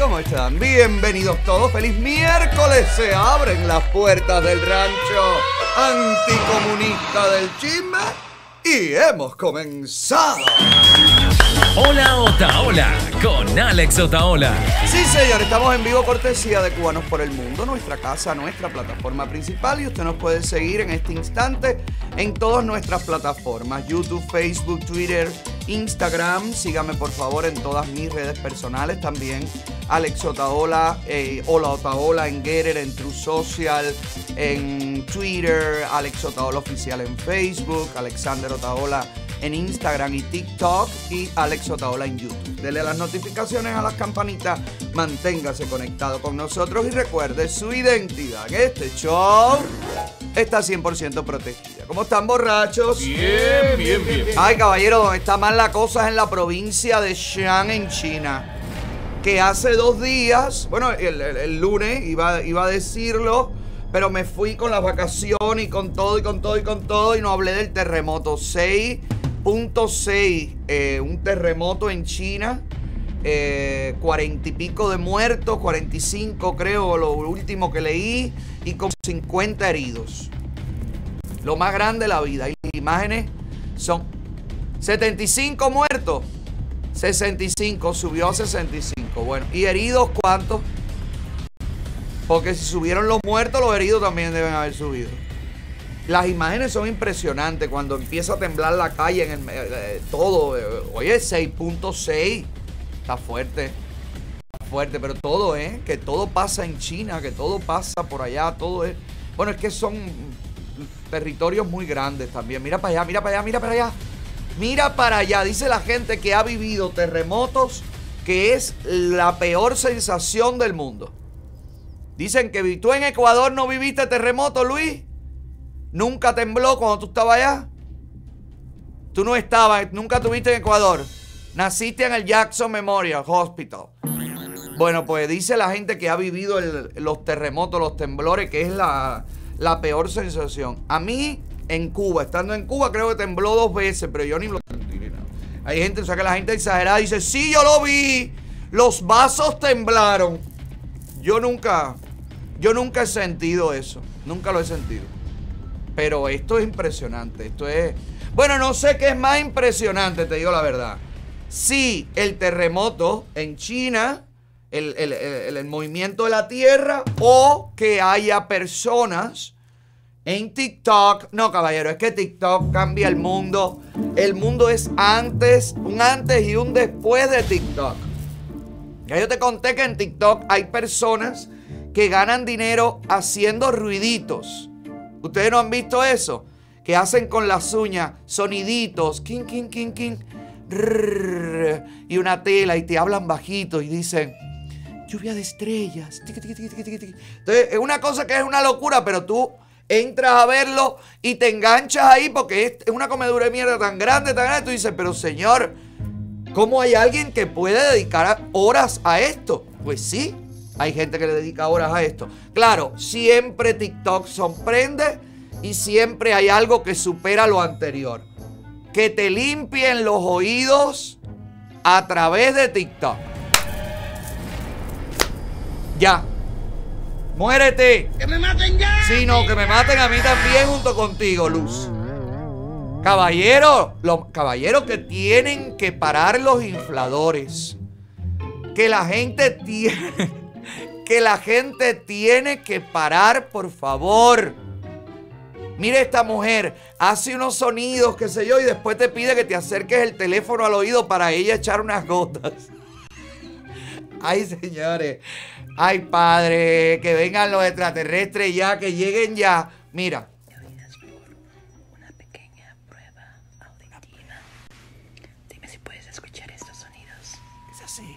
¿Cómo están? Bienvenidos todos. Feliz miércoles. Se abren las puertas del rancho anticomunista del chisme y hemos comenzado. Hola Otaola con Alex Otaola. Sí, señor, estamos en vivo cortesía de Cubanos por el Mundo, nuestra casa, nuestra plataforma principal y usted nos puede seguir en este instante en todas nuestras plataformas, YouTube, Facebook, Twitter, Instagram. Sígame por favor en todas mis redes personales también. Alex Otaola, eh, Hola Otaola en Getter, en True Social, en Twitter, Alex Otaola Oficial en Facebook, Alexander Otaola en Instagram y TikTok y Alex Otaola en YouTube. Dele las notificaciones a las campanitas, manténgase conectado con nosotros y recuerde su identidad en este show está 100% protegida. ¿Cómo están borrachos? Bien, bien, bien. Ay, caballero, donde está mal la cosa es en la provincia de Xi'an, en China. Que hace dos días, bueno, el, el- el lunes iba, iba a decirlo, pero me fui con la vacación y con todo y con todo y con todo y no hablé del terremoto. 6.6, eh, un terremoto en China. eh, Cuarenta y pico de muertos, 45 creo, lo último que leí, y con 50 heridos. Lo más grande de la vida. Y las imágenes son 75 muertos. 65, subió a 65. Bueno, ¿y heridos cuántos? Porque si subieron los muertos, los heridos también deben haber subido. Las imágenes son impresionantes cuando empieza a temblar la calle en el me- eh, todo. eh, Oye, 6.6. Está fuerte. Está fuerte, pero todo, ¿eh? Que todo pasa en China, que todo pasa por allá, todo es. Bueno, es que son territorios muy grandes también. Mira para allá, mira para allá, mira para allá. Mira para allá. Dice la gente que ha vivido terremotos que es la peor sensación del mundo. Dicen que tú en Ecuador no viviste terremoto, Luis. Nunca tembló cuando tú estabas allá. Tú no estabas, nunca tuviste en Ecuador. Naciste en el Jackson Memorial Hospital. Bueno, pues dice la gente que ha vivido los terremotos, los temblores, que es la, la peor sensación. A mí, en Cuba, estando en Cuba, creo que tembló dos veces, pero yo ni lo sentí. ni. Hay gente, o sea que la gente exagerada dice, sí, yo lo vi, los vasos temblaron. Yo nunca, yo nunca he sentido eso, nunca lo he sentido. Pero esto es impresionante, esto es... Bueno, no sé qué es más impresionante, te digo la verdad. Si el terremoto en China, el- el movimiento de la Tierra, o que haya personas en TikTok. No, caballero, es que TikTok cambia el mundo. El mundo es antes, un antes y un después de TikTok. Ya yo te conté que en TikTok hay personas que ganan dinero haciendo ruiditos. ¿Ustedes no han visto eso? Que hacen con las uñas soniditos, king, king, king, king, y una tela y te hablan bajito y dicen, lluvia de estrellas. Entonces, es una cosa que es una locura, pero tú entras a verlo y te enganchas ahí porque es, una comedura de mierda tan grande, tan grande. Tú dices, pero señor, ¿cómo hay alguien que puede dedicar horas a esto? Pues sí, hay gente que le dedica horas a esto. Claro, siempre TikTok sorprende y siempre hay algo que supera lo anterior. Que te limpien los oídos a través de TikTok. Ya. Muérete. ¡Que me maten ya! Sí, no, que me maten a mí también junto contigo, Luz. Caballero, los caballeros que tienen que parar los infladores. Que la gente tiene que la gente tiene que parar, por favor. Mire esta mujer, hace unos sonidos, qué sé yo, y después te pide que te acerques el teléfono al oído para ella echar unas gotas. Ay, señores. Ay, padre, que vengan los extraterrestres ya, que lleguen ya. Mira, Una pequeña prueba auditiva. Dime si puedes escuchar estos sonidos. es así.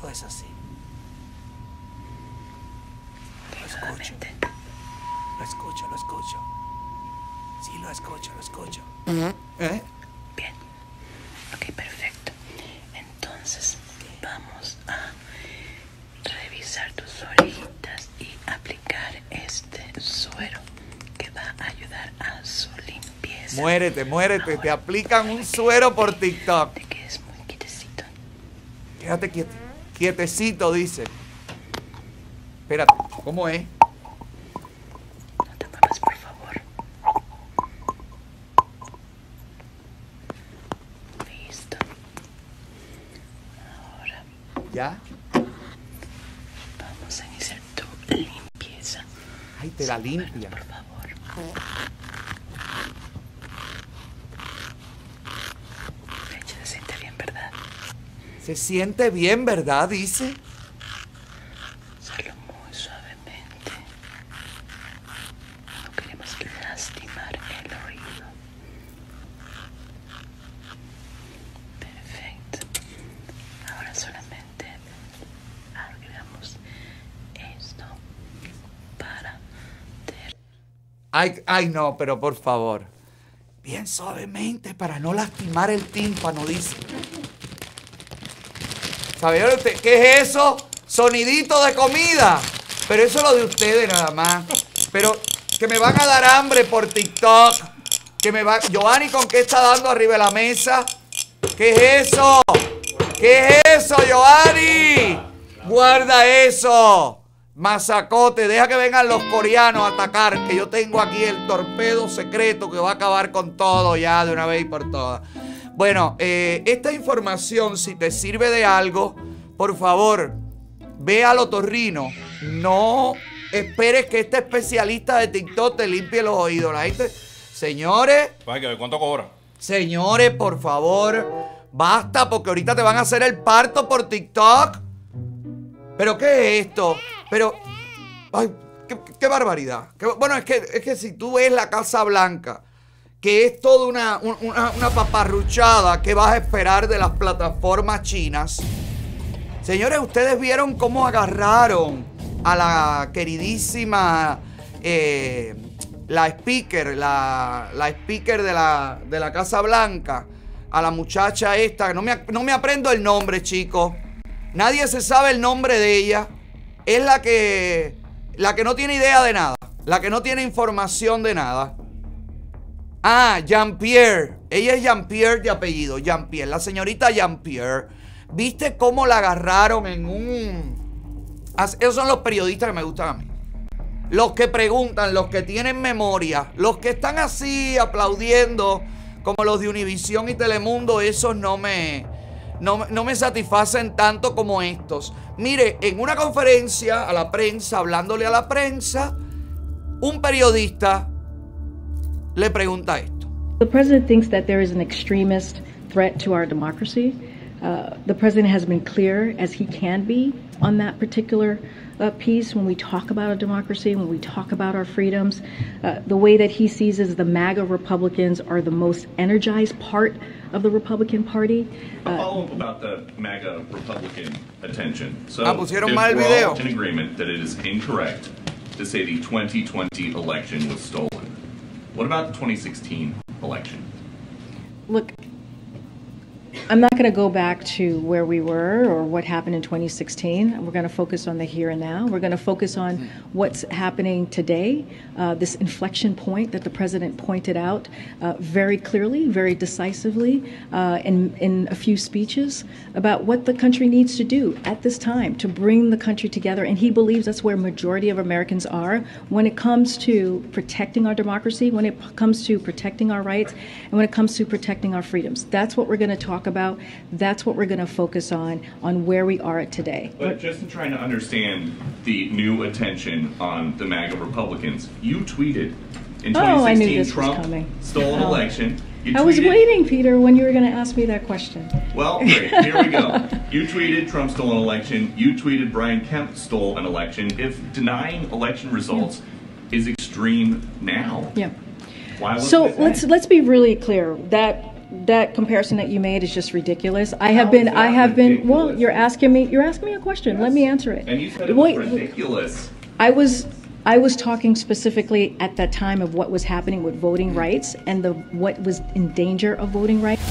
Todo es así. Ok, nuevamente. Lo escucho, lo escucho. Sí, lo escucho, lo escucho. ¿Eh? Bien. Ok, perfecto. Entonces, vamos a revisar tus orejitas y aplicar este suero que va a ayudar a su limpieza. Muérete, muérete. Te aplican un suero por TikTok. Te quedes muy quietecito. Quédate quiete, quietecito, dice. Espérate, ¿cómo es? No te muevas, por favor. Listo. Ahora ¿Ya? vamos a iniciar tu limpieza. Ay, te la limpia. Por favor. Se siente bien, ¿verdad? Se siente bien, ¿verdad? Dice. Solo muy suavemente. No queremos lastimar el oído. Perfecto. Ahora solamente agregamos esto para ter Ay, ay, no, pero por favor. Bien suavemente para no lastimar el tímpano, dice. ¿Sabe usted qué es eso? Sonidito de comida. Pero eso es lo de ustedes nada más. Pero que me van a dar hambre por TikTok. Que me va. Giovanni, ¿con qué está dando arriba de la mesa? ¿Qué es eso? ¿Qué es eso, Giovanni? Guarda eso. Mazacote, deja que vengan los coreanos a atacar, que yo tengo aquí el torpedo secreto que va a acabar con todo ya de una vez y por todas. Bueno, eh, esta información, si te sirve de algo, por favor, ve al otorrino. No esperes que este especialista de TikTok te limpie los oídos. La gente, señores, Hay que ver cuánto cobra. Señores, por favor, basta porque ahorita te van a hacer el parto por TikTok. ¿Pero qué es esto? Pero, ay, qué, qué barbaridad. Qué- bueno, es que, es que si tú ves la Casa Blanca, que es toda una, un- una, paparruchada que vas a esperar de las plataformas chinas. Señores, ustedes vieron cómo agarraron a la queridísima, eh, la speaker, la, la speaker de la, de la Casa Blanca, a la muchacha esta, no me, no me aprendo el nombre, chicos. Nadie se sabe el nombre de ella. Es la que, la que no tiene idea de nada, la que no tiene información de nada. Ah, Jean-Pierre. Ella es Jean-Pierre de apellido. Jean-Pierre. La señorita Jean-Pierre. ¿Viste cómo la agarraron en un... As- Esos son los periodistas que me gustan a mí. Los que preguntan, los que tienen memoria, los que están así aplaudiendo, como los de Univisión y Telemundo, esos no me, no, no me satisfacen tanto como estos. Mire, en una conferencia a la prensa, hablándole a la prensa, un periodista le pregunta esto. The president thinks that there is an extremist threat to our democracy. Uh, the president has been clear, as he can be, on that particular uh, piece when we talk about a democracy, when we talk about our freedoms. Uh, the way that he sees is the MAGA Republicans are the most energized part of the Republican Party. A follow-up about the MAGA Republican attention. So, Ah, pusieron if we're video. all in agreement that it is incorrect to say the 2020 election was stolen. What about the 2016 election? Look, I'm not going to go back to where we were or what happened in 2016. We're going to focus on the here and now. We're going to focus on what's happening today, uh, this inflection point that the president pointed out uh, very clearly, very decisively uh, in, in a few speeches about what the country needs to do at this time to bring the country together. And he believes that's where majority of Americans are when it comes to protecting our democracy, when it comes to protecting our rights, and when it comes to protecting our freedoms. That's what we're going to talk about. That's what we're going to focus on, on where we are at today. But just in trying to understand the new attention on the MAGA Republicans, you tweeted in 2016 Oh, I knew this was Trump coming. stole an Oh. election. You I was waiting, Peter, when you were going to ask me that question. Well, great. Here we go. You tweeted Trump stole an election. You tweeted Brian Kemp stole an election. If denying election results is extreme now, Yeah. why So let's let's be really clear. That that comparison that you made is just ridiculous. I have How been I that have been well, you're asking me you're asking me a question. Let me answer it. And you said it was Wait, ridiculous. I was I was talking specifically at that time of what was happening with voting mm-hmm. rights and the what was in danger of voting rights.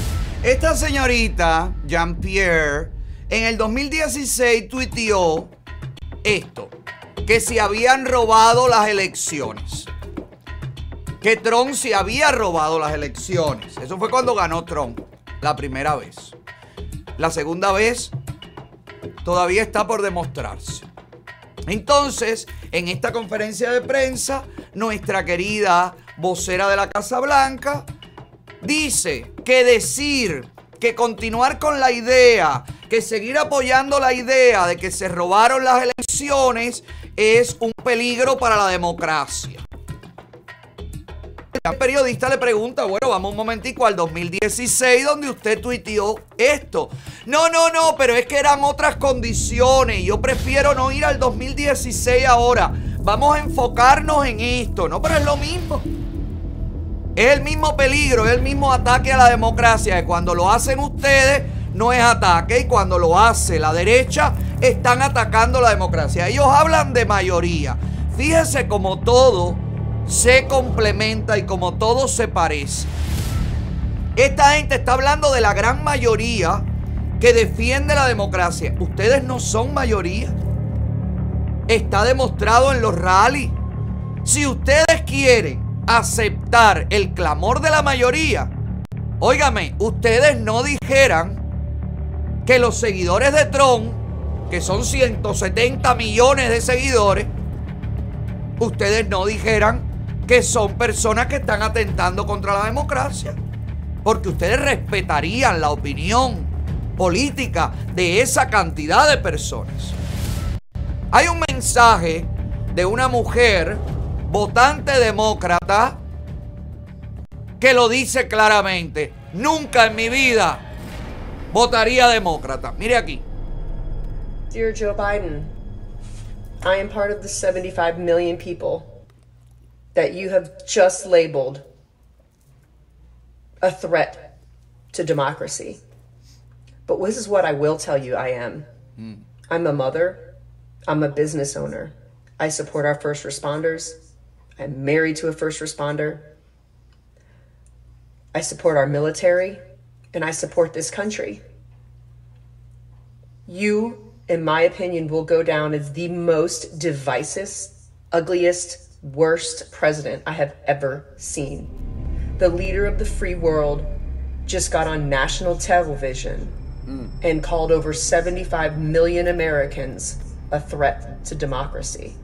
Esta señorita, Jean-Pierre, en el 2016 tuiteó esto, que se habían robado las elecciones. Que Trump se había robado las elecciones. Eso fue cuando ganó Trump, la primera vez. La segunda vez, Todavía está por demostrarse. Entonces, en esta conferencia de prensa, nuestra querida vocera de la Casa Blanca dice que decir que continuar con la idea, que seguir apoyando la idea de que se robaron las elecciones es un peligro para la democracia. El periodista le pregunta, bueno, vamos un momentico al 2016 donde usted tuiteó esto. No, no, no, pero es que eran otras condiciones. Yo prefiero no ir al 2016 ahora. Vamos a enfocarnos en esto, ¿no? Pero es lo mismo. Es el mismo peligro, es el mismo ataque a la democracia. Que cuando lo hacen ustedes no es ataque y cuando lo hace la derecha están atacando la democracia. Ellos hablan de mayoría. Fíjense como todo se complementa y como todo se parece. Esta gente está hablando de la gran mayoría que defiende la democracia. Ustedes no son mayoría. Está demostrado en los rallies. Si ustedes quieren aceptar el clamor de la mayoría, óigame, ustedes no dijeran que los seguidores de Trump, que son 170 millones de seguidores, ustedes no dijeran que son personas que están atentando contra la democracia. Porque ustedes respetarían la opinión política de esa cantidad de personas. Hay un mensaje de una mujer votante demócrata que lo dice claramente. Nunca en mi vida votaría demócrata. Mire aquí. Dear Joe Biden, I am part of the 75 million people that you have just labeled a threat to democracy. But this is what I will tell you I am. Hmm. I'm a mother, I'm a business owner. I support our first responders. I'm married to a first responder. I support our military, and I support this country. You, in my opinion, will go down as the most divisive, ugliest, worst president I have ever seen. The leader of the free world just got on national television hmm. and called over 75 million Americans a threat to democracy.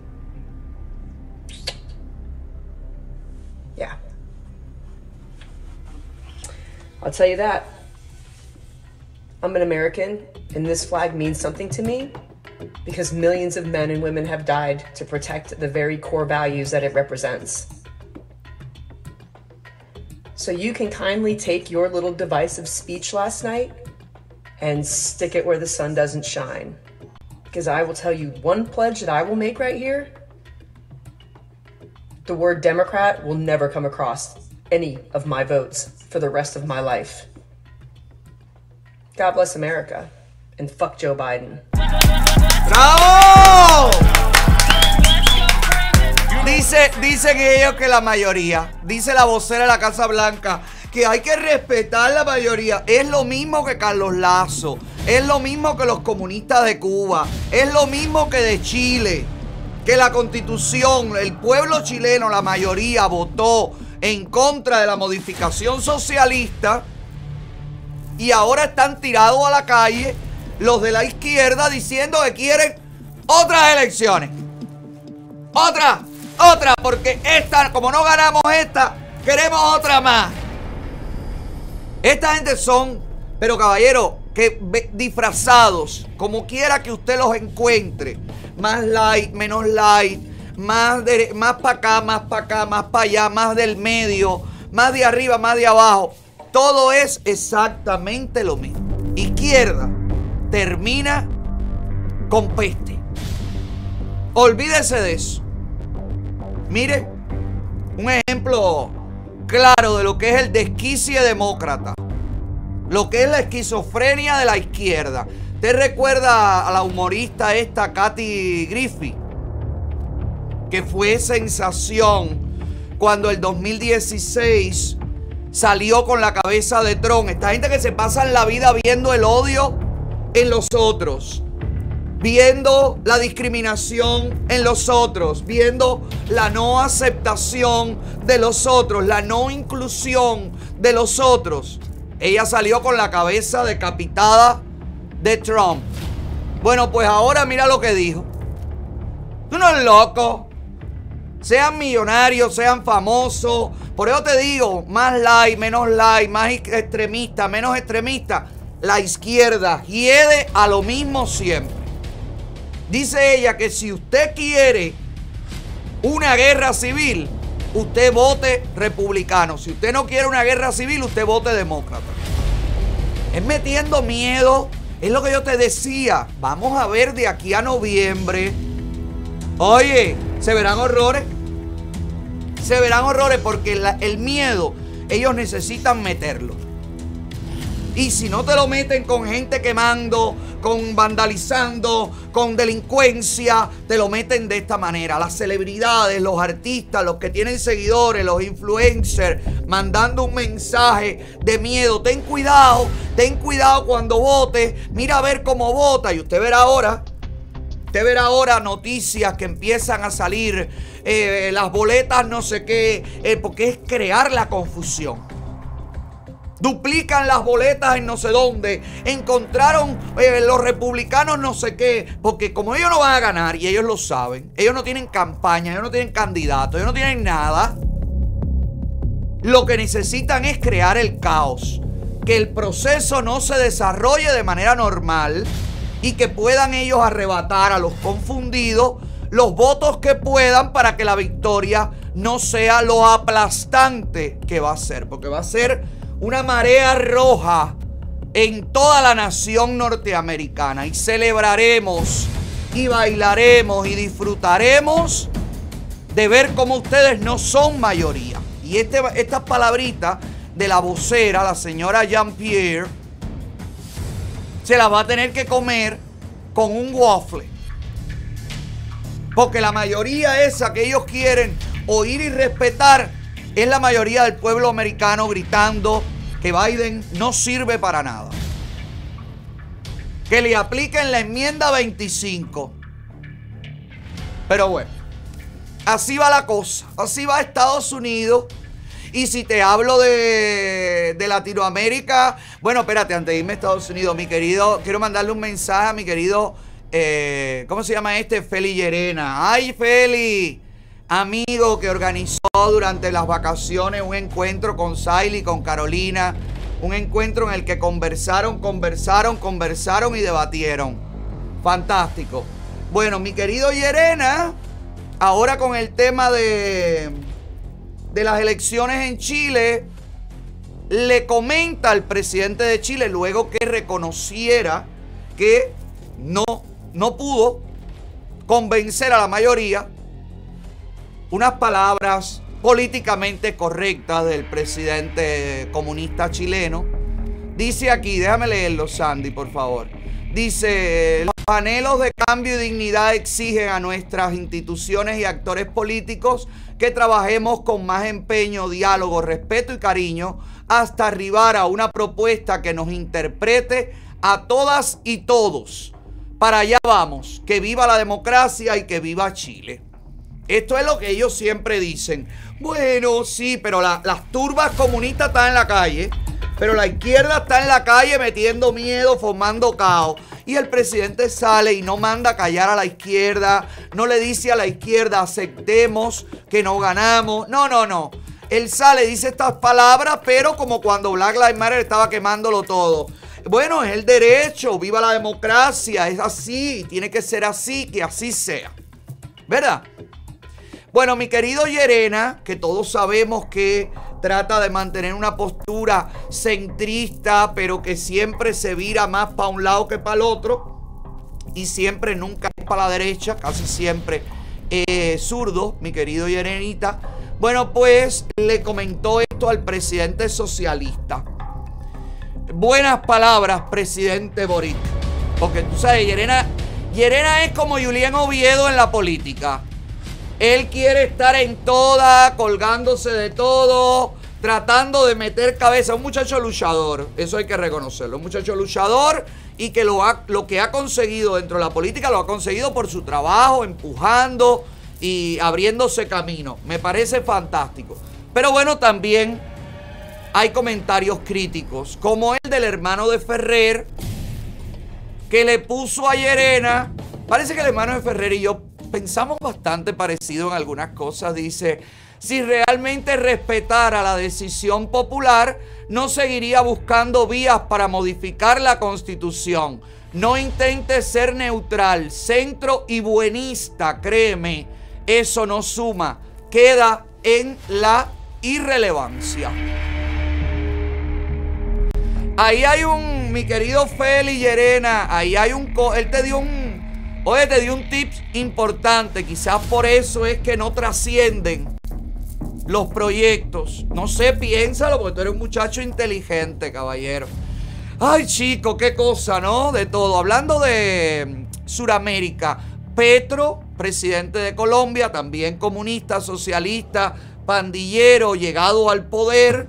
Yeah. I'll tell you that. I'm an American, and this flag means something to me because millions of men and women have died to protect the very core values that it represents. So you can kindly take your little divisive speech last night and stick it where the sun doesn't shine. Because I will tell you one pledge that I will make right here the word Democrat will never come across any of my votes for the rest of my life. God bless America and fuck Joe Biden. ¡Bravo! Dice, dicen ellos que la mayoría, dice la vocera de la Casa Blanca, que hay que respetar la mayoría. Es lo mismo que Carlos Lazo, es lo mismo que los comunistas de Cuba, es lo mismo que de Chile, que la constitución, el pueblo chileno, la mayoría votó en contra de la modificación socialista y ahora están tirados a la calle los de la izquierda diciendo que quieren otras elecciones. Otra, otra, porque esta, como no ganamos esta, queremos otra más. Esta gente son, pero caballero, que disfrazados, como quiera que usted los encuentre, más light, menos light, más, de- más para acá, más para acá, más para allá, más del medio, más de arriba, más de abajo. Todo es exactamente lo mismo. Izquierda termina con peste. Olvídese de eso. Mire, un ejemplo claro de lo que es el desquicie demócrata. Lo que es la esquizofrenia de la izquierda. ¿Te recuerda a la humorista esta, Katy Griffith? Que fue sensación cuando el 2016 salió con la cabeza de Trump. Esta gente que se pasa la vida viendo el odio en los otros viendo la discriminación en los otros, viendo la no aceptación de los otros, la no inclusión de los otros. Ella salió con la cabeza decapitada de Trump. Bueno, pues ahora mira lo que dijo. Tú no eres loco. Sean millonarios, sean famosos. Por eso te digo, más like, menos like, más extremista, menos extremista. La izquierda hiede a lo mismo siempre. Dice ella que si usted quiere una guerra civil, usted vote republicano. Si usted no quiere una guerra civil, usted vote demócrata. Es metiendo miedo. Es lo que yo te decía. Vamos a ver de aquí a noviembre. Oye, se verán horrores. Se verán horrores porque el miedo, ellos necesitan meterlo. Y si no te lo meten con gente quemando, con vandalizando, con delincuencia, te lo meten de esta manera. Las celebridades, los artistas, los que tienen seguidores, los influencers, mandando un mensaje de miedo. Ten cuidado, ten cuidado cuando votes. Mira a ver cómo vota. Y usted verá ahora, usted verá ahora noticias que empiezan a salir, eh, las boletas no sé qué, eh, porque es crear la confusión duplican las boletas en no sé dónde, encontraron eh, los republicanos no sé qué, porque como ellos no van a ganar y ellos lo saben, ellos no tienen campaña, ellos no tienen candidato, ellos no tienen nada, lo que necesitan es crear el caos, que el proceso no se desarrolle de manera normal y que puedan ellos arrebatar a los confundidos los votos que puedan para que la victoria no sea lo aplastante que va a ser, porque va a ser una marea roja en toda la nación norteamericana y celebraremos y bailaremos y disfrutaremos de ver cómo ustedes no son mayoría. Y este, estas palabritas de la vocera, la señora Jean-Pierre, se las va a tener que comer con un waffle. Porque la mayoría esa que ellos quieren oír y respetar es la mayoría del pueblo americano gritando que Biden no sirve para nada. Que le apliquen la enmienda 25. Pero bueno, así va la cosa. Así va Estados Unidos. Y si te hablo de, Latinoamérica, bueno, espérate, antes de irme a Estados Unidos, mi querido, quiero mandarle un mensaje a mi querido, eh, ¿cómo se llama este? Feli Llerena. ¡Ay, Feli! Amigo que organizó durante las vacaciones un encuentro con Siley, con Carolina, un encuentro en el que conversaron, conversaron, conversaron y debatieron. Fantástico. Bueno, mi querido Yerena, ahora con el tema de, de las elecciones en Chile, le comenta al presidente de Chile luego que reconociera que no, no pudo convencer a la mayoría unas palabras políticamente correctas del presidente comunista chileno. Dice aquí, déjame leerlo, Sandy, por favor. Dice, los anhelos de cambio y dignidad exigen a nuestras instituciones y actores políticos que trabajemos con más empeño, diálogo, respeto y cariño hasta arribar a una propuesta que nos interprete a todas y todos. Para allá vamos, que viva la democracia y que viva Chile. Esto es lo que ellos siempre dicen. Bueno, sí, pero las turbas comunistas están en la calle. Pero la izquierda está en la calle metiendo miedo, formando caos. Y el presidente sale y no manda callar a la izquierda. No le dice a la izquierda, aceptemos que no ganamos. No, no, no. Él sale, dice estas palabras, pero como cuando Black Lives Matter estaba quemándolo todo. Bueno, es el derecho, viva la democracia, es así, tiene que ser así, que así sea. ¿Verdad? Bueno, mi querido Yerena, que todos sabemos que trata de mantener una postura centrista, pero que siempre se vira más para un lado que para el otro, y siempre nunca es para la derecha, casi siempre zurdo, mi querido Yerenita. Bueno, pues le comentó esto al presidente socialista. Buenas palabras, presidente Boric. Porque tú sabes, Yerena, Yerena es como Julián Oviedo en la política. Él quiere estar en toda, colgándose de todo, tratando de meter cabeza. Un muchacho luchador, eso hay que reconocerlo. Un muchacho luchador y que lo, ha, lo que ha conseguido dentro de la política lo ha conseguido por su trabajo, empujando y abriéndose camino. Me parece fantástico. Pero bueno, también hay comentarios críticos, como el del hermano de Ferrer, que le puso a Yerena. Parece que el hermano de Ferrer y yo pensamos bastante parecido en algunas cosas. Dice, si realmente respetara la decisión popular, no seguiría buscando vías para modificar la constitución. No intente ser neutral, centro y buenista, créeme, eso no suma, queda en la irrelevancia. Ahí hay un, mi querido Feli Llerena, ahí hay un, él te dio un, oye, te dio un tip importante, quizás por eso es que no trascienden los proyectos. No sé, piénsalo, porque tú eres un muchacho inteligente, caballero. Ay, chico, qué cosa, ¿no? De todo. Hablando de mm, Suramérica, Petro, presidente de Colombia, también comunista, socialista, pandillero, llegado al poder,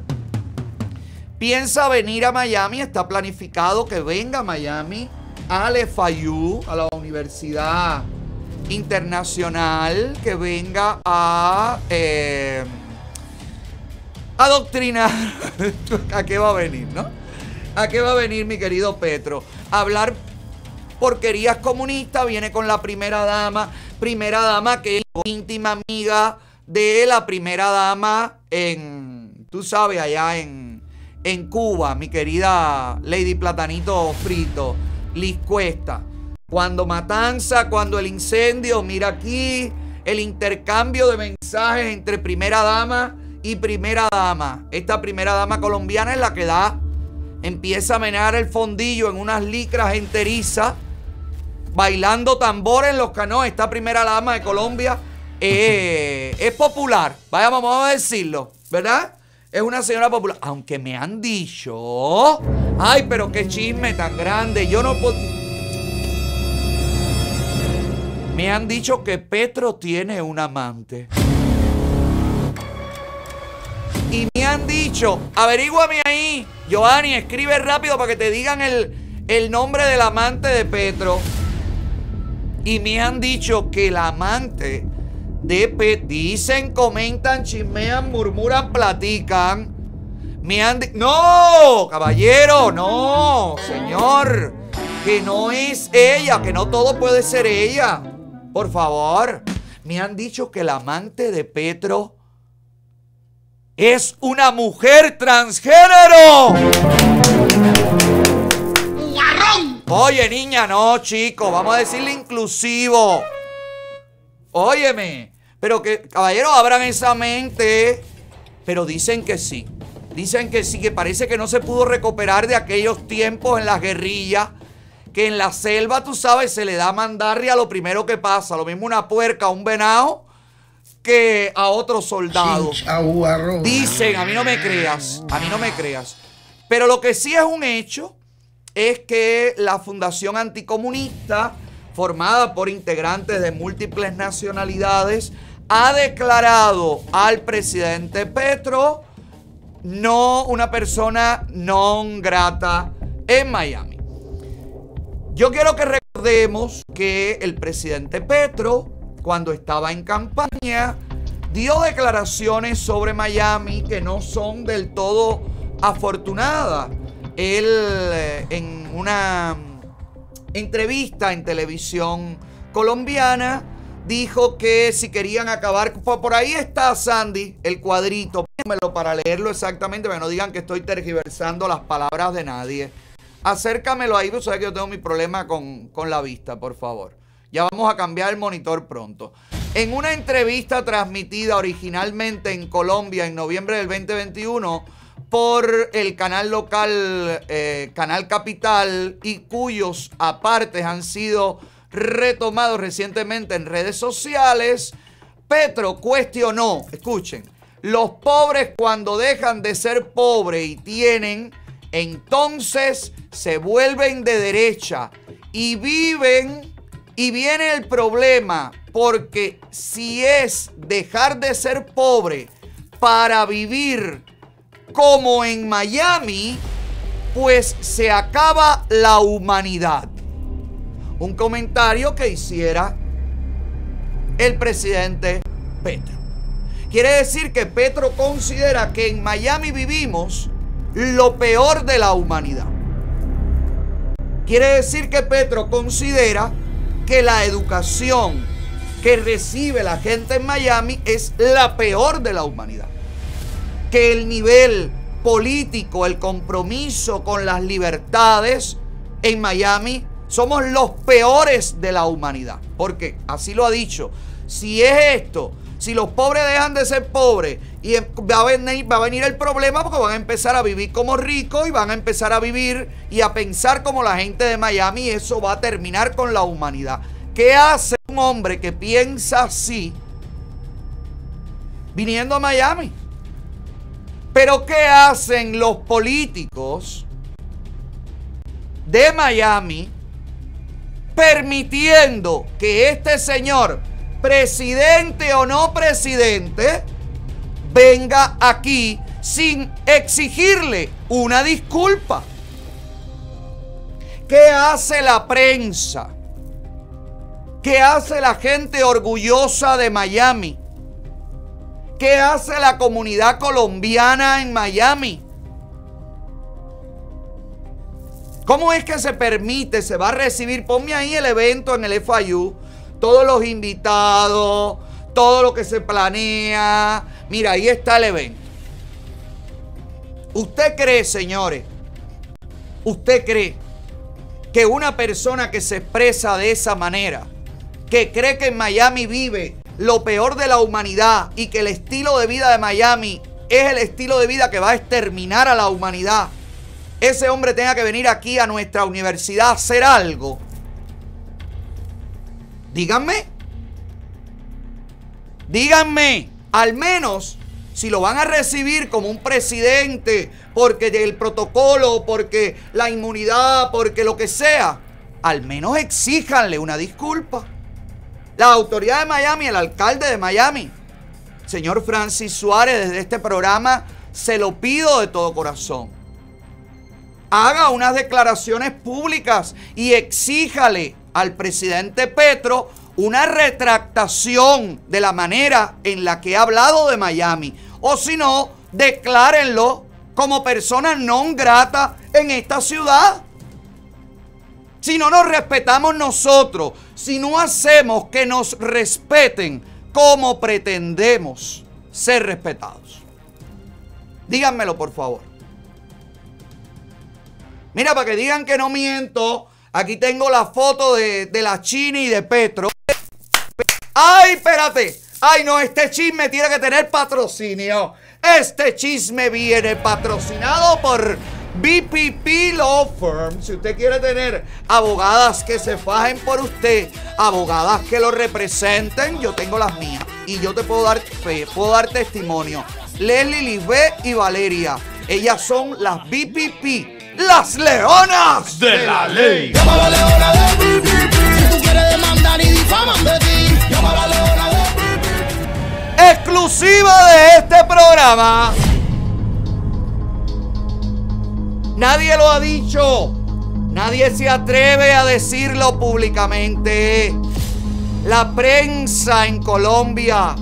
piensa venir a Miami, está planificado que venga a Miami, a LFIU, a la Universidad Internacional, que venga a... Eh, adoctrinar. ¿A qué va a venir, no? ¿A qué va a venir mi querido Petro? A hablar porquerías comunistas, viene con la primera dama, primera dama que es íntima amiga de la primera dama en, tú sabes, allá en, en Cuba, mi querida Lady Platanito Frito, Liz Cuesta. Cuando Matanza, cuando el incendio, mira aquí el intercambio de mensajes entre primera dama y primera dama. Esta primera dama colombiana es la que da, empieza a menear el fondillo en unas licras enterizas, bailando tambor en los canoes. Esta primera dama de Colombia eh, es popular, vaya, vamos a decirlo, ¿verdad? Es una señora popular. Aunque me han dicho. Ay, pero qué chisme tan grande. Yo no puedo. Me han dicho que Petro tiene un amante. Y me han dicho, averíguame ahí, Giovanni, escribe rápido para que te digan el, el nombre del amante de Petro. Y me han dicho que el amante de dicen, comentan, chismean, murmuran, platican. Me han dicho, no, caballero, no, señor, que no es ella, que no todo puede ser ella. Por favor, me han dicho que el amante de Petro es una mujer transgénero. Oye, niña, no, chico, vamos a decirle inclusivo. Óyeme, pero que, caballeros, abran esa mente. Pero dicen que sí. Dicen que sí, que parece que no se pudo recuperar de aquellos tiempos en las guerrillas. Que en la selva, tú sabes, se le da mandarria a lo primero que pasa. Lo mismo una puerca, un venado que a otros soldados. Dicen, a mí no me creas, a mí no me creas. Pero lo que sí es un hecho es que la Fundación Anticomunista, formada por integrantes de múltiples nacionalidades, ha declarado al presidente Petro no una persona non grata en Miami. Yo quiero que recordemos que el presidente Petro cuando estaba en campaña, dio declaraciones sobre Miami que no son del todo afortunadas. Él eh, en una entrevista en televisión colombiana dijo que si querían acabar, por ahí está Sandy, el cuadrito, para leerlo exactamente, para que no digan que estoy tergiversando las palabras de nadie. Acércamelo ahí, pues sabes que yo tengo mi problema con, con la vista, por favor. Ya vamos a cambiar el monitor pronto. En una entrevista transmitida originalmente en Colombia en noviembre del 2021 por el canal local eh, Canal Capital y cuyos apartes han sido retomados recientemente en redes sociales, Petro cuestionó, escuchen, los pobres cuando dejan de ser pobres y tienen, entonces se vuelven de derecha y viven y viene el problema, porque si es dejar de ser pobre para vivir como en Miami, pues se acaba la humanidad. Un comentario que hiciera el presidente Petro. Quiere decir que Petro considera que en Miami vivimos lo peor de la humanidad Quiere decir que Petro considera que la educación que recibe la gente en Miami es la peor de la humanidad. Que el nivel político, el compromiso con las libertades en Miami somos los peores de la humanidad. Porque así lo ha dicho. Si es esto, si los pobres dejan de ser pobres y em, va a, venir, va a venir el problema porque van a empezar a vivir como ricos y van a empezar a vivir y a pensar como la gente de Miami y eso va a terminar con la humanidad. ¿Qué hace un hombre que piensa así viniendo a Miami? Pero ¿qué hacen los políticos de Miami permitiendo que este señor presidente o no presidente, venga aquí sin exigirle una disculpa. ¿Qué hace la prensa? ¿Qué hace la gente orgullosa de Miami? ¿Qué hace la comunidad colombiana en Miami? ¿Cómo es que se permite, se va a recibir? Ponme ahí el evento en el FIU todos los invitados, todo lo que se planea. Mira, ahí está el evento. ¿Usted cree, señores? ¿Usted cree que una persona que se expresa de esa manera, que cree que en Miami vive lo peor de la humanidad y que el estilo de vida de Miami es el estilo de vida que va a exterminar a la humanidad, ese hombre tenga que venir aquí a nuestra universidad a hacer algo Díganme. Díganme, al menos si lo van a recibir como un presidente, porque el protocolo, porque la inmunidad, porque lo que sea, al menos exíjanle una disculpa. La autoridad de Miami, el alcalde de Miami, señor Francis Suárez, desde este programa, se lo pido de todo corazón. Haga unas declaraciones públicas y exíjale al presidente Petro una retractación de la manera en la que ha hablado de Miami. O si no, declárenlo como persona no grata en esta ciudad. Si no nos respetamos nosotros, si no hacemos que nos respeten como pretendemos ser respetados. Díganmelo, por favor. Mira, para que digan que no miento, Aquí tengo la foto de, la Chini y de Petro. ¡Ay, espérate! ¡Ay, no! Este chisme tiene que tener patrocinio. Este chisme viene patrocinado por BPP Law Firm. Si usted quiere tener abogadas que se fajen por usted, abogadas que lo representen, yo tengo las mías. Y yo te puedo dar fe, puedo dar testimonio. Leslie, Lisbeth y Valeria. Ellas son las BPP las leonas de la ley. Leona de Si tú quieres demandar y difaman de ti, llama a la leona de Exclusiva de este programa. Nadie lo ha dicho. Nadie se atreve a decirlo públicamente. La prensa en Colombia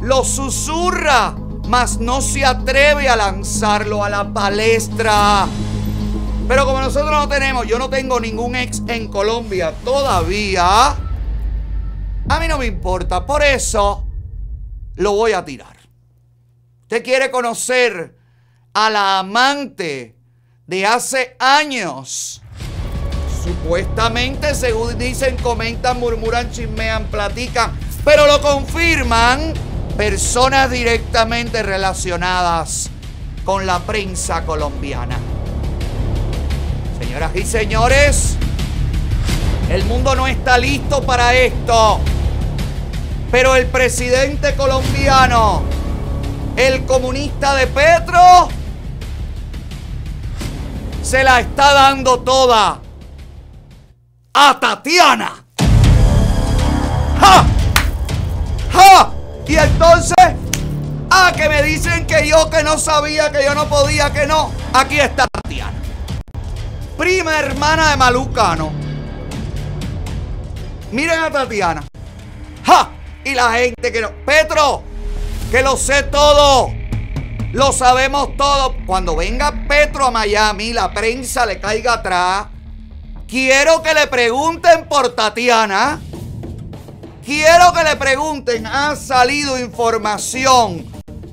lo susurra, mas no se atreve a lanzarlo a la palestra. Pero como nosotros no tenemos, yo no tengo ningún ex en Colombia todavía, a mí no me importa. Por eso lo voy a tirar. Usted quiere conocer a la amante de hace años. Supuestamente, según dicen, comentan, murmuran, chismean, platican, pero lo confirman personas directamente relacionadas con la prensa colombiana. Señoras y señores, el mundo no está listo para esto. Pero el presidente colombiano, el comunista de Petro, se la está dando toda a Tatiana. ¡Ja! ¡Ja! Y entonces, ah, que me dicen que yo que no sabía, que yo no podía, que no. Aquí está Tatiana prima hermana de Malucano. Miren a Tatiana. ¡Ja! Y la gente que no. Petro, que lo sé todo. Lo sabemos todo. Cuando venga Petro a Miami, la prensa le caiga atrás. Quiero que le pregunten por Tatiana. Quiero que le pregunten, ha salido información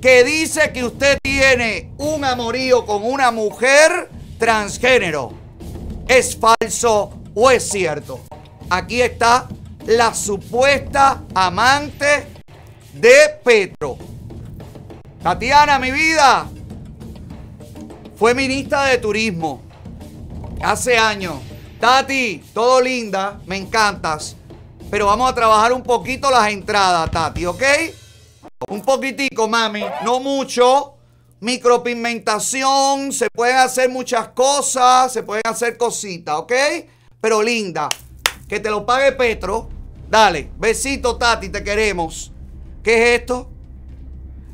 que dice que usted tiene un amorío con una mujer transgénero. ¿Es falso o es cierto? Aquí está la supuesta amante de Petro. Tatiana, mi vida, fue ministra de Turismo hace años. Tati, todo linda, me encantas. Pero vamos a trabajar un poquito las entradas, Tati, ¿ok? Un poquitico, mami, no mucho. Micropigmentación, se pueden hacer muchas cosas, se pueden hacer cositas, ¿ok? Pero linda, que te lo pague Petro. Dale, besito, Tati, te queremos. ¿Qué es esto?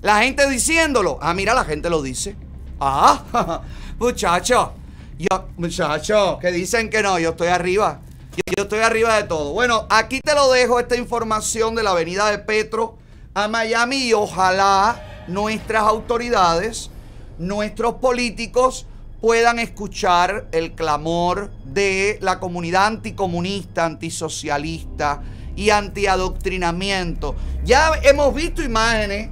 La gente diciéndolo. Ah, mira, la gente lo dice. Ah, muchacho. Yo, muchacho, que dicen que no, yo estoy arriba. Yo, yo estoy arriba de todo. Bueno, aquí te lo dejo, esta información de la avenida de Petro a Miami y ojalá nuestras autoridades, nuestros políticos puedan escuchar el clamor de la comunidad anticomunista, antisocialista y antiadoctrinamiento. Ya hemos visto imágenes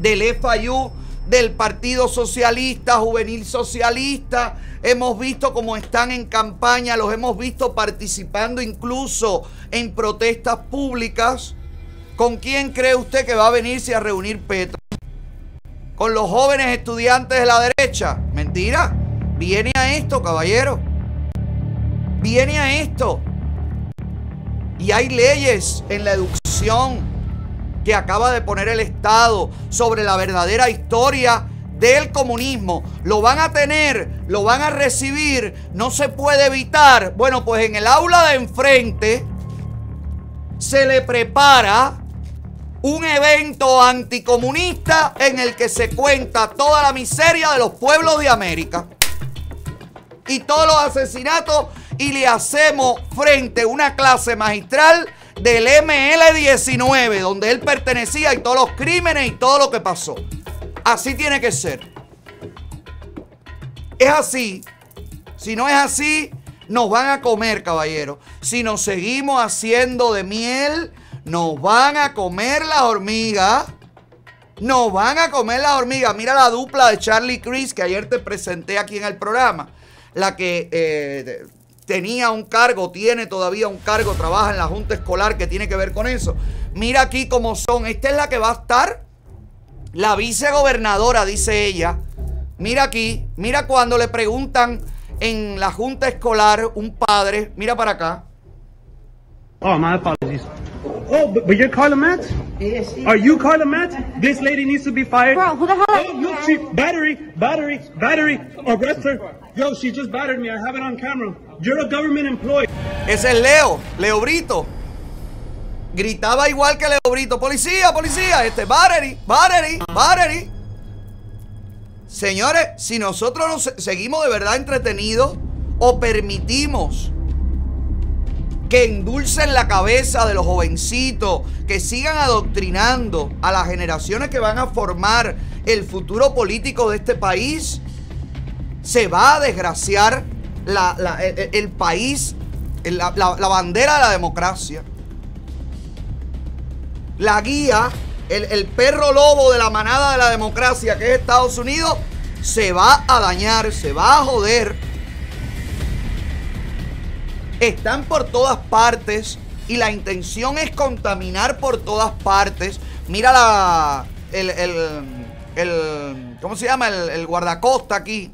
del FIU, del Partido Socialista, Juvenil Socialista. Hemos visto cómo están en campaña, los hemos visto participando incluso en protestas públicas. ¿Con quién cree usted que va a venirse a reunir Petro? ¿Con los jóvenes estudiantes de la derecha? Mentira. Viene a esto, caballero. Viene a esto. Y hay leyes en la educación que acaba de poner el Estado sobre la verdadera historia del comunismo. Lo van a tener, lo van a recibir, no se puede evitar. Bueno, pues en el aula de enfrente se le prepara un evento anticomunista en el que se cuenta toda la miseria de los pueblos de América y todos los asesinatos y le hacemos frente a una clase magistral del ML19, donde él pertenecía y todos los crímenes y todo lo que pasó. Así tiene que ser. Es así. Si no es así, nos van a comer, caballero. Si nos seguimos haciendo de miel, nos van a comer las hormigas. Nos van a comer las hormigas. Mira la dupla de Charlie Chris que ayer te presenté aquí en el programa. La que eh, tenía un cargo, tiene todavía un cargo, trabaja en la Junta Escolar que tiene que ver con eso. Mira aquí cómo son. Esta es la que va a estar. La vicegobernadora, dice ella. Mira aquí, mira cuando le preguntan en la Junta Escolar un padre, mira para acá. Oh, my apologies. Oh, but, but you're Carla Matt? Yes. Are you Carla Matt? This lady needs to be fired. Bro, who the hell Oh, look, she, battery, battery, battery. Arrest her. Yo, she just battered me. I have it on camera. You're a government employee. Ese es Leo, Leo Brito. Gritaba igual que Leo Brito. Policía, policía. Este, battery, battery, battery. Señores, si nosotros nos se- seguimos de verdad entretenidos o permitimos que endulcen la cabeza de los jovencitos, que sigan adoctrinando a las generaciones que van a formar el futuro político de este país, se va a desgraciar la- la- el, país, la bandera de la democracia. La guía, el, el perro lobo de la manada de la democracia que es Estados Unidos, se va a dañar, se va a joder. Están por todas partes y la intención es contaminar por todas partes. Mira la. El. el, ¿Cómo se llama? El guardacosta aquí.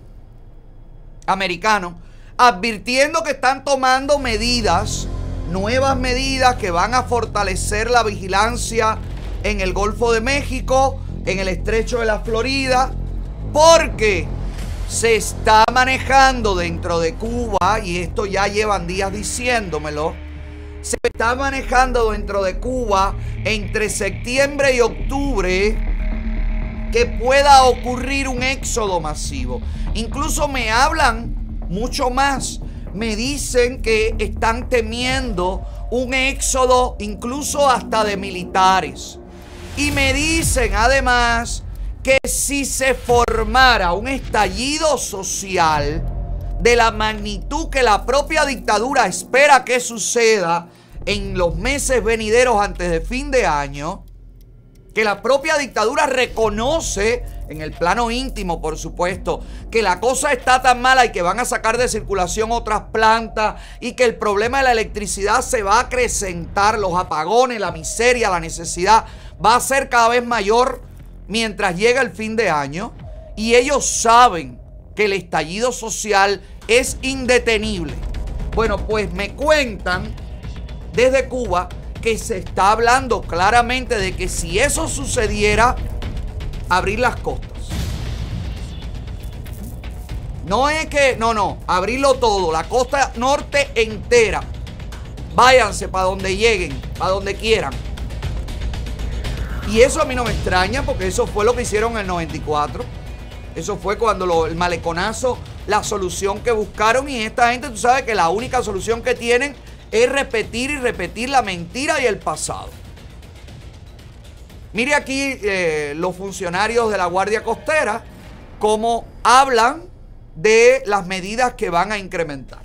Americano. Advirtiendo que están tomando medidas. Nuevas medidas que van a fortalecer la vigilancia en el Golfo de México. En el estrecho de la Florida. Porque se está manejando dentro de Cuba, y esto ya llevan días diciéndomelo, se está manejando dentro de Cuba entre septiembre y octubre que pueda ocurrir un éxodo masivo. Incluso me hablan mucho más. Me dicen que están temiendo un éxodo incluso hasta de militares. Y me dicen además que si se formara un estallido social, de la magnitud que la propia dictadura espera que suceda en los meses venideros antes de fin de año, que la propia dictadura reconoce en el plano íntimo, por supuesto, que la cosa está tan mala y que van a sacar de circulación otras plantas y que el problema de la electricidad se va a acrecentar, los apagones, la miseria, la necesidad va a ser cada vez mayor mientras llega el fin de año y ellos saben que el estallido social es indetenible. Bueno, pues me cuentan desde Cuba que se está hablando claramente de que si eso sucediera, abrir las costas. No es que, no, no, abrirlo todo, la costa norte entera. Váyanse para donde lleguen, para donde quieran. Y eso a mí no me extraña porque eso fue lo que hicieron en el 94. Eso fue cuando lo- el maleconazo, la solución que buscaron y esta gente, tú sabes que la única solución que tienen es repetir y repetir la mentira y el pasado. Mire aquí eh, los funcionarios de la Guardia Costera cómo hablan de las medidas que van a incrementar.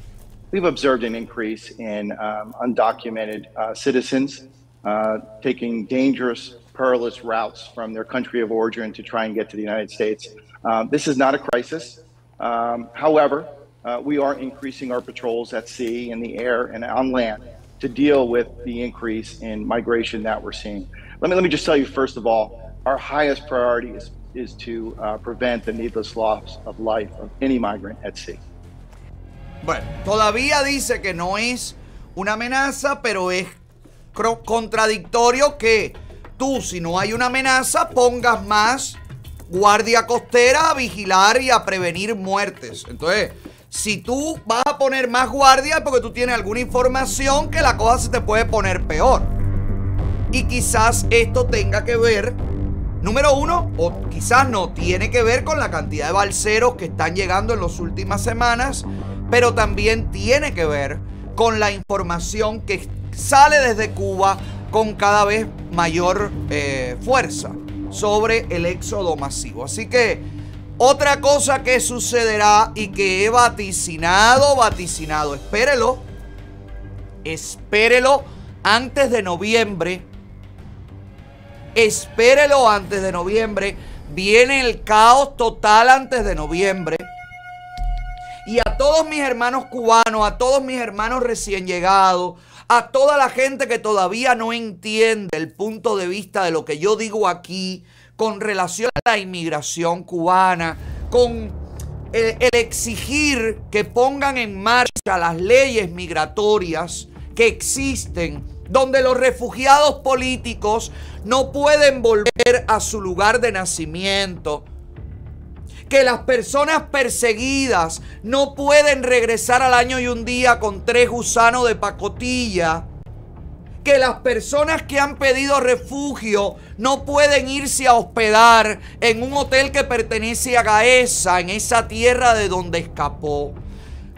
We've observed an increase in um, undocumented uh, citizens uh, taking dangerous, perilous routes from their country of origin to try and get to the United States. Um, this is not a crisis. Um, however, uh, we are increasing our patrols at sea, in the air, and on land to deal with the increase in migration that we're seeing. Let me, let me just tell you, first of all, our highest priority is, is to uh, prevent the needless loss of life of any migrant at sea. Bueno, todavía dice que no es una amenaza, pero es contradictorio que tú, si no hay una amenaza, pongas más guardia costera a vigilar y a prevenir muertes. Entonces, si tú vas a poner más guardia porque tú tienes alguna información que la cosa se te puede poner peor. Y quizás esto tenga que ver, número uno, o quizás no, tiene que ver con la cantidad de balseros que están llegando en las últimas semanas, pero también tiene que ver con la información que sale desde Cuba con cada vez mayor eh, fuerza sobre el éxodo masivo. Así que otra cosa que sucederá y que he vaticinado, vaticinado, espérelo, espérelo antes de noviembre Espérelo antes de noviembre. Viene el caos total antes de noviembre. Y a todos mis hermanos cubanos, a todos mis hermanos recién llegados, a toda la gente que todavía no entiende el punto de vista de lo que yo digo aquí con relación a la inmigración cubana, con el, exigir que pongan en marcha las leyes migratorias que existen, donde los refugiados políticos no pueden volver a su lugar de nacimiento, que las personas perseguidas no pueden regresar al año y un día con tres gusanos de pacotilla, que las personas que han pedido refugio no pueden irse a hospedar en un hotel que pertenece a Gaesa, en esa tierra de donde escapó.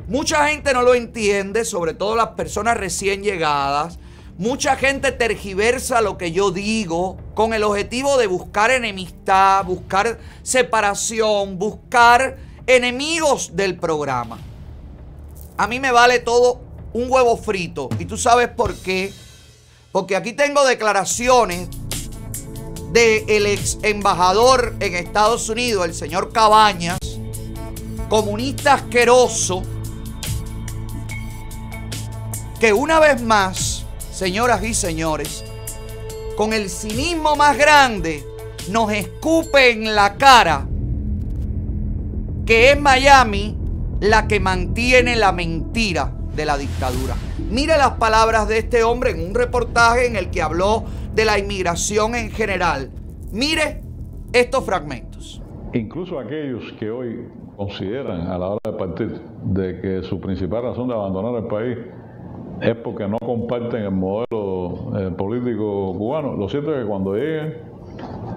Mucha gente no lo entiende, sobre todo las personas recién llegadas. Mucha gente tergiversa lo que yo digo con el objetivo de buscar enemistad, buscar separación, buscar enemigos del programa. A mí me vale todo un huevo frito. ¿Y tú sabes por qué? Porque aquí tengo declaraciones del ex embajador en Estados Unidos, el señor Cabañas, comunista asqueroso, que una vez más, señoras y señores, con el cinismo más grande, nos escupe en la cara que es Miami la que mantiene la mentira de la dictadura. Mire las palabras de este hombre en un reportaje en el que habló de la inmigración en general. Mire estos fragmentos. Incluso aquellos que hoy consideran a la hora de partir de que su principal razón de abandonar el país es porque no comparten el modelo eh, político cubano. Lo cierto es que cuando lleguen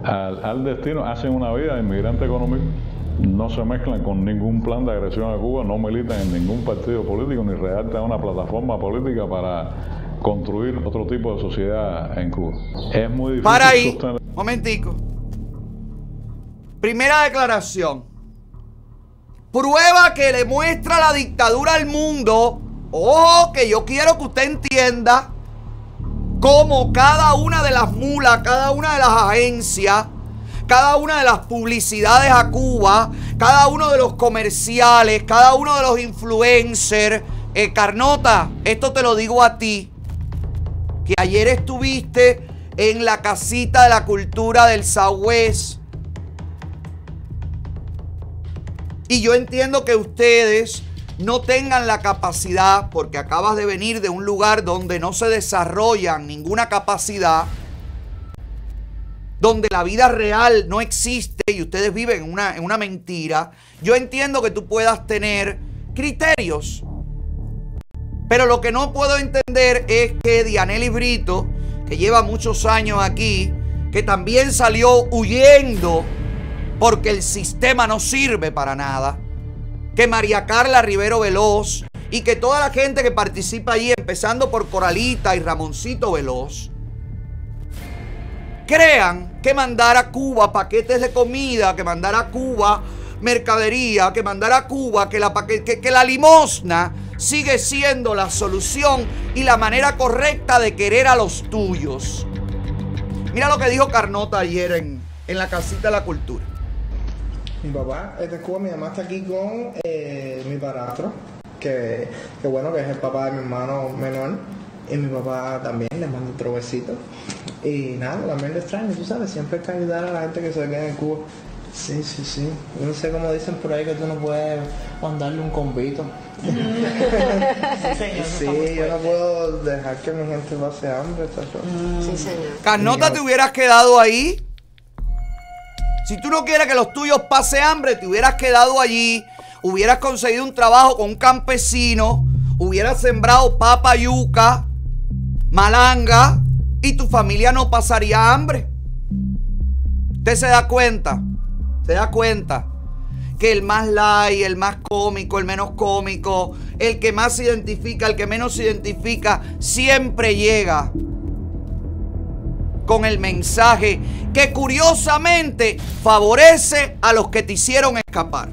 al, al destino hacen una vida de inmigrante económico, no se mezclan con ningún plan de agresión a Cuba, no militan en ningún partido político ni redactan una plataforma política para construir otro tipo de sociedad en Cuba. Es muy difícil Para ahí, sostener- momentico. Primera declaración. Prueba que le muestra la dictadura al mundo. Ojo, que yo quiero que usted entienda cómo cada una de las mulas, cada una de las agencias, cada una de las publicidades a Cuba, cada uno de los comerciales, cada uno de los influencers. Eh, Carnota, esto te lo digo a ti, que ayer estuviste en la casita de la cultura del Southwest. Y yo entiendo que ustedes no tengan la capacidad, porque acabas de venir de un lugar donde no se desarrollan ninguna capacidad, donde la vida real no existe y ustedes viven en una, en una mentira, yo entiendo que tú puedas tener criterios. Pero lo que no puedo entender es que Dianelli Brito, que lleva muchos años aquí, que también salió huyendo porque el sistema no sirve para nada, que María Carla Rivero Veloz y que toda la gente que participa allí, empezando por Coralita y Ramoncito Veloz, crean que mandar a Cuba paquetes de comida, que mandar a Cuba mercadería, que mandar a Cuba, que la, que, que la limosna sigue siendo la solución y la manera correcta de querer a los tuyos. Mira lo que dijo Carnota ayer en, en la casita de la cultura. Mi papá es de Cuba, mi mamá está aquí con eh, mi padrastro, que, que bueno, que es el papá de mi hermano menor. Y mi papá también le manda otro besito. Y nada, también le extraño, tú sabes, siempre hay que ayudar a la gente que se queda en Cuba. Sí, sí, sí. Yo no sé cómo dicen por ahí que tú no puedes mandarle un convito. sí, yo no puedo dejar que mi gente pase hambre. Sí, señor. Carnota, te hubieras quedado ahí. Si tú no quieres que los tuyos pase hambre, te hubieras quedado allí, hubieras conseguido un trabajo con un campesino, hubieras sembrado papa, yuca, malanga y tu familia no pasaría hambre. ¿Usted se da cuenta? ¿Se da cuenta? Que el más light, el más cómico, el menos cómico, el que más se identifica, el que menos se identifica, siempre llega con el mensaje que curiosamente favorece a los que te hicieron escapar.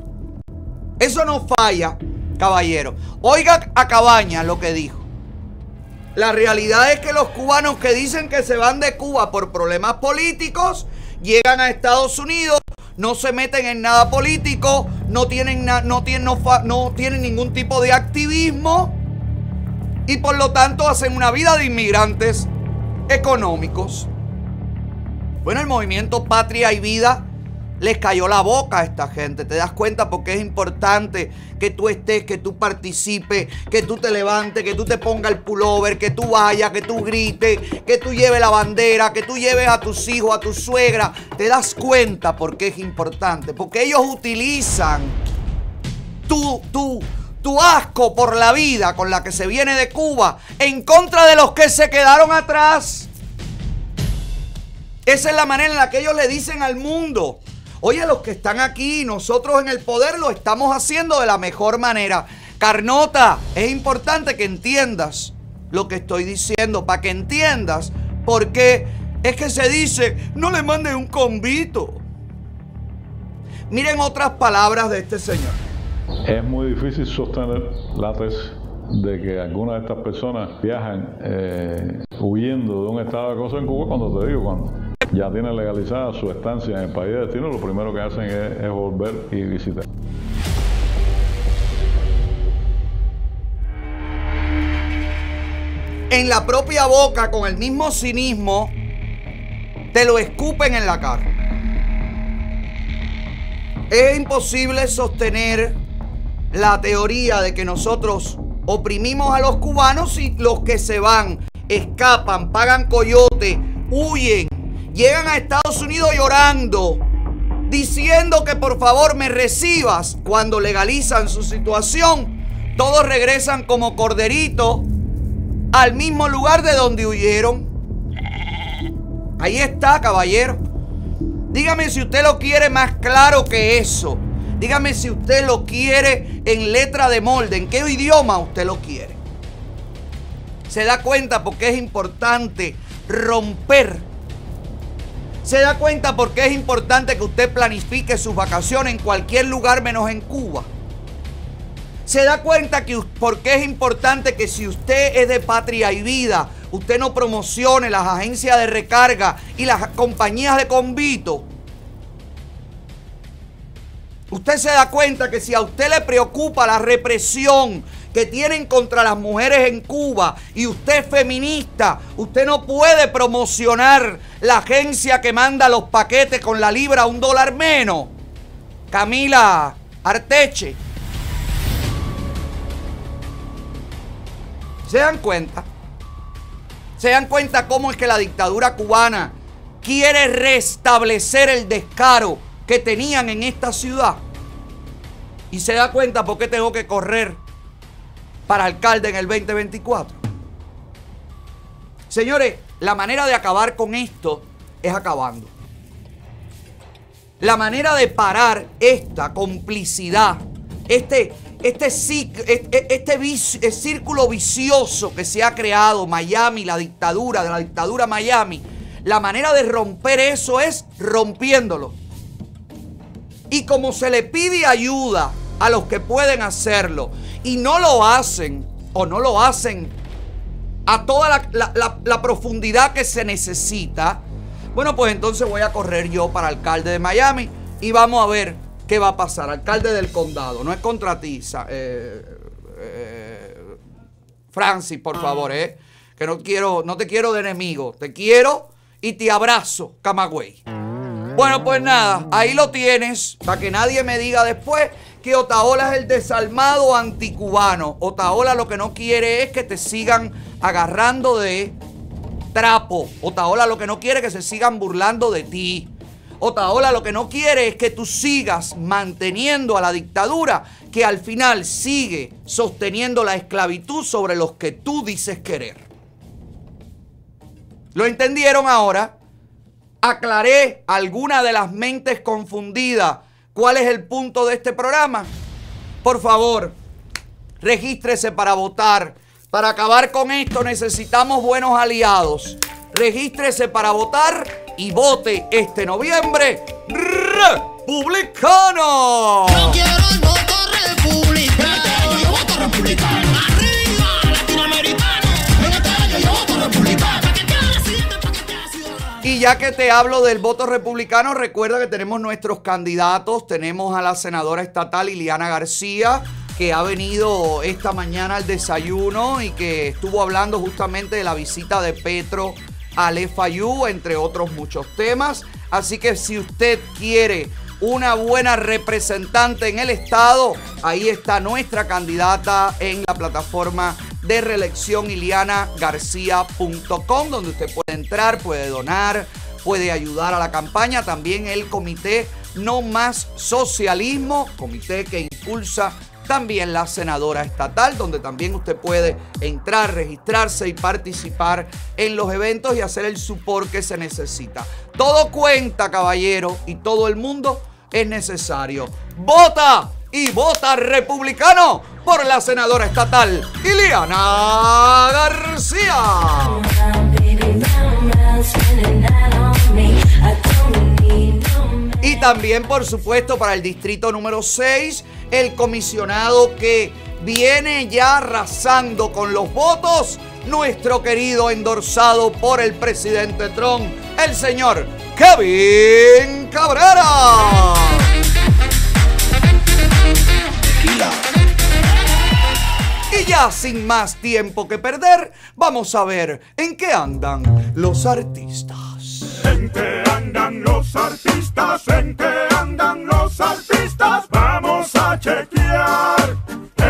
Eso no falla, caballero. Oiga a Cabaña lo que dijo. La realidad es que los cubanos que dicen que se van de Cuba por problemas políticos, llegan a Estados Unidos, no se meten en nada político, no tienen, no tienen, no, no tienen ningún tipo de activismo y por lo tanto hacen una vida de inmigrantes económicos. Bueno, el movimiento Patria y Vida les cayó la boca a esta gente. ¿Te das cuenta? Porque es importante que tú estés, que tú participes, que tú te levantes, que tú te pongas el pullover, que tú vayas, que tú grites, que tú lleves la bandera, que tú lleves a tus hijos, a tu suegra. ¿Te das cuenta por qué es importante? Porque ellos utilizan tu, tu, tu asco por la vida con la que se viene de Cuba en contra de los que se quedaron atrás. Esa es la manera en la que ellos le dicen al mundo. Oye, los que están aquí, nosotros en el poder lo estamos haciendo de la mejor manera. Carnota, es importante que entiendas lo que estoy diciendo, para que entiendas por qué es que se dice, no le mandes un convito. Miren otras palabras de este señor. Es muy difícil sostener la tesis de que algunas de estas personas viajan eh, huyendo de un estado de cosas en Cuba cuando te digo, cuando ya tienen legalizada su estancia en el país de destino, lo primero que hacen es, volver y visitar. En la propia boca, con el mismo cinismo, te lo escupen en la cara. Es imposible sostener la teoría de que nosotros oprimimos a los cubanos y los que se van, escapan, pagan coyote, huyen, llegan a Estados Unidos llorando, diciendo que por favor me recibas. Cuando legalizan su situación, todos regresan como corderitos al mismo lugar de donde huyeron. Ahí está, caballero. Dígame si usted lo quiere más claro que eso. Dígame si usted lo quiere en letra de molde, en qué idioma usted lo quiere. Se da cuenta porque es importante romper. Se da cuenta porque es importante que usted planifique sus vacaciones en cualquier lugar menos en Cuba. Se da cuenta que por qué es importante que si usted es de patria y vida, usted no promocione las agencias de recarga y las compañías de convito. Usted se da cuenta que si a usted le preocupa la represión que tienen contra las mujeres en Cuba y usted es feminista, usted no puede promocionar la agencia que manda los paquetes con la libra a un dólar menos. Camila Arteche. ¿Se dan cuenta? ¿Se dan cuenta cómo es que la dictadura cubana quiere restablecer el descaro que tenían en esta ciudad? Y se da cuenta por qué tengo que correr para alcalde en el 2024. Señores, la manera de acabar con esto es acabando. La manera de parar esta complicidad, este, este, este, este círculo vicioso que se ha creado Miami, la dictadura, de la dictadura Miami, la manera de romper eso es rompiéndolo. Y como se le pide ayuda a los que pueden hacerlo y no lo hacen o no lo hacen a toda la, profundidad que se necesita, bueno, pues entonces voy a correr yo para alcalde de Miami y vamos a ver qué va a pasar. Alcalde del condado, no es contra ti, eh, eh, Francis, por favor, ¿eh? Que no quiero, no te quiero de enemigo, te quiero y te abrazo, Camagüey. Bueno, pues nada, ahí lo tienes, para que nadie me diga después que Otaola es el desalmado anticubano. Otaola lo que no quiere es que te sigan agarrando de trapo. Otaola lo que no quiere es que se sigan burlando de ti. Otaola lo que no quiere es que tú sigas manteniendo a la dictadura que al final sigue sosteniendo la esclavitud sobre los que tú dices querer. ¿Lo entendieron ahora? Aclaré alguna de las mentes confundidas ¿Cuál es el punto de este programa? Por favor, regístrese para votar. Para acabar con esto necesitamos buenos aliados. Regístrese para votar y vote este noviembre republicano. Yo quiero el voto republicano. Yo voto republicano. Y ya que te hablo del voto republicano, recuerda que tenemos nuestros candidatos. Tenemos a la senadora estatal Iliana García, que ha venido esta mañana al desayuno y que estuvo hablando justamente de la visita de Petro al FIU, entre otros muchos temas. Así que si usted quiere una buena representante en el Estado, ahí está nuestra candidata en la plataforma de reelección ilianagarcía.com, donde usted puede entrar, puede donar, puede ayudar a la campaña. También el comité No Más Socialismo, comité que impulsa también la senadora estatal, donde también usted puede entrar, registrarse y participar en los eventos y hacer el support que se necesita. Todo cuenta, caballero, y todo el mundo es necesario. ¡Vota! y vota republicano por la senadora estatal Iliana García. Y también, por supuesto, para el distrito número 6, el comisionado que viene ya arrasando con los votos, nuestro querido endorsado por el presidente Trump, el señor Kevin Cabrera. Y ya sin más tiempo que perder, vamos a ver en qué andan los artistas. ¿En qué andan los artistas? ¿En qué andan los artistas? Vamos a chequear.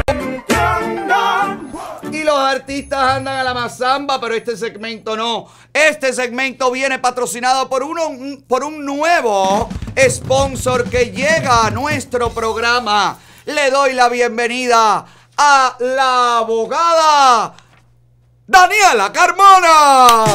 ¿En qué andan? Y los artistas andan a la mazamba, pero este segmento no. Este segmento viene patrocinado por, uno, por un nuevo sponsor que llega a nuestro programa le doy la bienvenida a la abogada Daniela Carmona.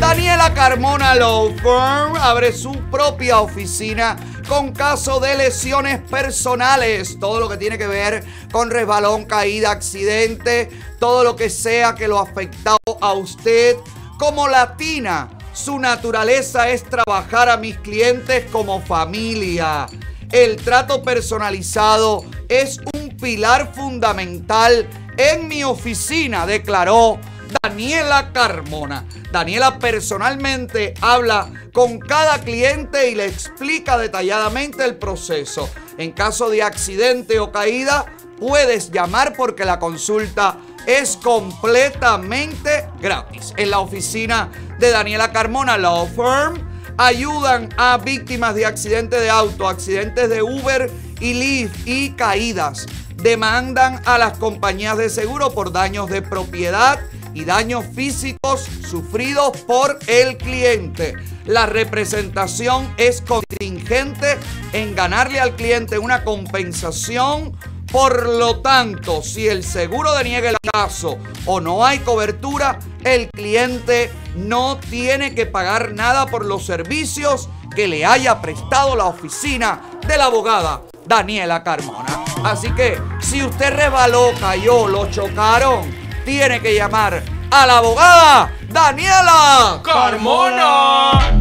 Daniela Carmona Law Firm abre su propia oficina con caso de lesiones personales, todo lo que tiene que ver con resbalón, caída, accidente, todo lo que sea que lo afectado a usted como latina Su naturaleza es trabajar a mis clientes como familia. El trato personalizado es un pilar fundamental en mi oficina, declaró Daniela Carmona. Daniela personalmente habla con cada cliente y le explica detalladamente el proceso. En caso de accidente o caída, puedes llamar porque la consulta es completamente gratis. En la oficina de Daniela Carmona Law Firm ayudan a víctimas de accidentes de auto, accidentes de Uber y Lyft y caídas. Demandan a las compañías de seguro por daños de propiedad y daños físicos sufridos por el cliente. La representación es contingente en ganarle al cliente una compensación. Por lo tanto, si el seguro deniega el caso o no hay cobertura, el cliente no tiene que pagar nada por los servicios que le haya prestado la oficina de la abogada Daniela Carmona. Así que si usted rebaló, cayó, lo chocaron, tiene que llamar a la abogada Daniela Carmona.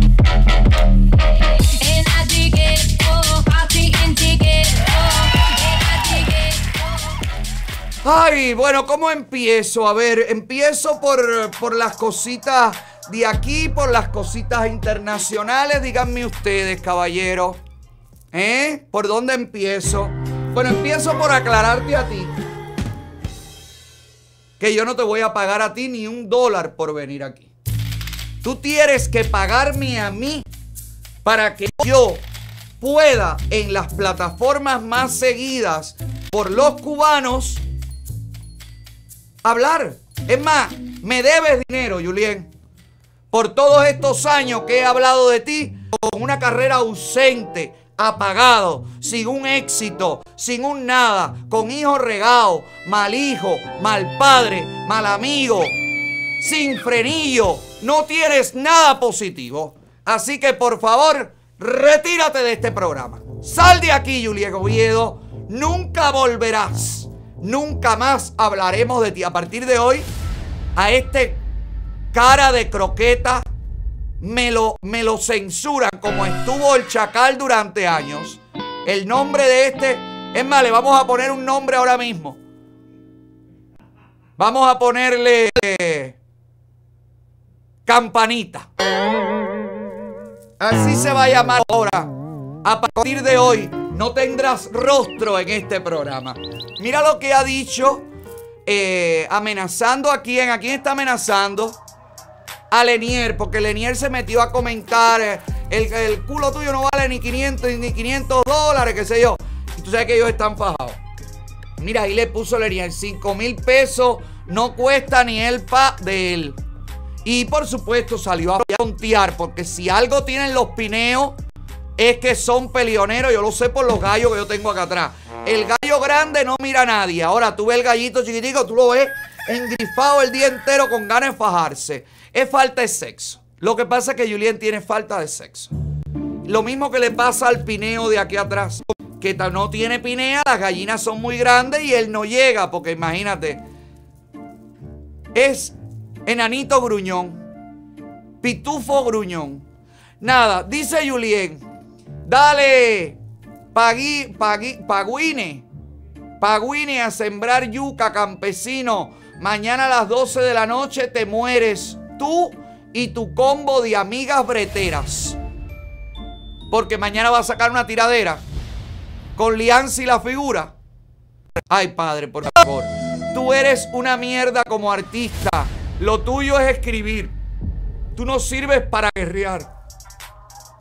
Ay, bueno, ¿cómo empiezo? A ver, empiezo por, por las cositas de aquí, por las cositas internacionales. Díganme ustedes, caballeros. ¿Eh? ¿Por dónde empiezo? Bueno, empiezo por aclararte a ti. Que yo no te voy a pagar a ti ni un dólar por venir aquí. Tú tienes que pagarme a mí para que yo pueda en las plataformas más seguidas por los cubanos hablar. Es más, me debes dinero, Julien. Por todos estos años que he hablado de ti con una carrera ausente, apagado, sin un éxito, sin un nada, con hijos regados, mal hijo, mal padre, mal amigo, sin frenillo. No tienes nada positivo. Así que por favor, retírate de este programa. Sal de aquí, Julien Oviedo. Nunca volverás. Nunca más hablaremos de ti. A partir de hoy, a este cara de croqueta me lo, me lo censuran como estuvo el chacal durante años. El nombre de este, es más, le vamos a poner un nombre ahora mismo. Vamos a ponerle campanita. Así se va a llamar ahora. A partir de hoy no tendrás rostro en este programa. Mira lo que ha dicho, eh, amenazando a quién, a quién está amenazando. A Lenier, porque Lenier se metió a comentar, eh, el, el culo tuyo no vale ni 500 ni 500 dólares, qué sé yo. Y tú sabes que ellos están fajados. Mira, ahí le puso Lenier, 5 mil pesos no cuesta ni el pa de él. Y por supuesto salió a tontear, porque si algo tienen los pineos es que son peleoneros. Yo lo sé por los gallos que yo tengo acá atrás. El gallo grande no mira a nadie. Ahora tú ves el gallito chiquitico, tú lo ves engrifado el día entero con ganas de fajarse. Es falta de sexo. Lo que pasa es que Julien tiene falta de sexo. Lo mismo que le pasa al pineo de aquí atrás. Que no tiene pinea, las gallinas son muy grandes y él no llega. Porque imagínate, es enanito gruñón. Pitufo gruñón. Nada, dice Julien. Dale, pagui, pagui, paguine, paguine a sembrar yuca, campesino. Mañana a las 12 de la noche te mueres tú y tu combo de amigas breteras. Porque mañana va a sacar una tiradera con Lianzi y la figura. Ay, padre, por favor. Tú eres una mierda como artista. Lo tuyo es escribir. Tú no sirves para guerrear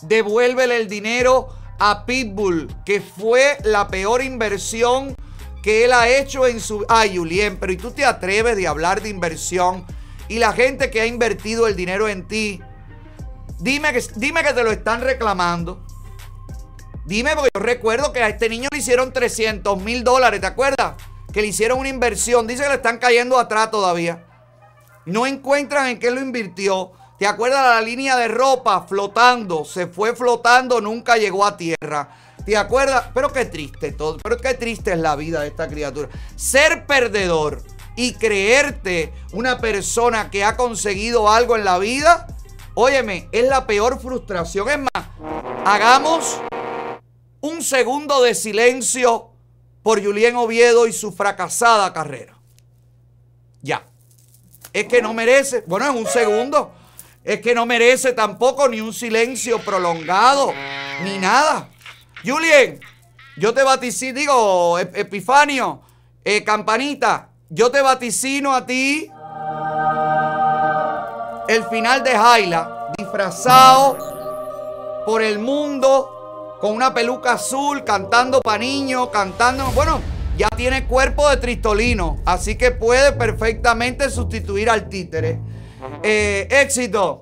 devuélvele el dinero a Pitbull, que fue la peor inversión que él ha hecho en su... Ay, Julien, pero ¿y tú te atreves de hablar de inversión? Y la gente que ha invertido el dinero en ti, dime que, dime que te lo están reclamando. Dime, porque yo recuerdo que a este niño le hicieron 300 mil dólares, ¿te acuerdas? Que le hicieron una inversión. Dice que le están cayendo atrás todavía. No encuentran en qué lo invirtió. ¿Te acuerdas la línea de ropa flotando? Se fue flotando, nunca llegó a tierra. ¿Te acuerdas? Pero qué triste todo. Pero qué triste es la vida de esta criatura. Ser perdedor y creerte una persona que ha conseguido algo en la vida Óyeme, es la peor frustración. Es más, hagamos un segundo de silencio por Julien Oviedo y su fracasada carrera. Ya. Es que no merece, bueno, es un segundo. Es que no merece tampoco ni un silencio prolongado, ni nada. Julien, yo te vaticino, digo, Epifanio, eh, Campanita, yo te vaticino a ti el final de Jaila, disfrazado por el mundo, con una peluca azul, cantando para niños, cantando. Bueno, ya tiene cuerpo de tristolino, así que puede perfectamente sustituir al títere. Eh, éxito,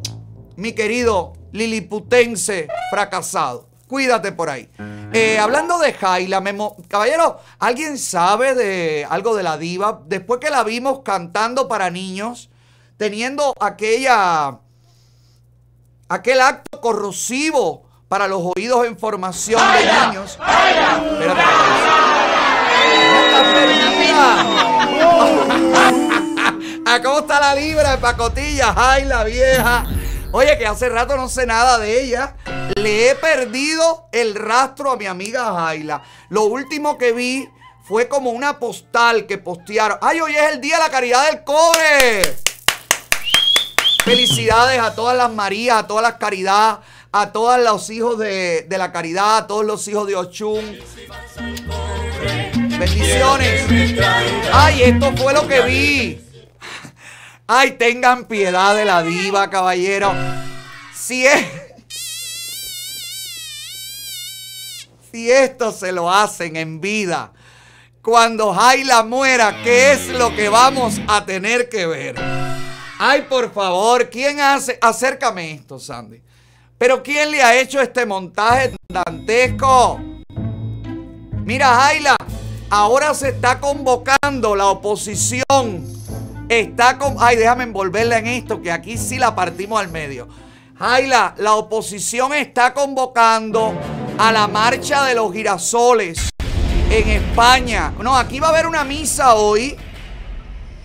mi querido liliputense fracasado. Cuídate por ahí. Eh, hablando de Jaila, Memo, caballero, ¿alguien sabe de algo de la diva? Después que la vimos cantando para niños, teniendo aquella, aquel acto corrosivo para los oídos en formación de niños. Espérate, ¿Cómo está la libra de pacotilla? Ay, la vieja. Oye, que hace rato no sé nada de ella. Le he perdido el rastro a mi amiga Jaila. Lo último que vi fue como una postal que postearon. ¡Ay, hoy es el día de la caridad del cobre! Felicidades a todas las Marías, a todas las caridades, a todos los hijos de, de, la caridad, a todos los hijos de Ochun. Bendiciones. Ay, esto fue lo que vi. Ay, tengan piedad de la diva, caballero. Si es. Si esto se lo hacen en vida, cuando Jaila muera, ¿qué es lo que vamos a tener que ver? Ay, por favor, ¿quién hace? Acércame esto, Sandy. Pero ¿quién le ha hecho este montaje dantesco? Mira, Jaila, ahora se está convocando la oposición. Está con. Ay, déjame envolverla en esto, que aquí sí la partimos al medio. Jaila, la oposición está convocando a la marcha de los girasoles en España. No, aquí va a haber una misa hoy.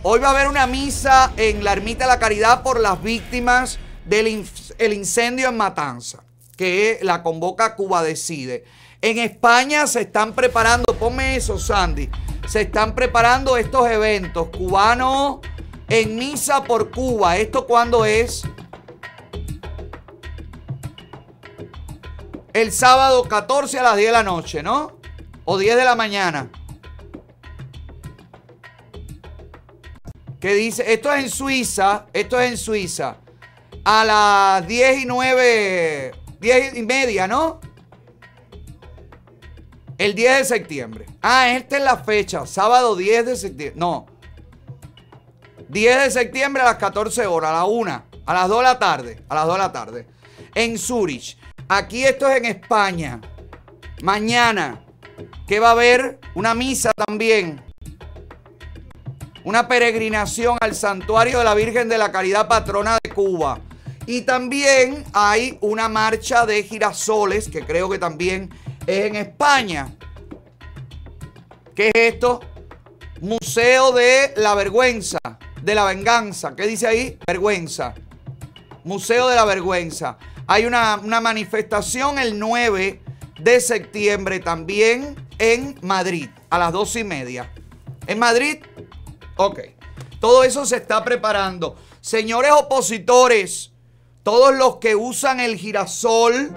Hoy va a haber una misa en la Ermita de la Caridad por las víctimas del el incendio en Matanza, que la convoca Cuba Decide. En España se están preparando, ponme eso, Sandy, se están preparando estos eventos cubanos en misa por Cuba. ¿Esto cuándo es? El sábado 14 a las 10 de la noche, ¿no? O 10 de la mañana. ¿Qué dice? Esto es en Suiza, esto es en Suiza. A las 10 y 9, 10 y media, ¿no? El 10 de septiembre. Ah, esta es la fecha. Sábado 10 de septiembre. No. 10 de septiembre a las 14 horas, a la 1, a las 2 de la tarde. A las 2 de la tarde. En Zurich. Aquí esto es en España. Mañana. Que va a haber una misa también. Una peregrinación al santuario de la Virgen de la Caridad Patrona de Cuba. Y también hay una marcha de girasoles, que creo que también es en España. ¿Qué es esto? Museo de la Vergüenza, de la Venganza. ¿Qué dice ahí? Vergüenza. Museo de la Vergüenza. Hay una, una manifestación el 9 de septiembre también en Madrid, a las dos y media. ¿En Madrid? Ok. Todo eso se está preparando. Señores opositores, todos los que usan el girasol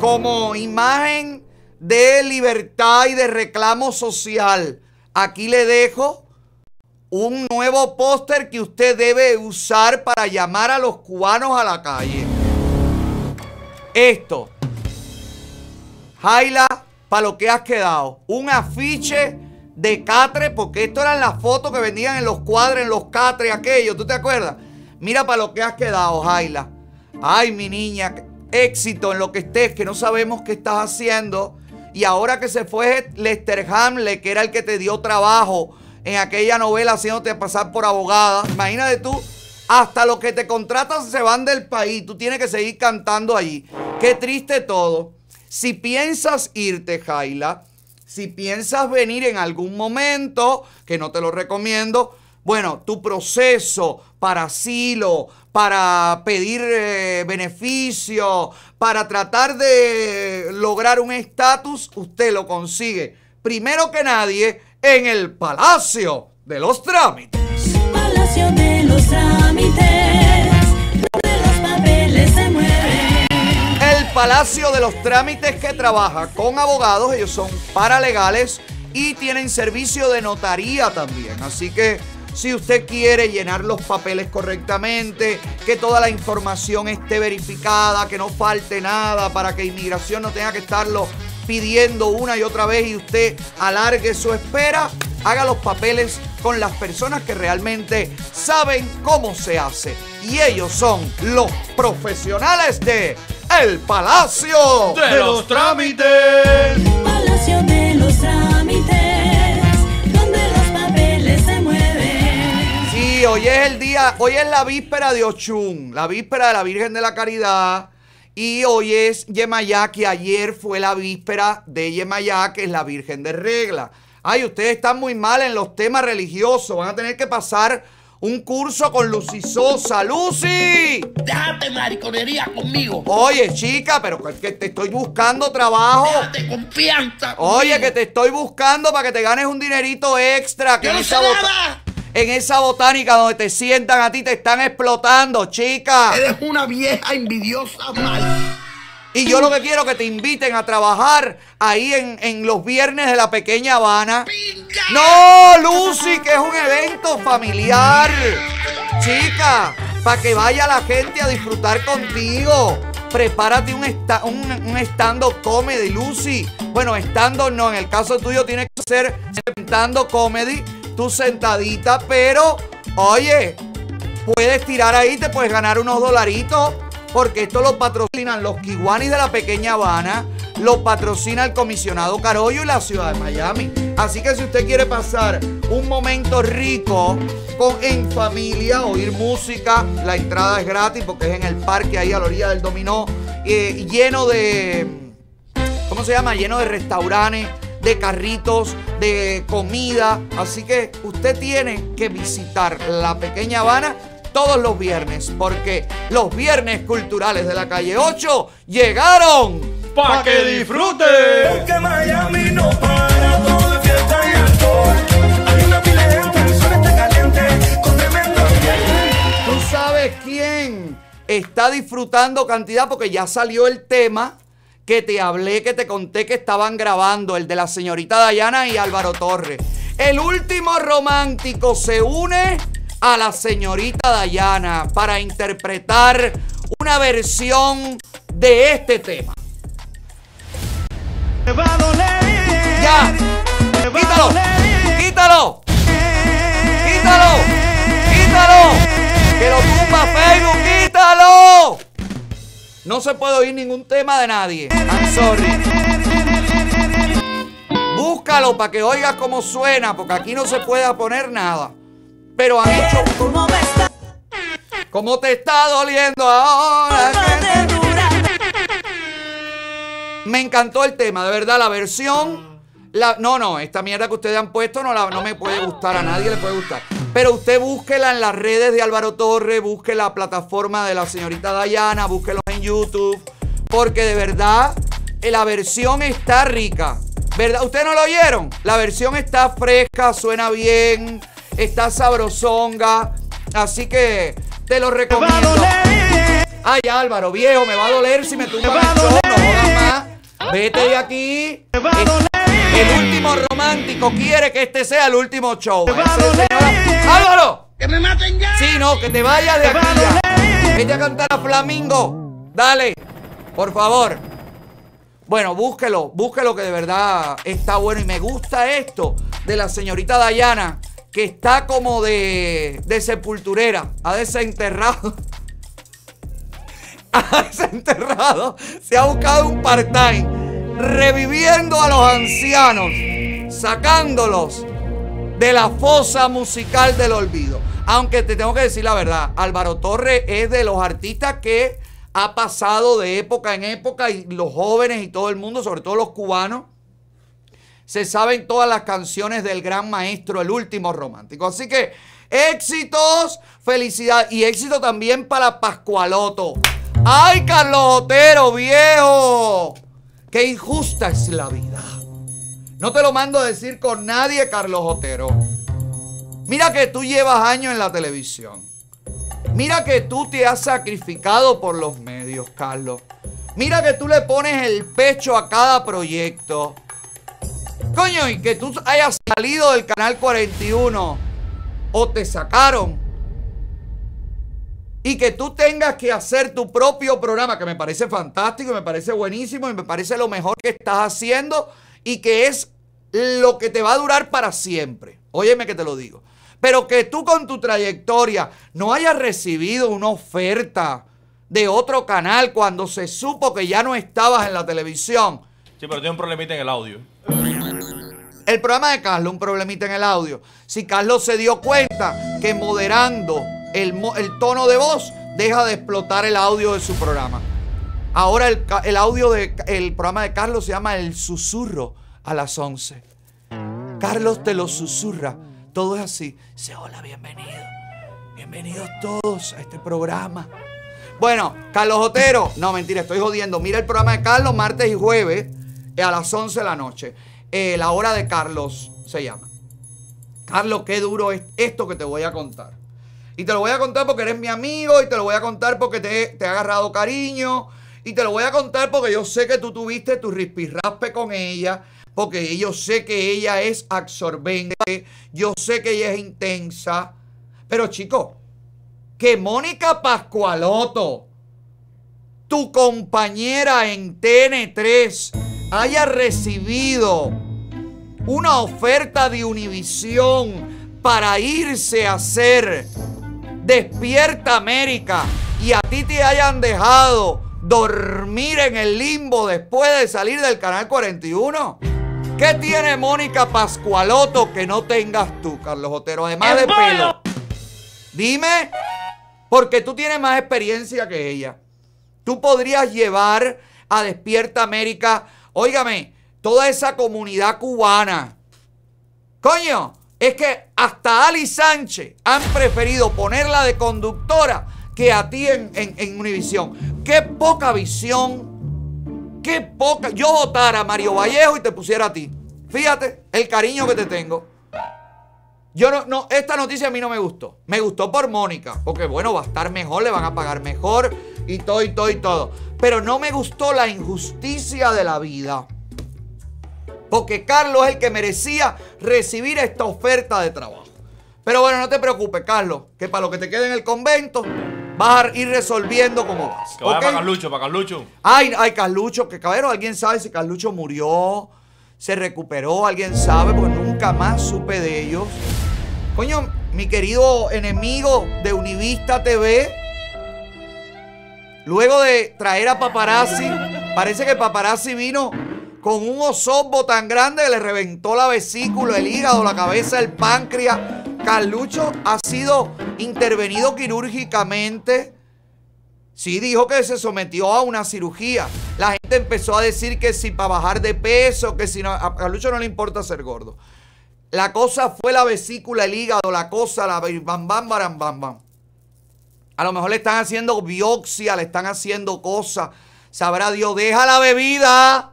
como imagen de libertad y de reclamo social. Aquí le dejo un nuevo póster que usted debe usar para llamar a los cubanos a la calle. Esto. Jaila, para lo que has quedado. Un afiche de catre, porque esto eran las fotos que vendían en los cuadros, en los catres, aquellos. ¿Tú te acuerdas? Mira para lo que has quedado, Jaila. Ay, mi niña, éxito en lo que estés, que no sabemos qué estás haciendo. Y ahora que se fue Lester Hamlet, que era el que te dio trabajo en aquella novela haciéndote pasar por abogada, imagínate tú, hasta los que te contratan se van del país. Tú tienes que seguir cantando allí. Qué triste todo. Si piensas irte, Jaila, si piensas venir en algún momento, que no te lo recomiendo, Bueno, tu proceso para asilo, para pedir eh, beneficio, para tratar de lograr un estatus, usted lo consigue primero que nadie en el Palacio de los Trámites. Palacio de los Trámites, donde los papeles se mueven. El Palacio de los Trámites que trabaja con abogados, ellos son paralegales y tienen servicio de notaría también. Así que si usted quiere llenar los papeles correctamente, que toda la información esté verificada, que no falte nada para que inmigración no tenga que estarlo pidiendo una y otra vez y usted alargue su espera, haga los papeles con las personas que realmente saben cómo se hace. Y ellos son los profesionales de El Palacio De los Trámites. Palacio de los Trámites, donde los papeles se mueven. Sí, hoy es el día, hoy es la víspera de Ochun, la víspera de la Virgen de la Caridad. Y hoy es Yemayá, que ayer fue la víspera de Yemayá, que es la Virgen de Regla. Ay, ustedes están muy mal en los temas religiosos. Van a tener que pasar un curso con Lucy Sosa. ¡Lucy! Déjate mariconería conmigo. Oye, chica, pero es que te estoy buscando trabajo. Déjate confianza. Oye, conmigo. que te estoy buscando para que te ganes un dinerito extra. Que Yo no sé nada. En esa botánica donde te sientan a ti te están explotando, chica. Eres una vieja envidiosa mal. Y yo lo que quiero es que te inviten a trabajar ahí en, en los viernes de la pequeña Habana. No, Lucy, que es un evento familiar. Chica, para que vaya la gente a disfrutar contigo. Prepárate un, esta- un, un stand-up comedy, Lucy. Bueno, stand-up no, en el caso tuyo tienes que ser stand-up comedy, tú sentadita, pero, oye, puedes tirar ahí, te puedes ganar unos dolaritos, porque esto lo patrocinan los Kiwanis de la pequeña Habana, lo patrocina el comisionado Carollo y la ciudad de Miami. Así que si usted quiere pasar un momento rico con, en familia, oír música, la entrada es gratis porque es en el parque ahí a la orilla del dominó, eh, lleno de, ¿cómo se llama? Lleno de restaurantes, de carritos, de comida. Así que usted tiene que visitar la pequeña Habana todos los viernes, porque los viernes culturales de la calle 8 llegaron. Pa' que disfrute. Porque Miami no para, todo es fiesta y alcohol. Hay una pila de gente, el sol está caliente, con tremendo ambiente. ¿Tú sabes quién está disfrutando cantidad? Porque ya salió el tema que te hablé, que te conté que estaban grabando, el de la señorita Dayana y Álvaro Torres. El último romántico se une a la señorita Dayana para interpretar una versión de este tema. ¡Ya! ¡Quítalo! ¡Quítalo! ¡Quítalo! ¡Quítalo! ¡Que lo tumba Facebook! ¡Quítalo! No se puede oír ningún tema de nadie. I'm sorry. Búscalo para que oigas cómo suena, porque aquí no se puede poner nada. Pero han hecho. ¿Cómo te está doliendo ahora? Me encantó el tema, de verdad, la versión. La, no, no, esta mierda que ustedes han puesto no, la- no me puede gustar, a nadie le puede gustar. Pero usted búsquela en las redes de Álvaro Torres, busque la plataforma de la señorita Dayana, búsquelo en YouTube, porque de verdad eh, la versión está rica. ¿Verdad? ¿Ustedes no lo oyeron? La versión está fresca, suena bien, está sabrosonga, así que te lo recomiendo. Ay, Álvaro, viejo, me va a doler si me tumban el show, no jodas más. Vete de aquí. El último romántico quiere que este sea el último show. ¡Álvaro! ¡Que me maten ya! Sí, no, que te vayas de aquí ya. Vete a cantar a Flamingo. Dale, por favor. Bueno, búsquelo, búsquelo que de verdad está bueno. Y me gusta esto de la señorita Dayana, que está como de, de sepulturera. Ha desenterrado. Ha desenterrado. Se ha buscado un part-time. Reviviendo a los ancianos. Sacándolos de la fosa musical del olvido. Aunque te tengo que decir la verdad, Álvaro Torres es de los artistas que ha pasado de época en época y los jóvenes y todo el mundo, sobre todo los cubanos, se saben todas las canciones del gran maestro, el último romántico. Así que éxitos, felicidad y éxito también para Pascualoto. ¡Ay, Carlos Otero, viejo! ¡Qué injusta es la vida! No te lo mando a decir con nadie, Carlos Otero. Mira que tú llevas años en la televisión. Mira que tú te has sacrificado por los medios, Carlos. Mira que tú le pones el pecho a cada proyecto. Coño, y que tú hayas salido del canal 41 o te sacaron y que tú tengas que hacer tu propio programa, que me parece fantástico, me parece buenísimo y me parece lo mejor que estás haciendo y que es lo que te va a durar para siempre. Óyeme que te lo digo. Pero que tú con tu trayectoria no hayas recibido una oferta de otro canal cuando se supo que ya no estabas en la televisión. Sí, pero tiene un problemita en el audio. El programa de Carlos, un problemita en el audio. Si Carlos se dio cuenta que moderando el, tono de voz deja de explotar el audio de su programa. Ahora el, audio del programa de Carlos se llama El Susurro a las 11. Carlos te lo susurra. Todo es así. Dice, hola, bienvenido. Bienvenidos todos a este programa. Bueno, Carlos Otero. No, mentira, estoy jodiendo. Mira el programa de Carlos martes y jueves eh, a las 11 de la noche. Eh, la hora de Carlos se llama. Carlos, qué duro es esto que te voy a contar. Y te lo voy a contar porque eres mi amigo y te lo voy a contar porque te, te he agarrado cariño y te lo voy a contar porque yo sé que tú tuviste tu rispirraspe con ella, porque yo sé que ella es absorbente, yo sé que ella es intensa. Pero chico, que Mónica Pascualoto, tu compañera en TN3, haya recibido una oferta de Univisión para irse a hacer Despierta América y a ti te hayan dejado dormir en el limbo después de salir del canal 41. ¿Qué tiene Mónica Pascualoto que no tengas tú, Carlos Otero? Además de pelo. Dime, porque tú tienes más experiencia que ella. Tú podrías llevar a Despierta América, óigame, toda esa comunidad cubana. Coño, es que hasta Ali Sánchez han preferido ponerla de conductora que a ti en, en, en Univisión. Qué poca visión. Qué poca. Yo votara a Mario Vallejo y te pusiera a ti. Fíjate el cariño que te tengo. Yo no, no, esta noticia a mí no me gustó. Me gustó por Mónica, porque bueno, va a estar mejor, le van a pagar mejor y todo y todo y todo. Pero no me gustó la injusticia de la vida. Porque Carlos es el que merecía recibir esta oferta de trabajo. Pero bueno, no te preocupes, Carlos, que para lo que te quede en el convento vas a ir resolviendo como vas. Que para Carlucho, para Carlucho. Ay, ay, Carlucho, que cabrero, alguien sabe si Carlucho murió, se recuperó, alguien sabe, porque nunca más supe de ellos. Coño, mi querido enemigo de Univista TV, luego de traer a Paparazzi, parece que Paparazzi vino con un osobbo tan grande que le reventó la vesícula, el hígado, la cabeza, el páncreas. Carlucho ha sido intervenido quirúrgicamente. Sí, dijo que se sometió a una cirugía. La gente empezó a decir que si para bajar de peso, que si no. A Carlucho no le importa ser gordo. La cosa fue la vesícula, el hígado, la cosa, la bam, bam, baram, bam, bam. A lo mejor le están haciendo biopsia, le están haciendo cosas. Sabrá Dios, deja la bebida.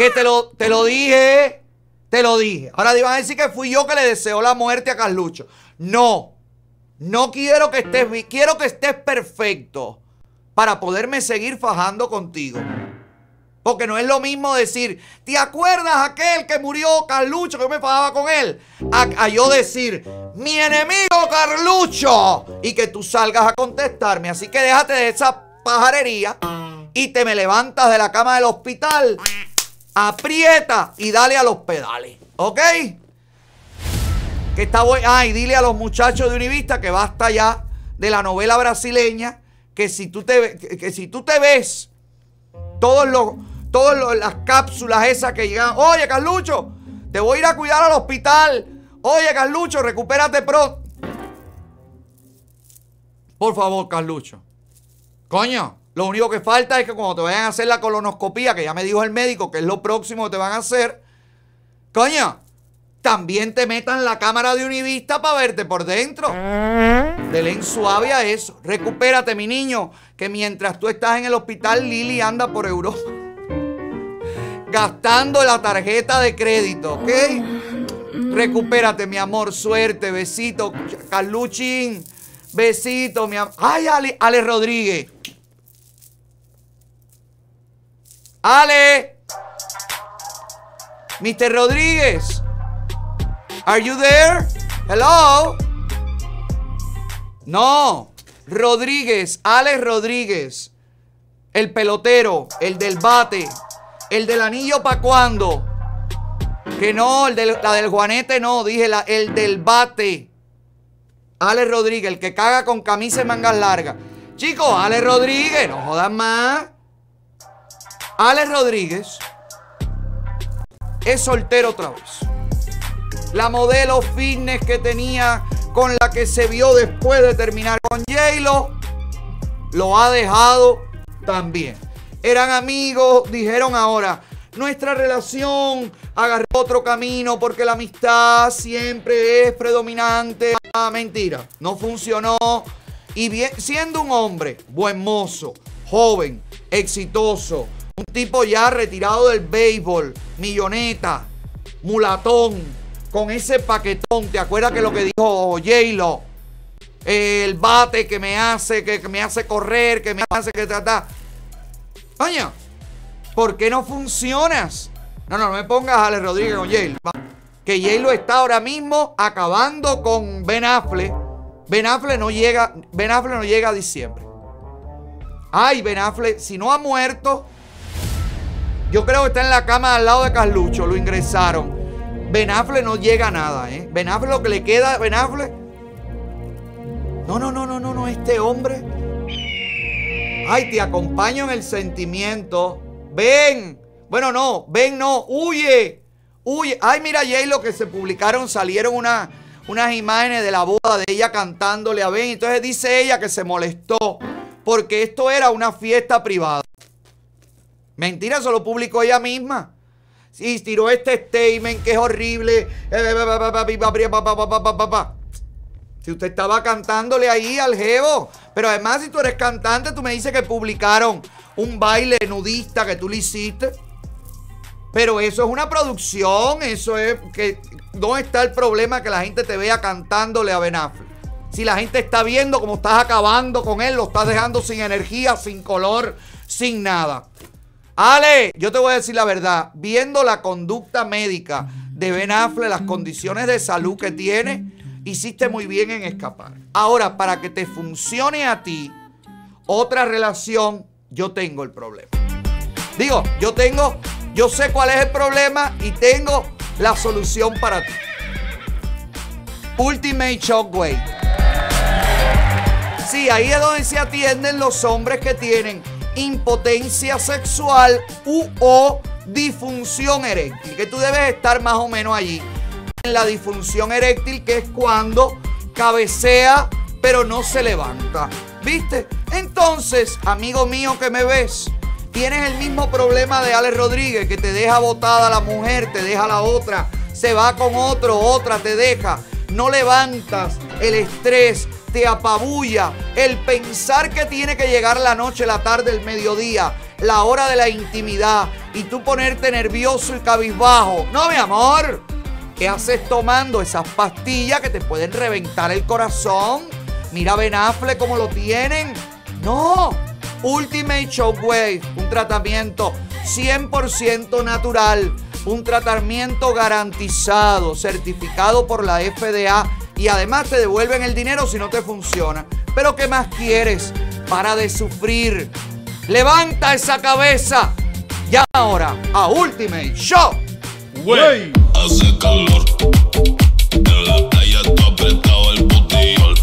Que te lo, te lo dije. Te lo dije. Ahora iban a decir que fui yo que le deseo la muerte a Carlucho. No. No quiero que estés quiero que estés perfecto para poderme seguir fajando contigo. Porque no es lo mismo decir, ¿te acuerdas aquel que murió Carlucho que yo me fajaba con él? A, a yo decir, mi enemigo Carlucho. Y que tú salgas a contestarme. Así que déjate de esa pajarería y te me levantas de la cama del hospital, aprieta y dale a los pedales. ¿Ok? Que está bueno. Ah, y dile a los muchachos de Univista que basta ya de la novela brasileña. Que si tú te, que, si tú te ves todos los, todas las cápsulas esas que llegan. Oye, Carlucho, te voy a ir a cuidar al hospital. Oye, Carlucho, recupérate pronto. Por favor, Carlucho. Coño, lo único que falta es que cuando te vayan a hacer la colonoscopía, que ya me dijo el médico que es lo próximo que te van a hacer, Coño, también te metan la cámara de Univista para verte por dentro. Dele en suave a eso. Recupérate, mi niño, que mientras tú estás en el hospital, Lili anda por Europa. Gastando la tarjeta de crédito, ¿ok? Recupérate, mi amor. Suerte, besito. Carluchín, besito, mi amor. Ay, Ale, Ale Rodríguez. Ale. Mr. Rodríguez. Are you there? Hello. No. Rodríguez, Alex Rodríguez. El pelotero, el del bate, el del anillo para cuando. Que no, el del- la del Juanete no, dije el del bate. Alex Rodríguez, el que caga con camisa y mangas largas. Chicos, Alex Rodríguez, no jodan más. Alex Rodríguez es soltero otra vez. La modelo fitness que tenía con la que se vio después de terminar con J-Lo, lo ha dejado también. Eran amigos, dijeron ahora, nuestra relación agarró otro camino porque la amistad siempre es predominante. Ah, mentira, no funcionó. Y bien, siendo un hombre, buen mozo, joven, exitoso, un tipo ya retirado del béisbol, milloneta, mulatón, con ese paquetón. ¿Te acuerdas que lo que dijo J-Lo? El bate que me hace, que, me hace correr, que me hace que trata. Coño, ¿por qué no funcionas? No, no, no me pongas a Ale Rodríguez con J-Lo. Que J-Lo está ahora mismo acabando con Ben Affleck. Ben Affleck no llega, Ben Affleck no llega a diciembre. Ay, Ben Affleck, si no ha muerto, yo creo que está en la cama al lado de Carlucho, lo ingresaron. Ben Affleck no llega a nada, ¿eh? Ben Affleck lo que le queda a Ben Affleck. No, no, no, no, no, no, este hombre. Ay, te acompaño en el sentimiento. Ven. Bueno, no, ven, no, huye. Huye. Ay, mira, Jay, lo que se publicaron, salieron una- unas imágenes de la boda de ella cantándole a Ben. Entonces dice ella que se molestó porque esto era una fiesta privada. Mentira, eso lo publicó ella misma. Sí, tiró este statement que es horrible. Si usted estaba cantándole ahí al jevo. Pero además, si tú eres cantante, tú me dices que publicaron un baile nudista que tú le hiciste. Pero eso es una producción. Eso es que. ¿Dónde está el problema que la gente te vea cantándole a Ben? Si la gente está viendo cómo estás acabando con él, lo estás dejando sin energía, sin color, sin nada. Ale, yo te voy a decir la verdad. Viendo la conducta médica de Ben Affleck, las condiciones de salud que tiene, hiciste muy bien en escapar. Ahora, para que te funcione a ti otra relación, yo tengo el problema. Digo, yo tengo, yo sé cuál es el problema y tengo la solución para ti. Ultimate Shockwave. Sí, ahí es donde se atienden los hombres que tienen impotencia sexual u o disfunción eréctil, que tú debes estar más o menos allí. En la disfunción eréctil, que es cuando cabecea pero no se levanta. ¿Viste? Entonces, amigo mío que me ves, tienes el mismo problema de Alex Rodríguez, que te deja botada la mujer, te deja la otra, se va con otro, otra te deja. No levantas, el estrés te apabulla, el pensar que tiene que llegar la noche, la tarde, el mediodía, la hora de la intimidad y tú ponerte nervioso y cabizbajo. No, mi amor. ¿Qué haces tomando esas pastillas que te pueden reventar el corazón? Mira a Ben Affleck cómo lo tienen. No. Ultimate Shockwave, un tratamiento 100% natural, un tratamiento garantizado, certificado por la FDA y además te devuelven el dinero si no te funciona. Pero ¿qué más quieres? Para de sufrir. Levanta esa cabeza. Ya ahora a Ultimate Show. Hace calor. En la playa tú apretado el botellón.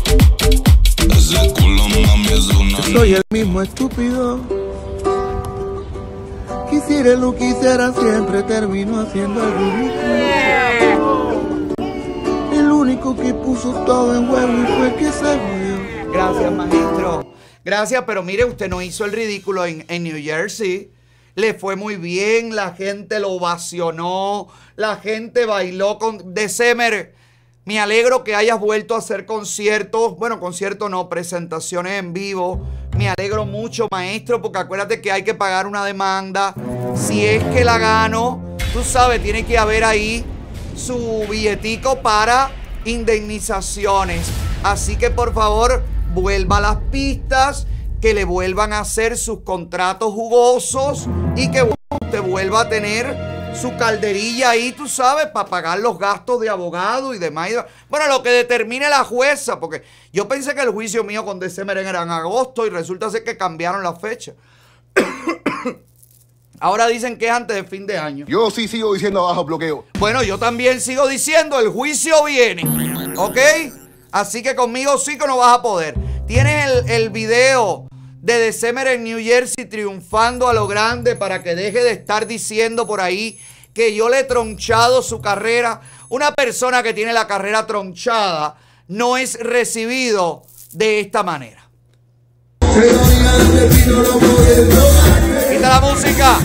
Ese culo mami es una Soy el mismo estúpido. Quisiera lo quisiera siempre termino haciendo el ridículo. El único que puso todo en juego fue que se jodió. Gracias, maestro. Gracias, pero mire, usted no hizo el ridículo en, en New Jersey. le fue muy bien, la gente lo ovacionó, la gente bailó con December. Me alegro que hayas vuelto a hacer conciertos, bueno, conciertos no, presentaciones en vivo. Me alegro mucho, maestro, porque acuérdate que hay que pagar una demanda. Si es que la gano, tú sabes, tiene que haber ahí su billetico para indemnizaciones. Así que por favor, vuelva a las pistas, que le vuelvan a hacer sus contratos jugosos y que usted vuelva a tener su calderilla ahí, tú sabes, para pagar los gastos de abogado y demás. Bueno, lo que determine la jueza, porque yo pensé que el juicio mío con December era en agosto y resulta ser que cambiaron la fecha. Ahora dicen que es antes de fin de año. Yo sí sigo diciendo abajo bloqueo. Bueno, yo también sigo diciendo, el juicio viene. ¿Ok? Así que conmigo sí que no vas a poder. Tienes el, el video de December en New Jersey triunfando a lo grande para que deje de estar diciendo por ahí que yo le he tronchado su carrera. Una persona que tiene la carrera tronchada no es recibido de esta manera. Quita la música.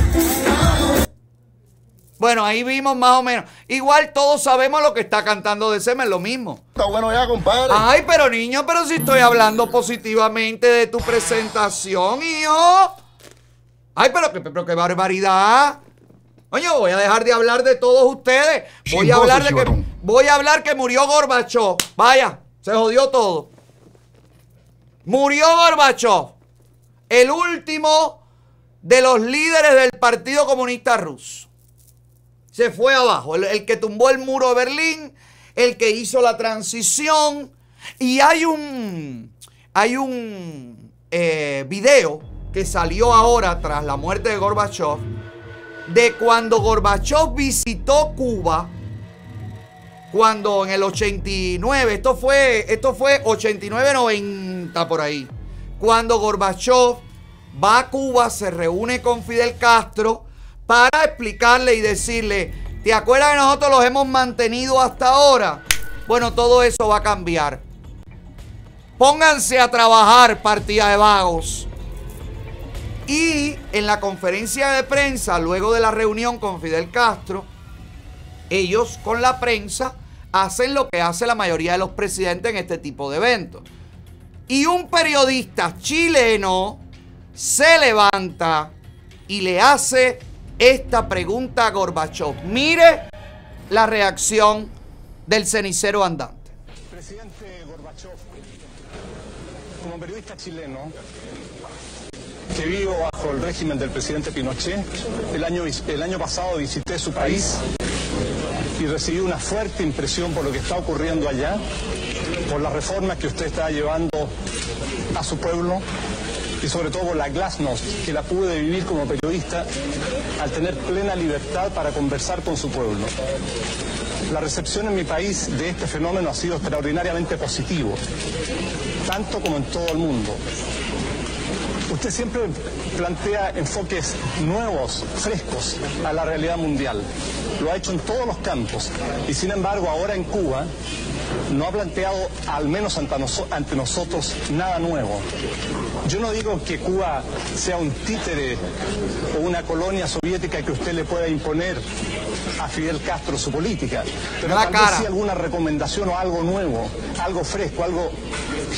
Bueno, ahí vimos más o menos. Igual todos sabemos lo que está cantando de Semen, lo mismo. Está bueno ya, compadre. Ay, pero niño, pero si estoy hablando positivamente de tu presentación, hijo. Ay, pero, qué- pero qué barbaridad. Oye, voy a dejar de hablar de todos ustedes. Voy a Chismoso, hablar de que voy a hablar que murió Gorbachov. Vaya, se jodió todo. Murió Gorbachov, el último de los líderes del Partido Comunista Ruso. Se fue abajo, el, que tumbó el muro de Berlín, el que hizo la transición. Y hay un, hay un eh, video que salió ahora tras la muerte de Gorbachev, de cuando Gorbachev visitó Cuba, cuando en el 89, esto fue, esto fue 89-90 por ahí, cuando Gorbachev va a Cuba, se reúne con Fidel Castro para explicarle y decirle, ¿te acuerdas que nosotros los hemos mantenido hasta ahora? Bueno, todo eso va a cambiar. Pónganse a trabajar, partida de vagos. Y en la conferencia de prensa, luego de la reunión con Fidel Castro, ellos con la prensa hacen lo que hace la mayoría de los presidentes en este tipo de eventos. Y un periodista chileno se levanta y le hace esta pregunta a Gorbachev. Mire la reacción del cenicero andante. Presidente Gorbachev, como periodista chileno que vivo bajo el régimen del presidente Pinochet, el año, el año pasado visité su país y recibí una fuerte impresión por lo que está ocurriendo allá, por las reformas que usted está llevando a su pueblo y sobre todo la glasnost que la pude vivir como periodista al tener plena libertad para conversar con su pueblo. La recepción en mi país de este fenómeno ha sido extraordinariamente positivo, tanto como en todo el mundo. Usted siempre plantea enfoques nuevos, frescos a la realidad mundial. Lo ha hecho en todos los campos. Y sin embargo, ahora en Cuba no ha planteado, al menos ante, noso- ante nosotros, nada nuevo. Yo no digo que Cuba sea un títere o una colonia soviética que usted le pueda imponer a Fidel Castro su política, pero tal vez sí alguna recomendación o algo nuevo, algo fresco, algo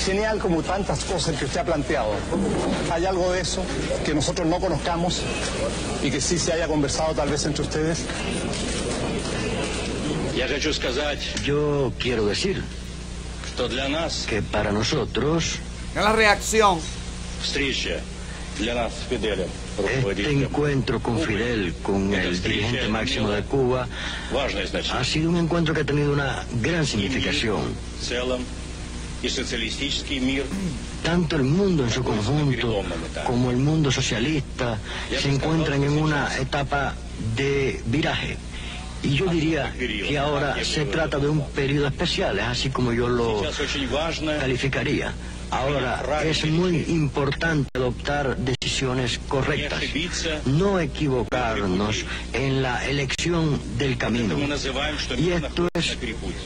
genial como tantas cosas que usted ha planteado. ¿Hay algo de eso que nosotros no conozcamos y que sí se haya conversado tal vez entre ustedes? Yo quiero decir que para nosotros la reacción. este encuentro con Fidel, con el dirigente máximo de Cuba, ha sido un encuentro que ha tenido una gran significación. Tanto el mundo en su conjunto como el mundo socialista se encuentran en una etapa de viraje. Y yo diría que ahora se trata de un periodo especial, es así como yo lo calificaría. Ahora es muy importante adoptar decisiones correctas, no equivocarnos en la elección del camino. Y esto es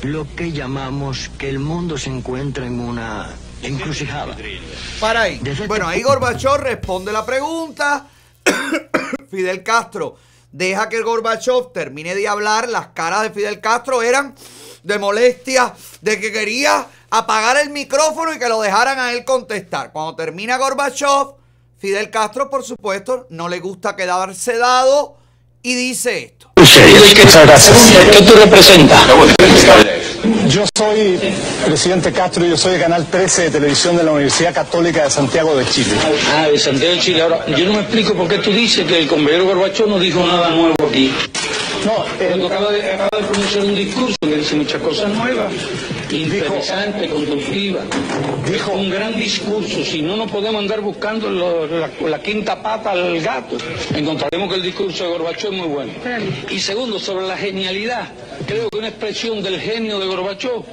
lo que llamamos que el mundo se encuentra en una encrucijada. Para ahí. Bueno, ahí Gorbachev responde la pregunta. Fidel Castro deja que Gorbachev termine de hablar, las caras de Fidel Castro eran de molestia, de que quería apagar el micrófono y que lo dejaran a él contestar. Cuando termina Gorbachev, Fidel Castro, por supuesto, no le gusta quedarse dado y dice esto. ¿Qué tú representas? Yo soy presidente Castro, yo soy de Canal 13 de televisión de la Universidad Católica de Santiago de Chile. Ah, de Santiago de Chile. Ahora, yo no me explico por qué tú dices que el compañero Gorbachov no dijo nada nuevo aquí. No, Cuando acaba de, acaba de pronunciar un discurso que dice muchas cosas nuevas, interesante, constructiva. Dijo un gran discurso. Si no, no podemos andar buscando lo- la, la quinta pata al gato. Encontraremos que el discurso de Gorbachov es muy bueno. Y segundo, sobre la genialidad. Creo que una expresión del genio de Gorbachov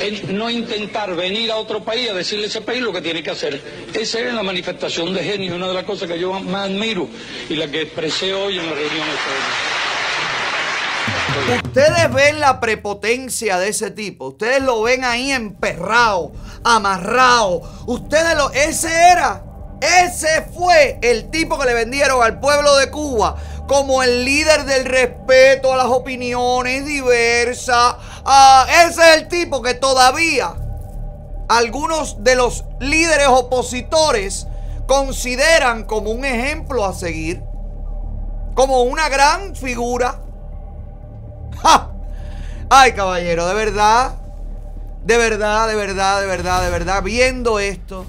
es no intentar venir a otro país a decirle a ese país lo que tiene que hacer. Esa es la manifestación de genio, una de las cosas que yo más admiro y la que expresé hoy en la reunión. Ustedes ven la prepotencia de ese tipo. Ustedes lo ven ahí emperrado, amarrado. Ustedes lo. Ese era. Ese fue el tipo que le vendieron al pueblo de Cuba como el líder del respeto a las opiniones diversas. Ah, ese es el tipo que todavía algunos de los líderes opositores consideran como un ejemplo a seguir, como una gran figura. Ay, caballero, de verdad, de verdad, de verdad, de verdad, de verdad, viendo esto,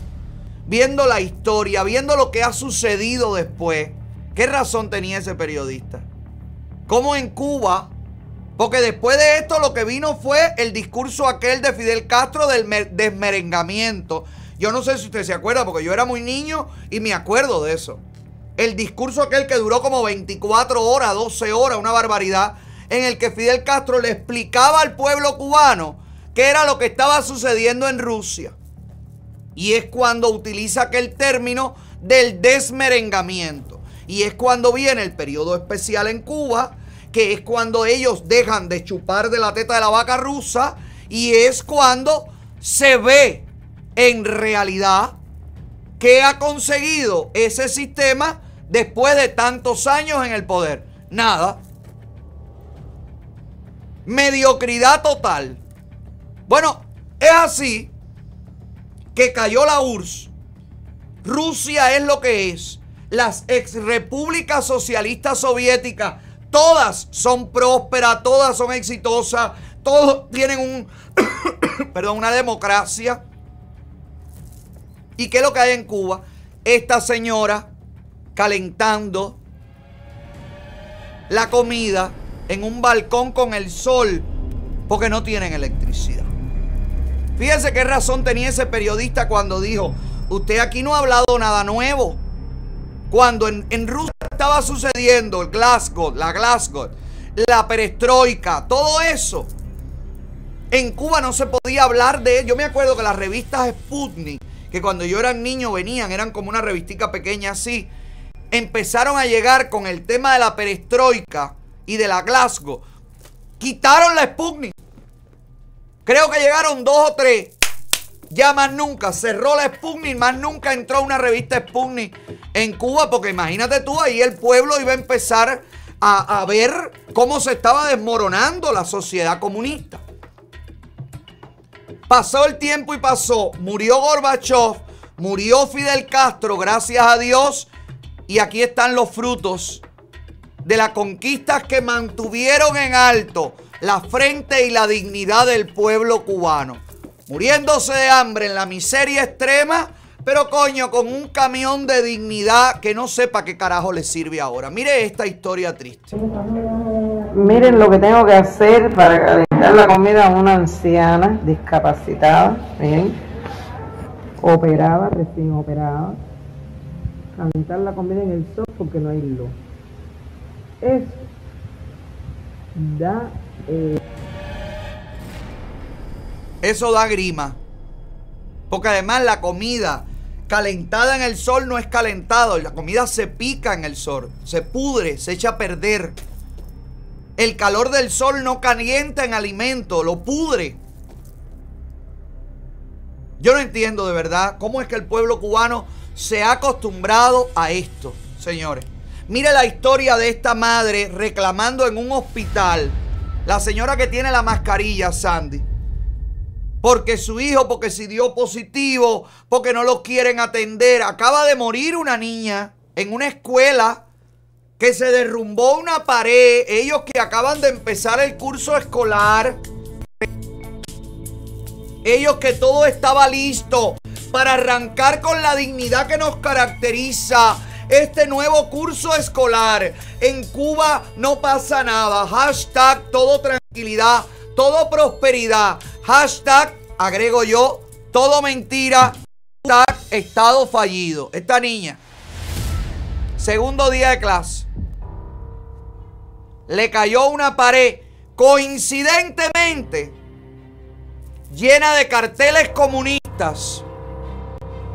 viendo la historia, viendo lo que ha sucedido después, ¿qué razón tenía ese periodista? Como en Cuba, porque después de esto lo que vino fue el discurso aquel de Fidel Castro del mer- desmerengamiento. Yo no sé si usted se acuerda, porque yo era muy niño y me acuerdo de eso. El discurso aquel que duró como 24 horas, 12 horas, una barbaridad, en el que Fidel Castro le explicaba al pueblo cubano qué era lo que estaba sucediendo en Rusia. Y es cuando utiliza aquel término del desmerengamiento. Y es cuando viene el periodo especial en Cuba, que es cuando ellos dejan de chupar de la teta de la vaca rusa y es cuando se ve en realidad que ha conseguido ese sistema después de tantos años en el poder. Nada. Mediocridad total. Bueno, es así que cayó la URSS. Rusia es lo que es. Las ex repúblicas socialistas soviéticas, todas son prósperas, todas son exitosas, todos tienen un, perdón, una democracia. ¿Y qué es lo que hay en Cuba? Esta señora calentando la comida en un balcón con el sol porque no tienen electricidad. Fíjense qué razón tenía ese periodista cuando dijo, usted aquí no ha hablado nada nuevo. Cuando en, Rusia estaba sucediendo el Glasgow, la Glasgow, la perestroika, todo eso. En Cuba no se podía hablar de ello. Yo me acuerdo que las revistas Sputnik, que cuando yo era niño venían, eran como una revistica pequeña así, empezaron a llegar con el tema de la perestroika y de la Glasgow. Quitaron la Sputnik. Creo que llegaron dos o tres. Ya más nunca cerró la Sputnik, más nunca entró una revista Sputnik en Cuba, porque imagínate tú, ahí el pueblo iba a empezar a, a ver cómo se estaba desmoronando la sociedad comunista. Pasó el tiempo y pasó. Murió Gorbachev, murió Fidel Castro, gracias a Dios. Y aquí están los frutos de las conquistas que mantuvieron en alto la frente y la dignidad del pueblo cubano. Muriéndose de hambre en la miseria extrema, pero coño, con un camión de dignidad que no sepa qué carajo le sirve ahora. Mire esta historia triste. Miren lo que tengo que hacer para calentar la comida a una anciana discapacitada, miren, operada, recién operada. Calentar la comida en el sol porque no hay luz. Eso da eh, Eso da grima. Porque además la comida calentada en el sol no es calentado. La comida se pica en el sol. Se pudre, se echa a perder. El calor del sol no calienta en alimento, lo pudre. Yo no entiendo de verdad cómo es que el pueblo cubano se ha acostumbrado a esto, señores. Mire la historia de esta madre reclamando en un hospital. La señora que tiene la mascarilla, Sandy. Porque su hijo, porque si dio positivo, porque no lo quieren atender. Acaba de morir una niña en una escuela que se derrumbó una pared. Ellos que acaban de empezar el curso escolar. Ellos que todo estaba listo para arrancar con la dignidad que nos caracteriza este nuevo curso escolar. En Cuba no pasa nada. Hashtag todo tranquilidad, todo prosperidad. Hashtag, agrego yo, todo mentira. Hashtag estado fallido. Esta niña, segundo día de clase, le cayó una pared coincidentemente llena de carteles comunistas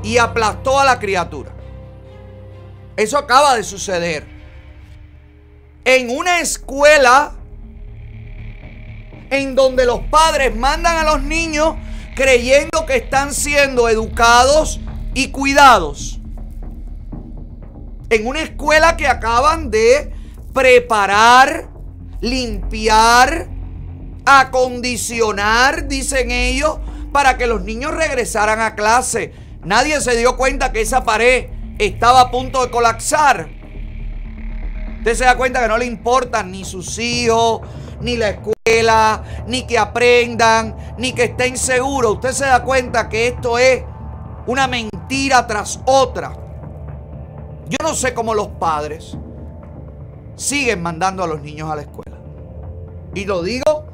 y aplastó a la criatura. Eso acaba de suceder. En una escuela en donde los padres mandan a los niños creyendo que están siendo educados y cuidados. En una escuela que acaban de preparar, limpiar, acondicionar, dicen ellos, para que los niños regresaran a clase. Nadie se dio cuenta que esa pared estaba a punto de colapsar. Usted se da cuenta que no le importan ni sus hijos, ni la escuela, ni que aprendan, ni que estén seguros. Usted se da cuenta que esto es una mentira tras otra. Yo no sé cómo los padres siguen mandando a los niños a la escuela. Y lo digo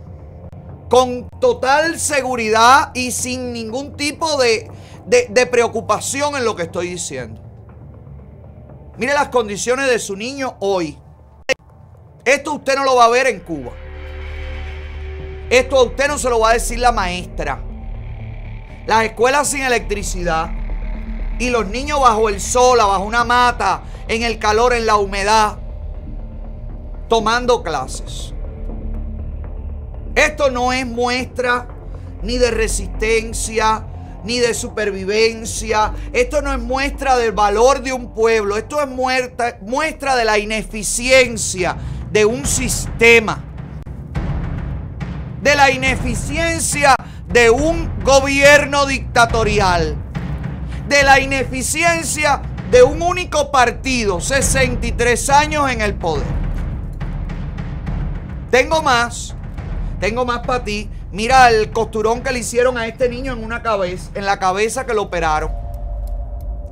con total seguridad y sin ningún tipo de, de, de preocupación en lo que estoy diciendo. Mire las condiciones de su niño hoy. Esto usted no lo va a ver en Cuba. Esto a usted no se lo va a decir la maestra. Las escuelas sin electricidad y los niños bajo el sol, bajo una mata, en el calor, en la humedad, tomando clases. Esto no es muestra ni de resistencia, ni de supervivencia. Esto no es muestra del valor de un pueblo. Esto es muestra, muestra de la ineficiencia de un sistema. De la ineficiencia de un gobierno dictatorial. De la ineficiencia de un único partido. 63 años en el poder. Tengo más. Tengo más para ti. Mira el costurón que le hicieron a este niño en una cabeza, en la cabeza que lo operaron.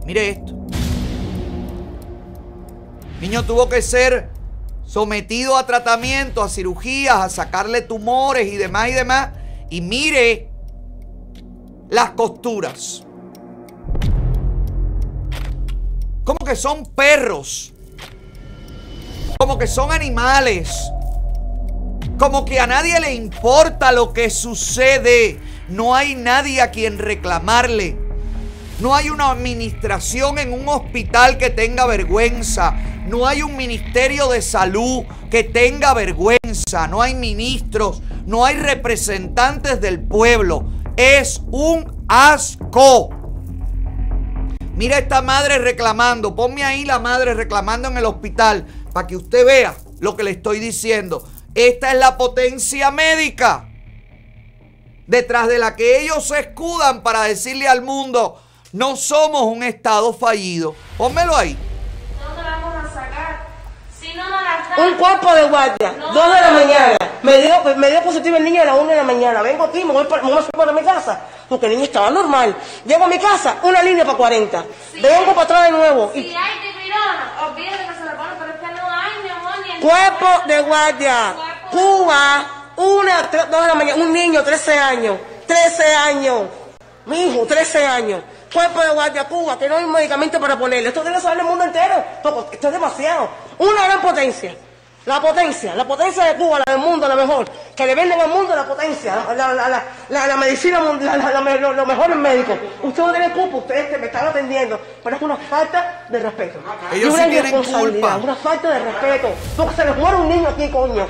Mire esto. El niño tuvo que ser sometido a tratamiento, a cirugías, a sacarle tumores y demás y demás. Y mire las costuras. Como que son perros. Como que son animales. Como que a nadie le importa lo que sucede. No hay nadie a quien reclamarle. No hay una administración en un hospital que tenga vergüenza. No hay un ministerio de salud que tenga vergüenza. No hay ministros. No hay representantes del pueblo. Es un asco. Mira esta madre reclamando. Ponme ahí la madre reclamando en el hospital para que usted vea lo que le estoy diciendo. Esta es la potencia médica detrás de la que ellos se escudan para decirle al mundo, no somos un estado fallido. Pónmelo ahí. ¿Dónde la vamos a sacar? Si no nos la dan. Un cuerpo de guardia, No. dos de la mañana. Me dio, me dio positivo el niño a la una de la mañana. Vengo aquí, me voy para, me voy para mi casa. Porque el niño estaba normal. Llego a mi casa, una línea para 40. Vengo para atrás de nuevo. Si Y hay dipirona, olvídate que se la ponen, pero es que no hay, mi amor, ni cuerpo de guardia. Cuba, una, tres, dos de la mañana. Un niño, 13 años. 13 años. Mi hijo, 13 años. Cuerpo de guardia, Cuba, que no hay un medicamento para ponerle. Esto debe saber el mundo entero. Porque esto es demasiado. Una gran potencia. La potencia, la potencia de Cuba, la del mundo, la mejor. Que le venden al mundo la potencia, la, la, la, la, medicina la- lo, lo mejor en médico. Usted no tiene culpa, ustedes que me están atendiendo. Pero es una falta de respeto. Ellos y una sí tienen culpa. Una falta de respeto. Porque se les muere un niño aquí, coño.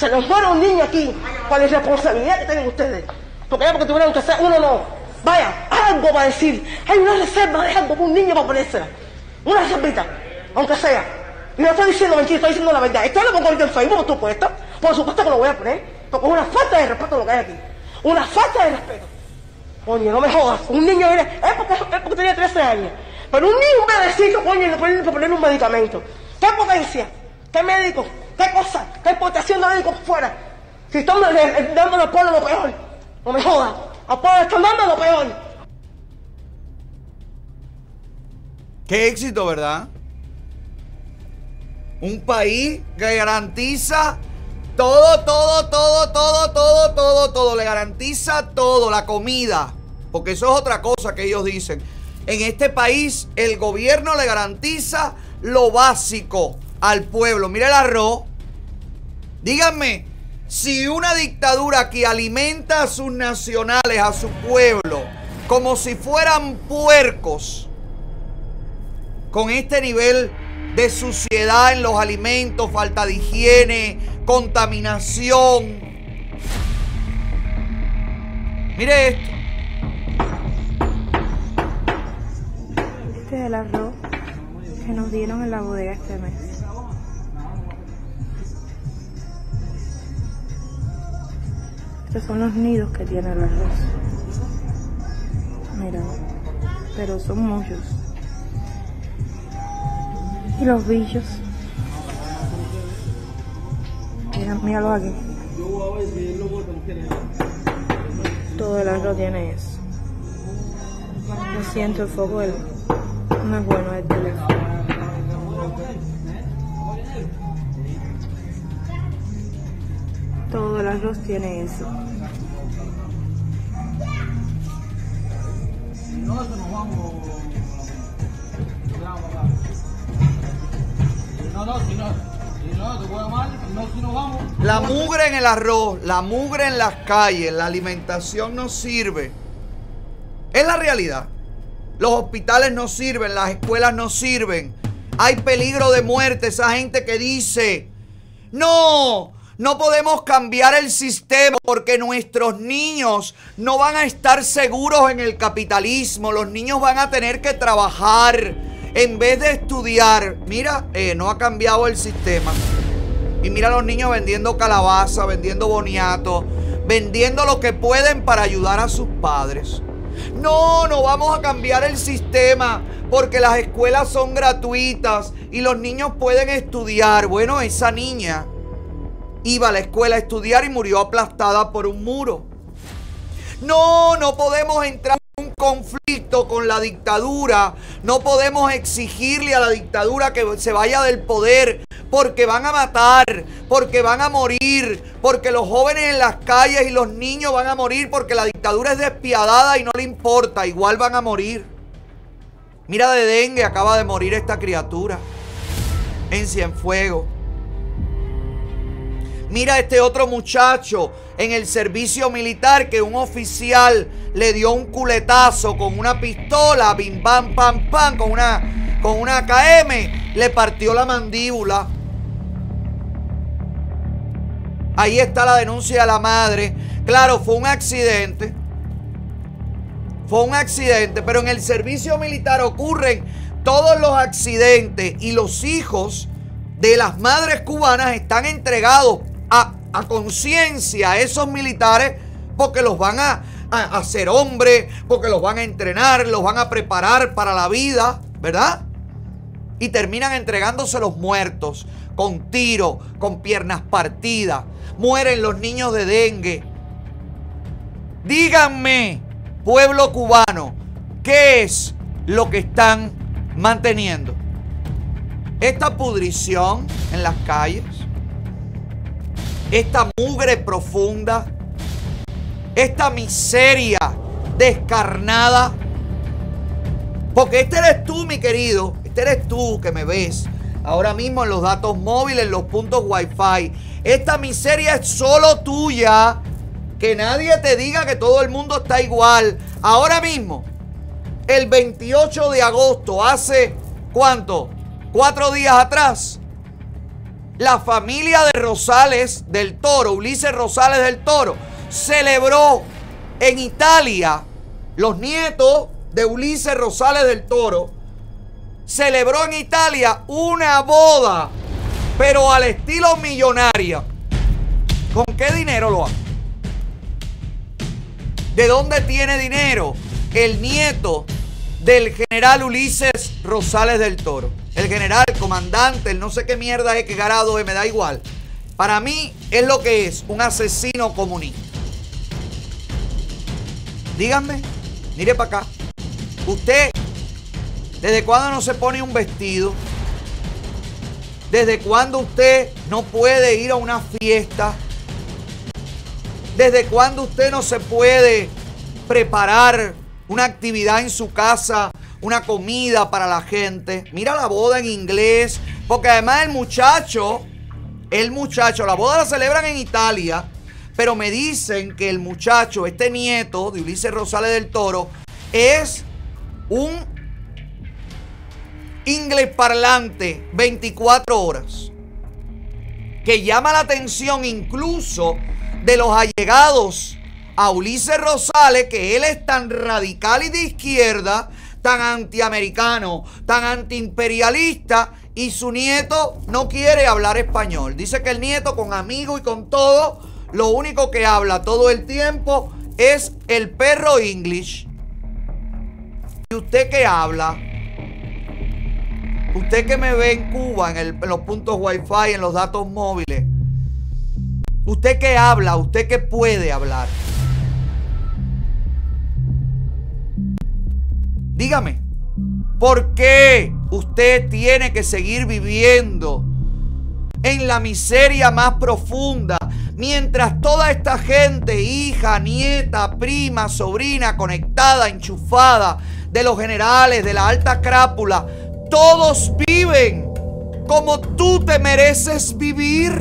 Se les muere un niño aquí. Con la irresponsabilidad que tienen ustedes. Porque ya porque tuvieron que ser, uno no. Vaya, algo para decir. Hay una reserva de algo un niño para ponérsela. Una reservita, aunque sea. Y no estoy diciendo mentira, estoy diciendo la verdad. Esto lo pongo ahorita en Facebook, por supuesto. Por supuesto que lo voy a poner. Porque es una falta de respeto lo que hay aquí. Una falta de respeto. Coño, no me jodas. Un niño viene, es porque, tenía 13 años. Pero un niño, un bebecito, coño, le ponen que poner un medicamento. ¿Qué potencia? ¿Qué médico? ¿Qué cosa? ¿Qué importación de médicos fuera? Si están dando al pueblo lo peor. No me jodas. Al pueblo están dando lo peor. Qué éxito, ¿verdad? Un país que garantiza todo, todo, todo, todo, todo, todo, todo. Le garantiza todo, la comida. Porque eso es otra cosa que ellos dicen. En este país el gobierno le garantiza lo básico al pueblo. Mira el arroz. Díganme, si una dictadura que alimenta a sus nacionales, a su pueblo, como si fueran puercos, con este nivel de suciedad en los alimentos, falta de higiene, contaminación. Mire esto. Este es el arroz que nos dieron en la bodega este mes. Estos son los nidos que tiene el arroz. Mira, pero son muchos. Y los bichos. Mira, míralo aquí. Todo el arroz tiene eso. Lo siento, el foco no es bueno el teléfono. Todo el arroz tiene eso. La mugre en el arroz, la mugre en las calles, la alimentación no sirve. Es la realidad. Los hospitales no sirven, las escuelas no sirven. Hay peligro de muerte. Esa gente que dice, no, no podemos cambiar el sistema porque nuestros niños no van a estar seguros en el capitalismo. Los niños van a tener que trabajar en vez de estudiar. Mira, eh, no ha cambiado el sistema. Y mira los niños vendiendo calabaza, vendiendo boniato, vendiendo lo que pueden para ayudar a sus padres. No, no vamos a cambiar el sistema porque las escuelas son gratuitas y los niños pueden estudiar. Bueno, esa niña iba a la escuela a estudiar y murió aplastada por un muro. No, no podemos entrar en un conflicto con la dictadura. No podemos exigirle a la dictadura que se vaya del poder porque van a matar, porque van a morir, porque los jóvenes en las calles y los niños van a morir porque la dictadura es despiadada y no le importa, igual van a morir. Mira de dengue, acaba de morir esta criatura en Cienfuegos. Mira este otro muchacho en el servicio militar que un oficial le dio un culetazo con una pistola, bim bam pam pam, con una con una KM, le partió la mandíbula. Ahí está la denuncia de la madre. Claro, fue un accidente. Fue un accidente, pero en el servicio militar ocurren todos los accidentes y los hijos de las madres cubanas están entregados a, conciencia a esos militares porque los van a, a, a hacer hombres, porque los van a entrenar, los van a preparar para la vida, ¿verdad? Y terminan entregándose los muertos con tiro, con piernas partidas. Mueren los niños de dengue. Díganme, pueblo cubano, ¿qué es lo que están manteniendo? Esta pudrición en las calles, esta mugre profunda, esta miseria descarnada. Porque este eres tú, mi querido, este eres tú que me ves ahora mismo en los datos móviles, en los puntos wifi. Esta miseria es solo tuya. Que nadie te diga que todo el mundo está igual. Ahora mismo, el 28 de agosto, hace cuánto? Cuatro días atrás, la familia de Rosales del Toro, Ulises Rosales del Toro, celebró en Italia, los nietos de Ulises Rosales del Toro, celebró en Italia una boda, pero al estilo millonaria. ¿Con qué dinero lo hace? ¿De dónde tiene dinero? El nieto del general Ulises Rosales del Toro. El general, el comandante, el no sé qué mierda es que garado me da igual. Para mí es lo que es un asesino comunista. Díganme, mire para acá. Usted, ¿desde cuándo no se pone un vestido? ¿Desde cuándo usted no puede ir a una fiesta? ¿Desde cuándo usted no se puede preparar una actividad en su casa, una comida para la gente? Mira la boda en inglés, porque además el muchacho, el muchacho, la boda la celebran en Italia, pero me dicen que el muchacho, este nieto de Ulises Rosales del Toro, es un inglés parlante 24 horas. Que llama la atención incluso de los allegados a Ulises Rosales, que él es tan radical y de izquierda, tan antiamericano, tan antiimperialista, y su nieto no quiere hablar español. Dice que el nieto con amigos y con todo, lo único que habla todo el tiempo es el perro English. ¿Y usted qué habla? Usted que me ve en Cuba, en, el- en los puntos Wi-Fi, en los datos móviles. ¿Usted qué habla? ¿Usted qué puede hablar? Dígame, ¿por qué usted tiene que seguir viviendo en la miseria más profunda mientras toda esta gente, hija, nieta, prima, sobrina, conectada, enchufada de los generales, de la alta crápula, todos viven como tú te mereces vivir?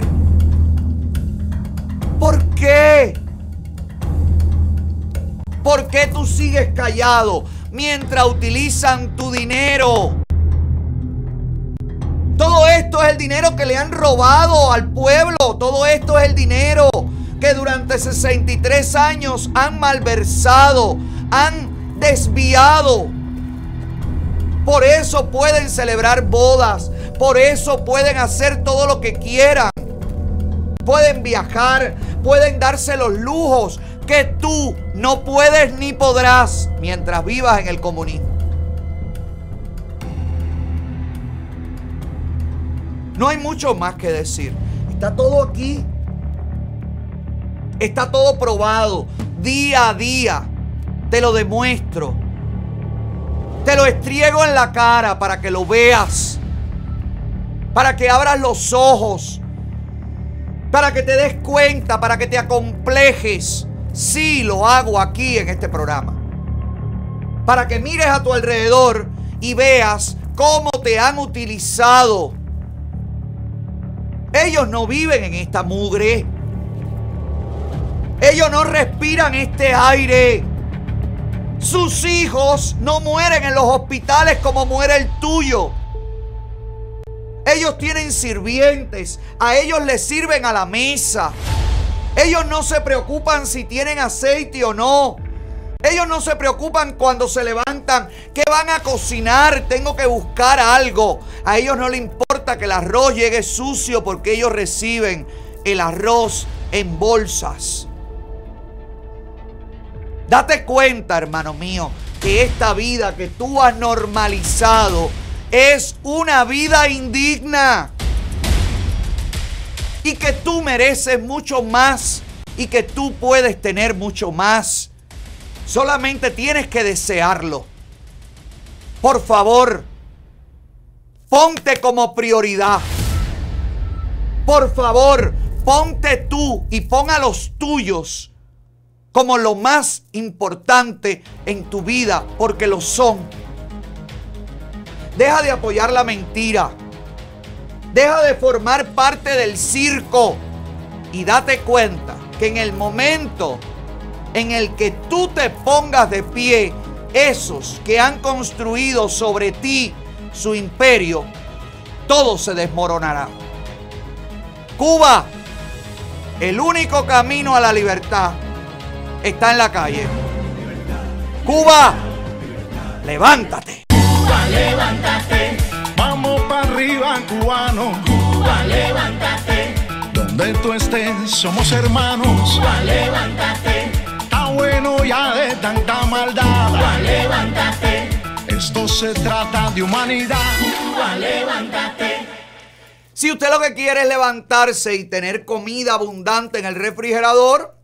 ¿Por qué? ¿Por qué tú sigues callado mientras utilizan tu dinero? Todo esto es el dinero que le han robado al pueblo. Todo esto es el dinero que durante 63 años han malversado, han desviado. Por eso pueden celebrar bodas. Por eso pueden hacer todo lo que quieran. Pueden viajar, pueden darse los lujos que tú no puedes ni podrás mientras vivas en el comunismo. No hay mucho más que decir. Está todo aquí. Está todo probado. Día a día. Te lo demuestro. Te lo estriego en la cara para que lo veas. Para que abras los ojos. Para que te des cuenta, para que te acomplejes. Sí, lo hago aquí en este programa. Para que mires a tu alrededor y veas cómo te han utilizado. Ellos no viven en esta mugre. Ellos no respiran este aire. Sus hijos no mueren en los hospitales como muere el tuyo. Ellos tienen sirvientes. A ellos les sirven a la mesa. Ellos no se preocupan si tienen aceite o no. Ellos no se preocupan cuando se levantan. ¿Qué van a cocinar? Tengo que buscar algo. A ellos no les importa que el arroz llegue sucio porque ellos reciben el arroz en bolsas. Date cuenta, hermano mío, que esta vida que tú has normalizado es una vida indigna. Y que tú mereces mucho más. Y que tú puedes tener mucho más. Solamente tienes que desearlo. Por favor, ponte como prioridad. Por favor, ponte tú y pon a los tuyos como lo más importante en tu vida, porque lo son. Deja de apoyar la mentira. Deja de formar parte del circo y date cuenta que en el momento en el que tú te pongas de pie, esos que han construido sobre ti su imperio, todo se desmoronará. Cuba, el único camino a la libertad está en la calle. Cuba, levántate. Cuba, levántate. Cubano. Cuba, levántate. Donde tú estés, somos hermanos. Cuba, levántate. Está bueno ya de tanta maldad. Cuba, levántate. Esto se trata de humanidad. Cuba, levántate. Si usted lo que quiere es levantarse y tener comida abundante en el refrigerador,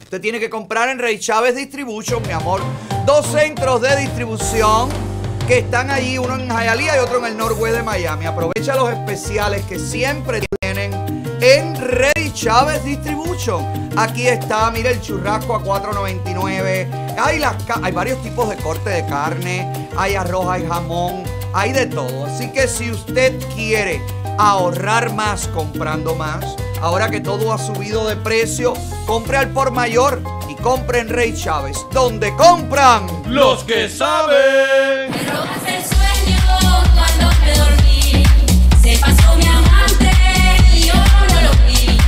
usted tiene que comprar en Rey Chávez Distribution, mi amor. Dos centros de distribución que están allí, uno en Hialeah y otro en el Norwest de Miami. Aprovecha los especiales que siempre tienen en Rey Chávez Distribution. Aquí está, mire el churrasco a 4.99. Hay, las hay varios tipos de corte de carne, hay arroz, hay jamón, hay de todo. Así que si usted quiere ahorrar más comprando más, ahora que todo ha subido de precio, compre al por mayor y compre en Rey Chávez, donde compran Los que saben. el sueño cuando me dormí. Se pasó mi amante y yo no lo vi.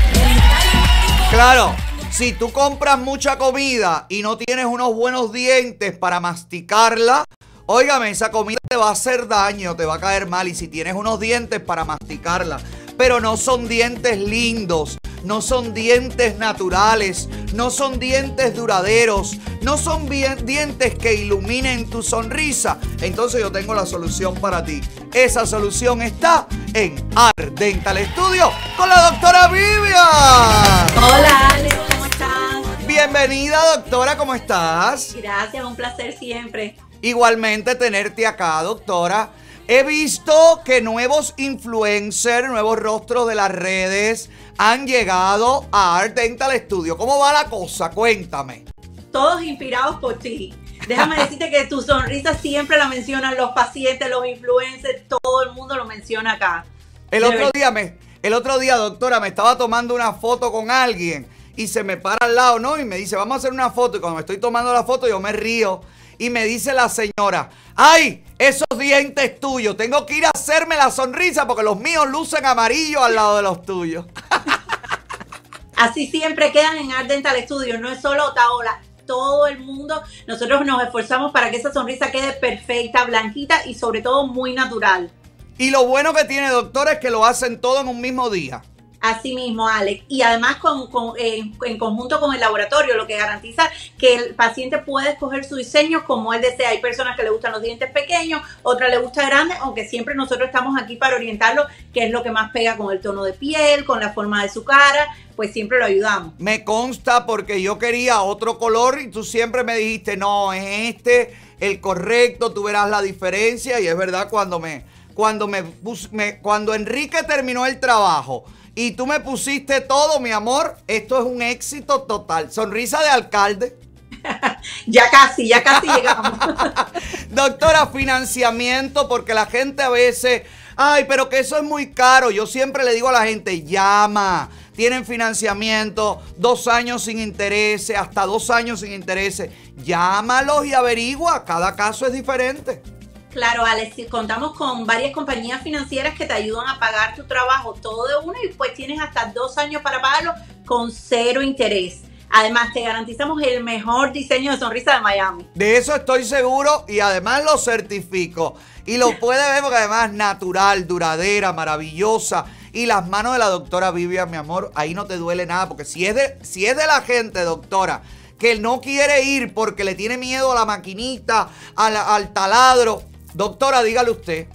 Claro, si tú compras mucha comida y no tienes unos buenos dientes para masticarla, óigame, esa comida te va a hacer daño, te va a caer mal. Y si tienes unos dientes para masticarla, pero no son dientes lindos, no son dientes naturales, no son dientes duraderos, no son dientes que iluminen tu sonrisa, entonces yo tengo la solución para ti. Esa solución está en Art Dental Studio con la doctora Vivian. Hola, Alex, ¿cómo estás? Bienvenida, doctora, ¿cómo estás? Gracias, un placer siempre. Igualmente tenerte acá, doctora. He visto que nuevos influencers, nuevos rostros de las redes han llegado a Art Dental Studio. ¿Cómo va la cosa? Cuéntame. Todos inspirados por ti. Déjame decirte que tu sonrisa siempre la mencionan los pacientes, los influencers, todo el mundo lo menciona acá. El otro día me, el otro día, doctora, me estaba tomando una foto con alguien y se me para al lado, ¿no? Y me dice, vamos a hacer una foto. Y cuando me estoy tomando la foto, yo me río. Y me dice la señora, ay, esos dientes tuyos, tengo que ir a hacerme la sonrisa porque los míos lucen amarillo al lado de los tuyos. Así siempre quedan en Art Dental Studio, no es solo Otaola. Todo el mundo, nosotros nos esforzamos para que esa sonrisa quede perfecta, blanquita y sobre todo muy natural. Y lo bueno que tiene, doctora, es que lo hacen todo en un mismo día. Así mismo, Alex. Y además con, eh, en conjunto con el laboratorio, lo que garantiza que el paciente puede escoger su diseño como él desea. Hay personas que le gustan los dientes pequeños, otras le gusta grandes, aunque siempre nosotros estamos aquí para orientarlo, qué es lo que más pega con el tono de piel, con la forma de su cara, pues siempre lo ayudamos. Me consta porque yo quería otro color y tú siempre me dijiste, no, es este el correcto, tú verás la diferencia. Y es verdad, cuando me, cuando me, me- cuando Enrique terminó el trabajo y tú me pusiste todo, mi amor, esto es un éxito total. Sonrisa de alcalde. Ya casi, ya casi llegamos. Doctora, financiamiento, porque la gente a veces, ay, pero que eso es muy caro. Yo siempre le digo a la gente, llama. Tienen financiamiento, dos años sin intereses, hasta dos años sin intereses. Llámalos y averigua. Cada caso es diferente. Claro, Alex, contamos con varias compañías financieras que te ayudan a pagar tu trabajo todo de uno y pues tienes hasta dos años para pagarlo con cero interés. Además, te garantizamos el mejor diseño de sonrisa de Miami. De eso estoy seguro y además lo certifico. Y lo puede ver porque además es natural, duradera, maravillosa. Y las manos de la doctora Vivian, mi amor, ahí no te duele nada. Porque si es de, si es de la gente, doctora, que no quiere ir porque le tiene miedo a la maquinita, a la- al taladro, doctora, dígale usted.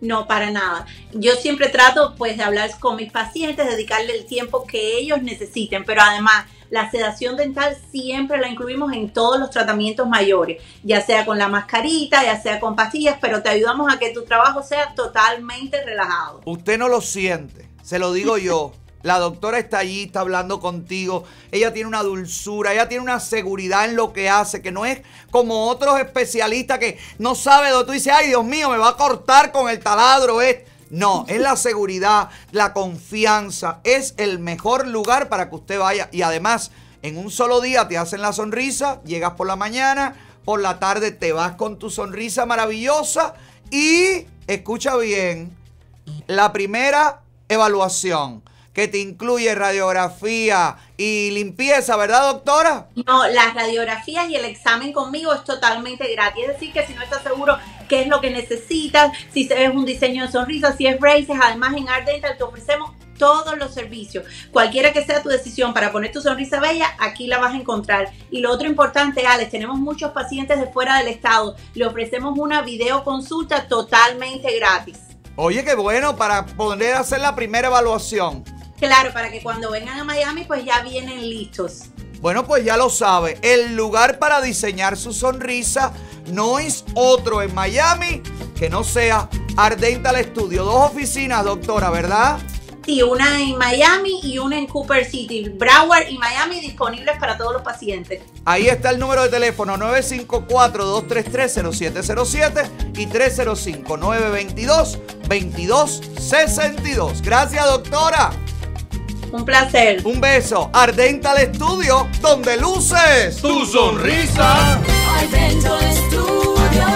No, para nada. Yo siempre trato pues de hablar con mis pacientes, dedicarle el tiempo que ellos necesiten, pero además la sedación dental siempre la incluimos en todos los tratamientos mayores, ya sea con la mascarita, ya sea con pastillas, pero te ayudamos a que tu trabajo sea totalmente relajado. Usted no lo siente, se lo digo yo. La doctora está allí, está hablando contigo. Ella tiene una dulzura, ella tiene una seguridad en lo que hace, que no es como otros especialistas que no sabe dónde tú dices, ay Dios mío, me va a cortar con el taladro. Es. No, es la seguridad, la confianza. Es el mejor lugar para que usted vaya. Y además, en un solo día te hacen la sonrisa, llegas por la mañana, por la tarde te vas con tu sonrisa maravillosa y, escucha bien, la primera evaluación, que te incluye radiografía y limpieza, ¿verdad, doctora? No, las radiografías y el examen conmigo es totalmente gratis. Es decir, que si no estás seguro qué es lo que necesitas, si es un diseño de sonrisa, si es braces, además en Art Dental te ofrecemos todos los servicios. Cualquiera que sea tu decisión para poner tu sonrisa bella, aquí la vas a encontrar. Y lo otro importante, Alex, tenemos muchos pacientes de fuera del estado. Le ofrecemos una videoconsulta totalmente gratis. Oye, qué bueno para poder hacer la primera evaluación. Claro, para que cuando vengan a Miami, pues ya vienen listos. Bueno, pues ya lo sabe. El lugar para diseñar su sonrisa no es otro en Miami que no sea Ardental Studio. Dos oficinas, doctora, ¿verdad? Sí, una en Miami y una en Cooper City. Broward y Miami disponibles para todos los pacientes. Ahí está el número de teléfono 954-233-0707 y 305-922-2262. Gracias, doctora. Un placer. Un beso. Ardental Studio, donde luces Tu sonrisa. Ardental Studio,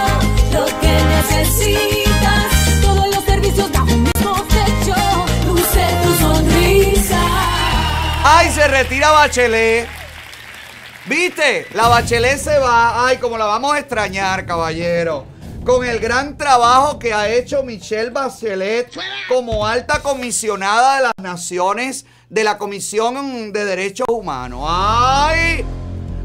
lo que necesitas. Todos los servicios bajo un mismo techo. Luce tu sonrisa. Ay, se retira Bachelet. ¿Viste? La Bachelet se va. Ay, como la vamos a extrañar, caballero. Con el gran trabajo que ha hecho Michelle Bachelet como alta comisionada de las Naciones de la Comisión de Derechos Humanos. ¡Ay!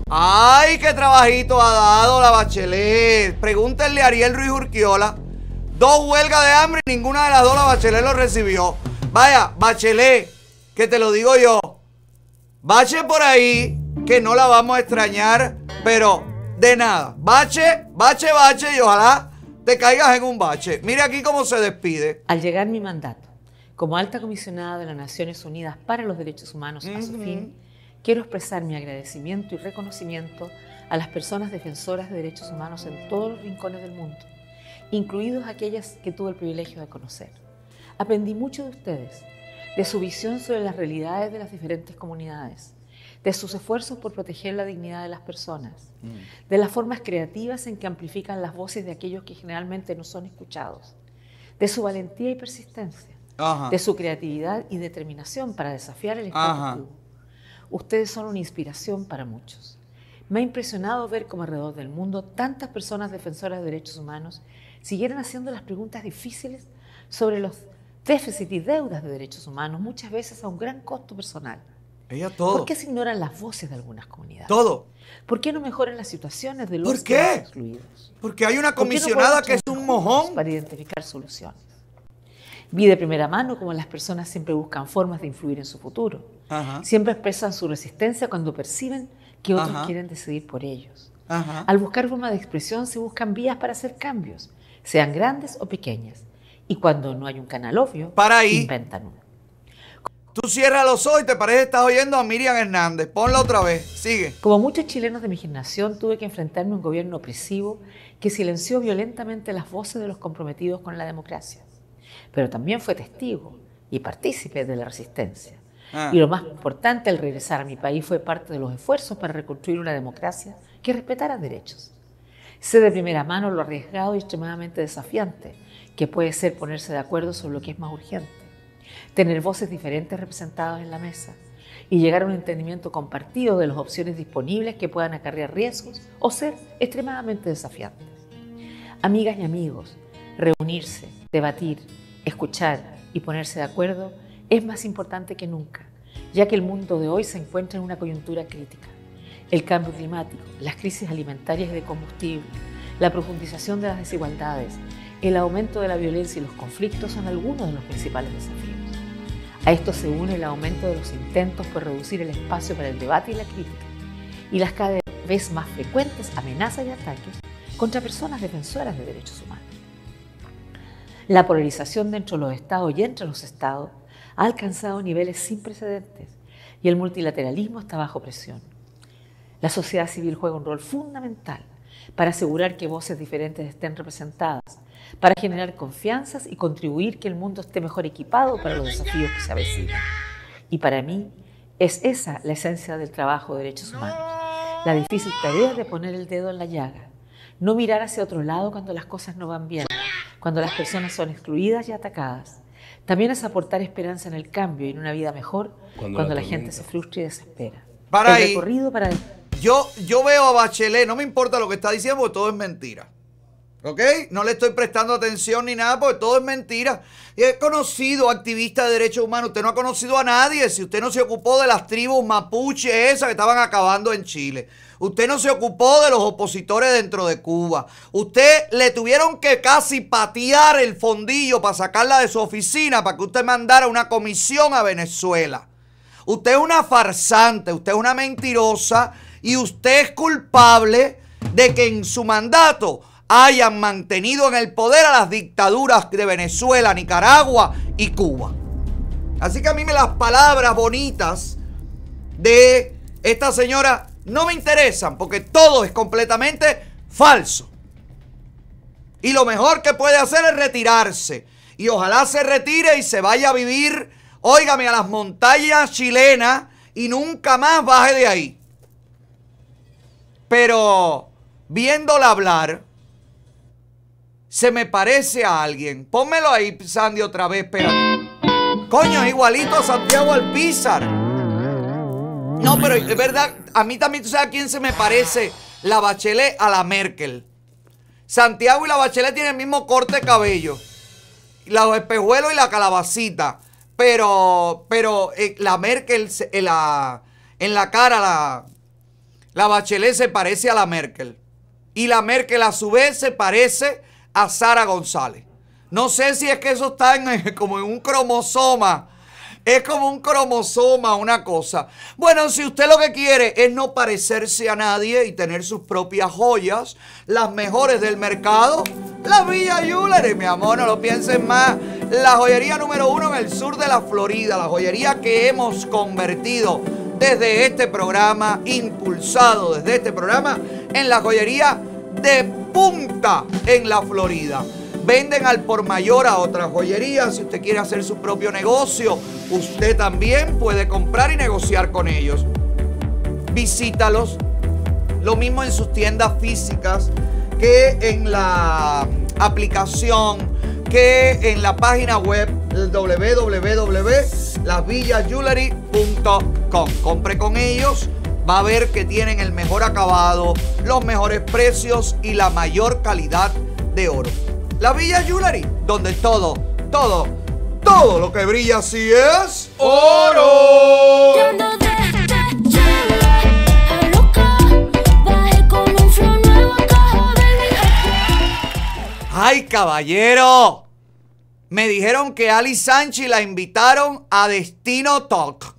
¡Ay, qué trabajito ha dado la Bachelet! Pregúntenle a Ariel Ruiz Urquiola. Dos huelgas de hambre y ninguna de las dos la Bachelet lo recibió. Vaya, Bachelet, que te lo digo yo. Bache por ahí, que no la vamos a extrañar, pero de nada. Bache, bache, bache y ojalá te caigas en un bache. Mire aquí cómo se despide. Al llegar mi mandato como alta comisionada de las Naciones Unidas para los Derechos Humanos a su fin, quiero expresar mi agradecimiento y reconocimiento a las personas defensoras de derechos humanos en todos los rincones del mundo, incluidos aquellas que tuve el privilegio de conocer. Aprendí mucho de ustedes, de su visión sobre las realidades de las diferentes comunidades, de sus esfuerzos por proteger la dignidad de las personas, de las formas creativas en que amplifican las voces de aquellos que generalmente no son escuchados, de su valentía y persistencia, Ajá. de su creatividad y determinación para desafiar el status quo. Ustedes son una inspiración para muchos. Me ha impresionado ver cómo alrededor del mundo tantas personas defensoras de derechos humanos siguieron haciendo las preguntas difíciles sobre los déficits y deudas de derechos humanos, muchas veces a un gran costo personal. Ella todo. ¿Por qué se ignoran las voces de algunas comunidades? Todo. ¿Por qué no mejoran las situaciones de los ¿Por qué? excluidos? Porque hay una ¿Por qué no comisionada podemos que es un mojón. Para identificar soluciones. Vi de primera mano cómo las personas siempre buscan formas de influir en su futuro. Ajá. Siempre expresan su resistencia cuando perciben que otros Ajá. quieren decidir por ellos. Ajá. Al buscar formas de expresión se buscan vías para hacer cambios, sean grandes o pequeñas. Y cuando no hay un canal obvio, Para ahí. inventan uno. Tú cierras los ojos y te parece que estás oyendo a Miriam Hernández. Ponla otra vez. Sigue. Como muchos chilenos de mi generación, tuve que enfrentarme a un gobierno opresivo que silenció violentamente las voces de los comprometidos con la democracia. Pero también fue testigo y partícipe de la resistencia. Ah. Y lo más importante al regresar a mi país fue parte de los esfuerzos para reconstruir una democracia que respetara derechos. Sé de primera mano lo arriesgado y extremadamente desafiante que puede ser ponerse de acuerdo sobre lo que es más urgente, tener voces diferentes representadas en la mesa y llegar a un entendimiento compartido de las opciones disponibles que puedan acarrear riesgos o ser extremadamente desafiantes. Amigas y amigos, reunirse, debatir, escuchar y ponerse de acuerdo es más importante que nunca, ya que el mundo de hoy se encuentra en una coyuntura crítica. El cambio climático, las crisis alimentarias y de combustible, la profundización de las desigualdades, el aumento de la violencia y los conflictos son algunos de los principales desafíos. A esto se une el aumento de los intentos por reducir el espacio para el debate y la crítica, y las cada vez más frecuentes amenazas y ataques contra personas defensoras de derechos humanos. La polarización dentro de los estados y entre los estados ha alcanzado niveles sin precedentes y el multilateralismo está bajo presión. La sociedad civil juega un rol fundamental para asegurar que voces diferentes estén representadas, para generar confianzas y contribuir que el mundo esté mejor equipado para los desafíos que se avecinan. Y para mí es esa la esencia del trabajo de derechos humanos, la difícil tarea de poner el dedo en la llaga, no mirar hacia otro lado cuando las cosas no van bien, cuando las personas son excluidas y atacadas, También es aportar esperanza en el cambio y en una vida mejor Cuando cuando, la la gente se frustra y desespera. Para el ahí. recorrido para Yo, yo veo a Bachelet, no me importa lo que está diciendo porque todo es mentira. ¿Ok? No le estoy prestando atención ni nada porque todo es mentira. Y he conocido activistas de derechos humanos. Usted no ha conocido a nadie si usted no se ocupó de las tribus mapuche esas que estaban acabando en Chile. Usted no se ocupó de los opositores dentro de Cuba. Usted le tuvieron que casi patear el fondillo para sacarla de su oficina para que usted mandara una comisión a Venezuela. Usted es una farsante, usted es una mentirosa y usted es culpable de que en su mandato hayan mantenido en el poder a las dictaduras de Venezuela, Nicaragua y Cuba. Así que a mí me las palabras bonitas de esta señora no me interesan porque todo es completamente falso. Y lo mejor que puede hacer es retirarse. Y ojalá se retire y se vaya a vivir, óigame, a las montañas chilenas y nunca más baje de ahí. Pero viéndola hablar, se me parece a alguien. Pónmelo ahí, Sandy, otra vez, espérate. Coño, igualito a Santiago Alpizar. No, pero es verdad, a mí también, ¿tú sabes a quién se me parece? La Bachelet a la Merkel. Santiago y la Bachelet tienen el mismo corte de cabello. Los espejuelos y la calabacita. Pero, pero eh, la Merkel, en la, en la cara, la, la Bachelet se parece a la Merkel. Y la Merkel a su vez se parece a Sara González. No sé si es que eso está en, como en un cromosoma. Es como un cromosoma, una cosa. Bueno, si usted lo que quiere es no parecerse a nadie y tener sus propias joyas, las mejores del mercado, la Villa Jewelry, mi amor, no lo piensen más. La joyería número uno en el sur de la Florida, la joyería que hemos convertido desde este programa, impulsado desde este programa, en la joyería de punta en la Florida. Venden al por mayor a otras joyerías. Si usted quiere hacer su propio negocio, usted también puede comprar y negociar con ellos. Visítalos. Lo mismo en sus tiendas físicas que en la aplicación, que en la página web www.lasvillasjewelry.com. Compre con ellos. Va a ver que tienen el mejor acabado, los mejores precios y la mayor calidad de oro. La Villa Jewelry, donde todo, todo, todo lo que brilla así es oro. ¡Ay, caballero! Me dijeron que Ali Sánchez la invitaron a Destino Talk.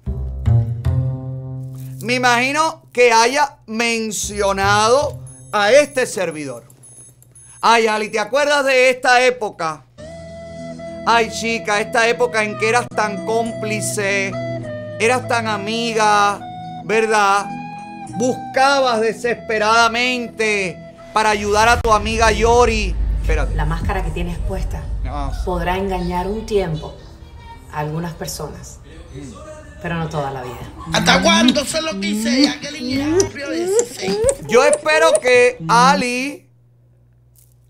Me imagino que haya mencionado a este servidor. Ay, Ali, ¿te acuerdas de esta época? Ay, chica, esta época en que eras tan cómplice, eras tan amiga, ¿verdad? Buscabas desesperadamente para ayudar a tu amiga Yori. Espérate. La máscara que tienes puesta Ah, podrá engañar un tiempo a algunas personas, pero no toda la vida. ¿Hasta cuándo se lo 16. Yo espero que Ali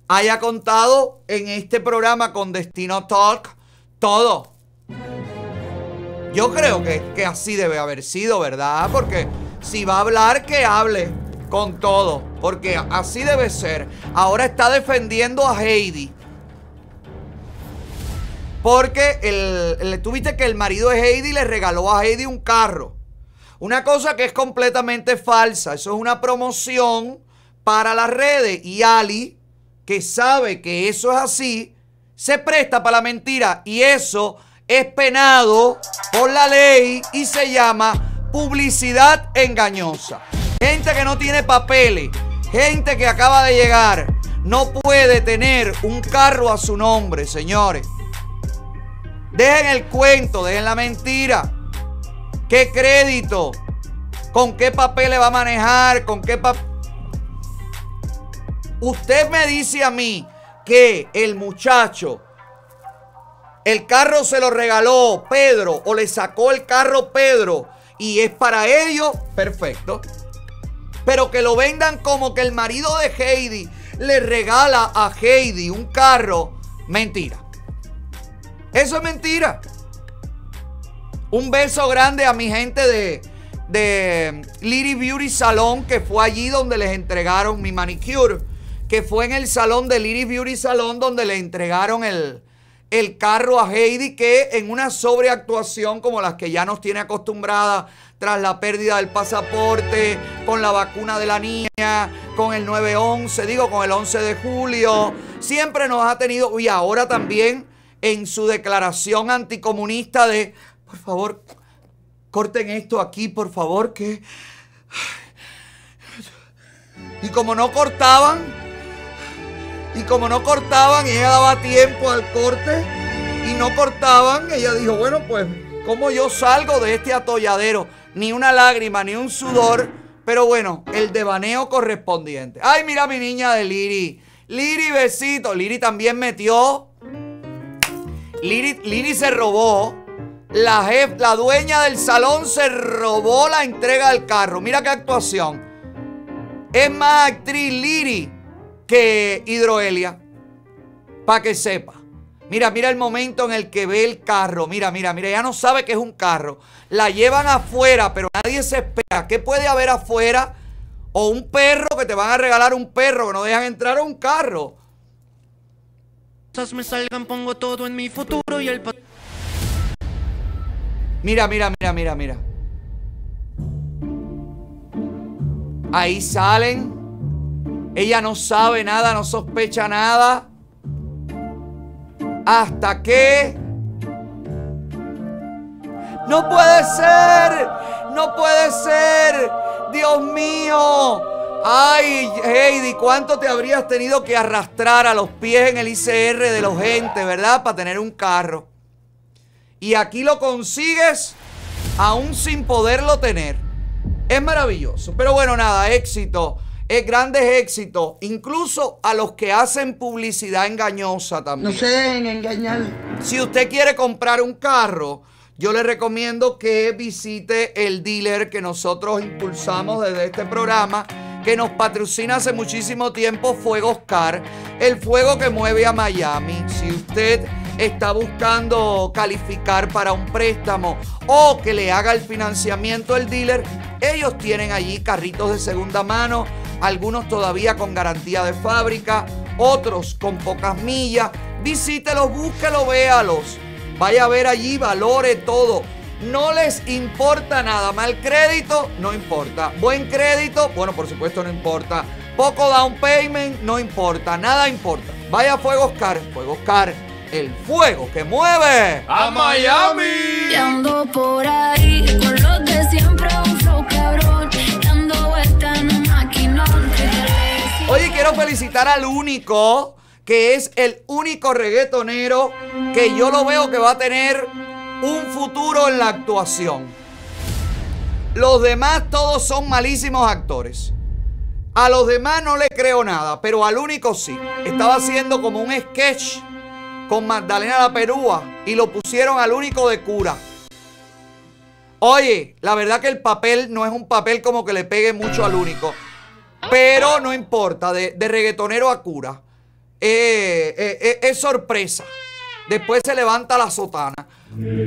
haya contado en este programa con Destino Talk todo. Yo creo que, que así debe haber sido, ¿verdad? Porque si va a hablar, que hable con todo. Porque así debe ser. Ahora está defendiendo a Heidi. Porque el, el- tuviste que el marido de Heidi le regaló a Heidi un carro. Una cosa que es completamente falsa. Eso es una promoción para las redes. Y Ali, que sabe que eso es así, se presta para la mentira. Y eso es penado por la ley y se llama publicidad engañosa. Gente que no tiene papeles, gente que acaba de llegar, no puede tener un carro a su nombre, señores. Dejen el cuento, dejen la mentira. ¿Qué crédito? ¿Con qué papel le va a manejar? ¿Con qué papel? Usted me dice a mí que el muchacho, el carro se lo regaló Pedro o le sacó el carro Pedro y es para ellos, perfecto. Pero que lo vendan como que el marido de Heidi le regala a Heidi un carro, mentira. Eso es mentira. Un beso grande a mi gente de, de Lily Beauty Salon, que fue allí donde les entregaron mi manicure. Que fue en el salón de Lily Beauty Salon donde le entregaron el, el carro a Heidi, que en una sobreactuación como las que ya nos tiene acostumbrada tras la pérdida del pasaporte, con la vacuna de la niña, con el 9-11, digo, con el 11 de julio, siempre nos ha tenido, y ahora también en su declaración anticomunista de, por favor, corten esto aquí, por favor, que... Y como no cortaban, y como no cortaban, y ella daba tiempo al corte, y no cortaban, ella dijo, bueno, pues, ¿cómo yo salgo de este atolladero? Ni una lágrima, ni un sudor, pero bueno, el devaneo correspondiente. Ay, mira mi niña de Liri. Liri, besito. Liri también metió. Liri, Liri se robó. La, jef- la dueña del salón se robó la entrega del carro. Mira qué actuación. Es más actriz Liri que Hidroelia. Para que sepa. Mira, mira el momento en el que ve el carro. Mira, mira, mira, ya no sabe que es un carro. La llevan afuera, pero nadie se espera. ¿Qué puede haber afuera? O un perro que te van a regalar un perro que no dejan entrar a un carro. Me salgan, pongo todo en mi futuro y el Mira, mira, mira, mira, mira. Ahí salen. Ella no sabe nada, no sospecha nada. Hasta que... No puede ser. No puede ser. Dios mío. Ay, Heidi, ¿cuánto te habrías tenido que arrastrar a los pies en el ICR de los gente, verdad? Para tener un carro. Y aquí lo consigues aún sin poderlo tener. Es maravilloso. Pero bueno, nada, éxito. Es grandes éxitos. Incluso a los que hacen publicidad engañosa también. No se dejen engañar. Si usted quiere comprar un carro, yo le recomiendo que visite el dealer que nosotros impulsamos desde este programa, que nos patrocina hace muchísimo tiempo, Fuego Oscar, el fuego que mueve a Miami. Si usted está buscando calificar para un préstamo o que le haga el financiamiento el dealer, ellos tienen allí carritos de segunda mano, algunos todavía con garantía de fábrica, otros con pocas millas. Visítelos, búsquelos, véalos. Vaya a ver allí, valore todo. No les importa nada. Mal crédito, no importa. Buen crédito, bueno, por supuesto no importa. Poco down payment, no importa. Nada importa. Vaya Fuego Oscar. Fuego Oscar, el fuego que mueve. ¡A Miami! Y ando por ahí con los de siempre, un flow cabrón. Dando vueltas en un maquinón. Oye, quiero felicitar al único, que es el único reggaetonero que yo lo veo que va a tener un futuro en la actuación. Los demás todos son malísimos actores. A los demás no le creo nada, pero al único sí. Estaba haciendo como un sketch con Magdalena la Perúa y lo pusieron al único de cura. Oye, la verdad que el papel no es un papel como que le pegue mucho al único. Pero no importa, de, de reggaetonero a cura. Eh, eh, eh, es sorpresa. Después se levanta la sotana.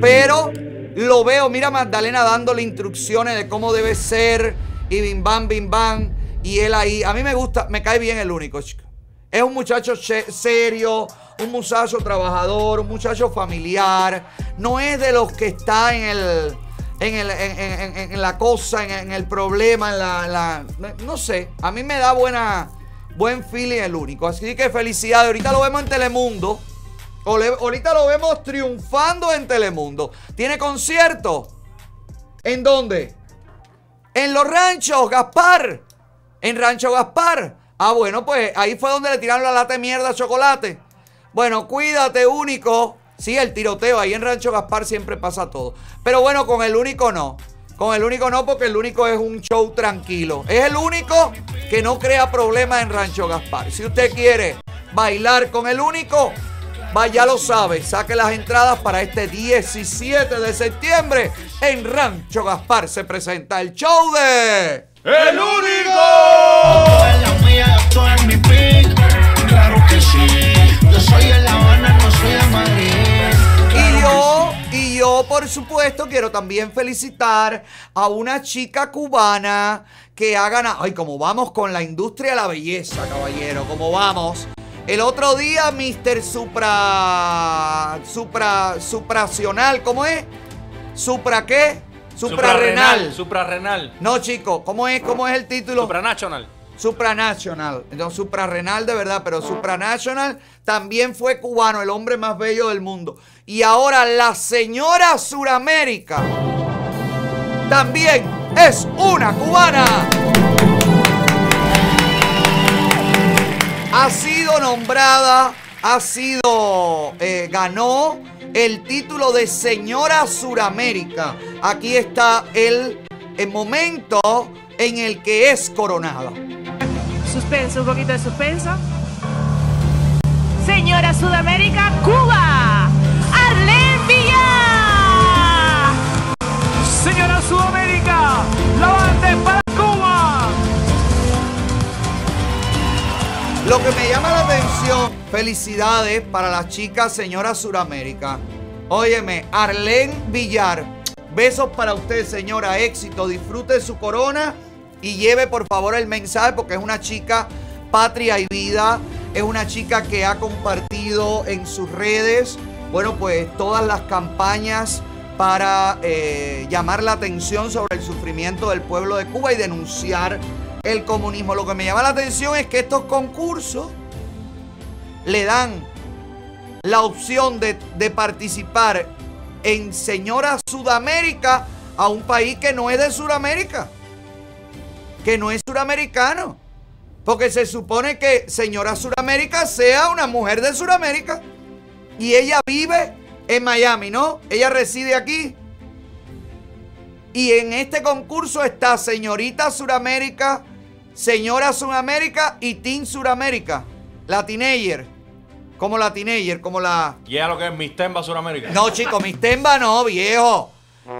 Pero lo veo, mira a Magdalena dándole instrucciones de cómo debe ser. Y bim bam, bim bam. Y él ahí. A mí me gusta, me cae bien el único, chico. Es un muchacho serio, un muchacho trabajador, un muchacho familiar. No es de los que está en el. En, el- en- la cosa, en, en el problema, en la, la- No sé. A mí me da buena, buen feeling el único. Así que felicidades. Ahorita lo vemos en Telemundo. Ahorita lo vemos triunfando en Telemundo. ¿Tiene concierto? ¿En dónde? En los ranchos, Gaspar. En Rancho Gaspar. Ah, bueno, pues ahí fue donde le tiraron la lata de mierda a chocolate. Bueno, cuídate, único. Sí, el tiroteo. Ahí en Rancho Gaspar siempre pasa todo. Pero bueno, con el único no. Con el único no, porque el único es un show tranquilo. Es el único que no crea problemas en Rancho Gaspar. Si usted quiere bailar con el único, va, ya lo sabe. Saque las entradas para este 17 de septiembre. En Rancho Gaspar se presenta el show de... ¡El único! Claro que sí. Yo soy en La Habana, no soy de Madrid. supuesto, quiero también felicitar a una chica cubana que ha ganado. Ay, como vamos con la industria de la belleza, caballero, como vamos. El otro día, Mr. Supra. Supra. Supracional, ¿cómo es? ¿Supra qué? Suprarrenal. Suprarrenal. No, chico, ¿cómo es, cómo es el título? Supranational. Supranational. No, suprarrenal de verdad, pero supranational también fue cubano, el hombre más bello del mundo. Y ahora la señora Suramérica también es una cubana. Ha sido nombrada, ha sido, eh, ganó el título de señora Suramérica. Aquí está el, el momento en el que es coronada. Suspenso, un poquito de suspenso. Señora Sudamérica, Cuba, Arlene Villar. Señora Sudamérica, la banda para Lo que me llama la atención, felicidades para la chica señora Suramérica. Óyeme, Arlene Villar, besos para usted señora, éxito, disfrute su corona y lleve por favor el mensaje porque es una chica patria y vida, es una chica que ha compartido en sus redes, bueno, pues todas las campañas para eh, llamar la atención sobre el sufrimiento del pueblo de Cuba y denunciar el comunismo. Lo que me llama la atención es que estos concursos le dan la opción de, participar en Señora Sudamérica a un país que no es de Sudamérica que no es suramericano. Porque se supone que señora Suramérica sea una mujer de Suramérica. Y ella vive en Miami, ¿no? Ella reside aquí. Y en este concurso está señorita Suramérica, señora Suramérica y Teen Suramérica. La teenager. Como la teenager, como la... ¿Y es lo que es Mistemba Suramérica? No, chico, Mistemba no, viejo.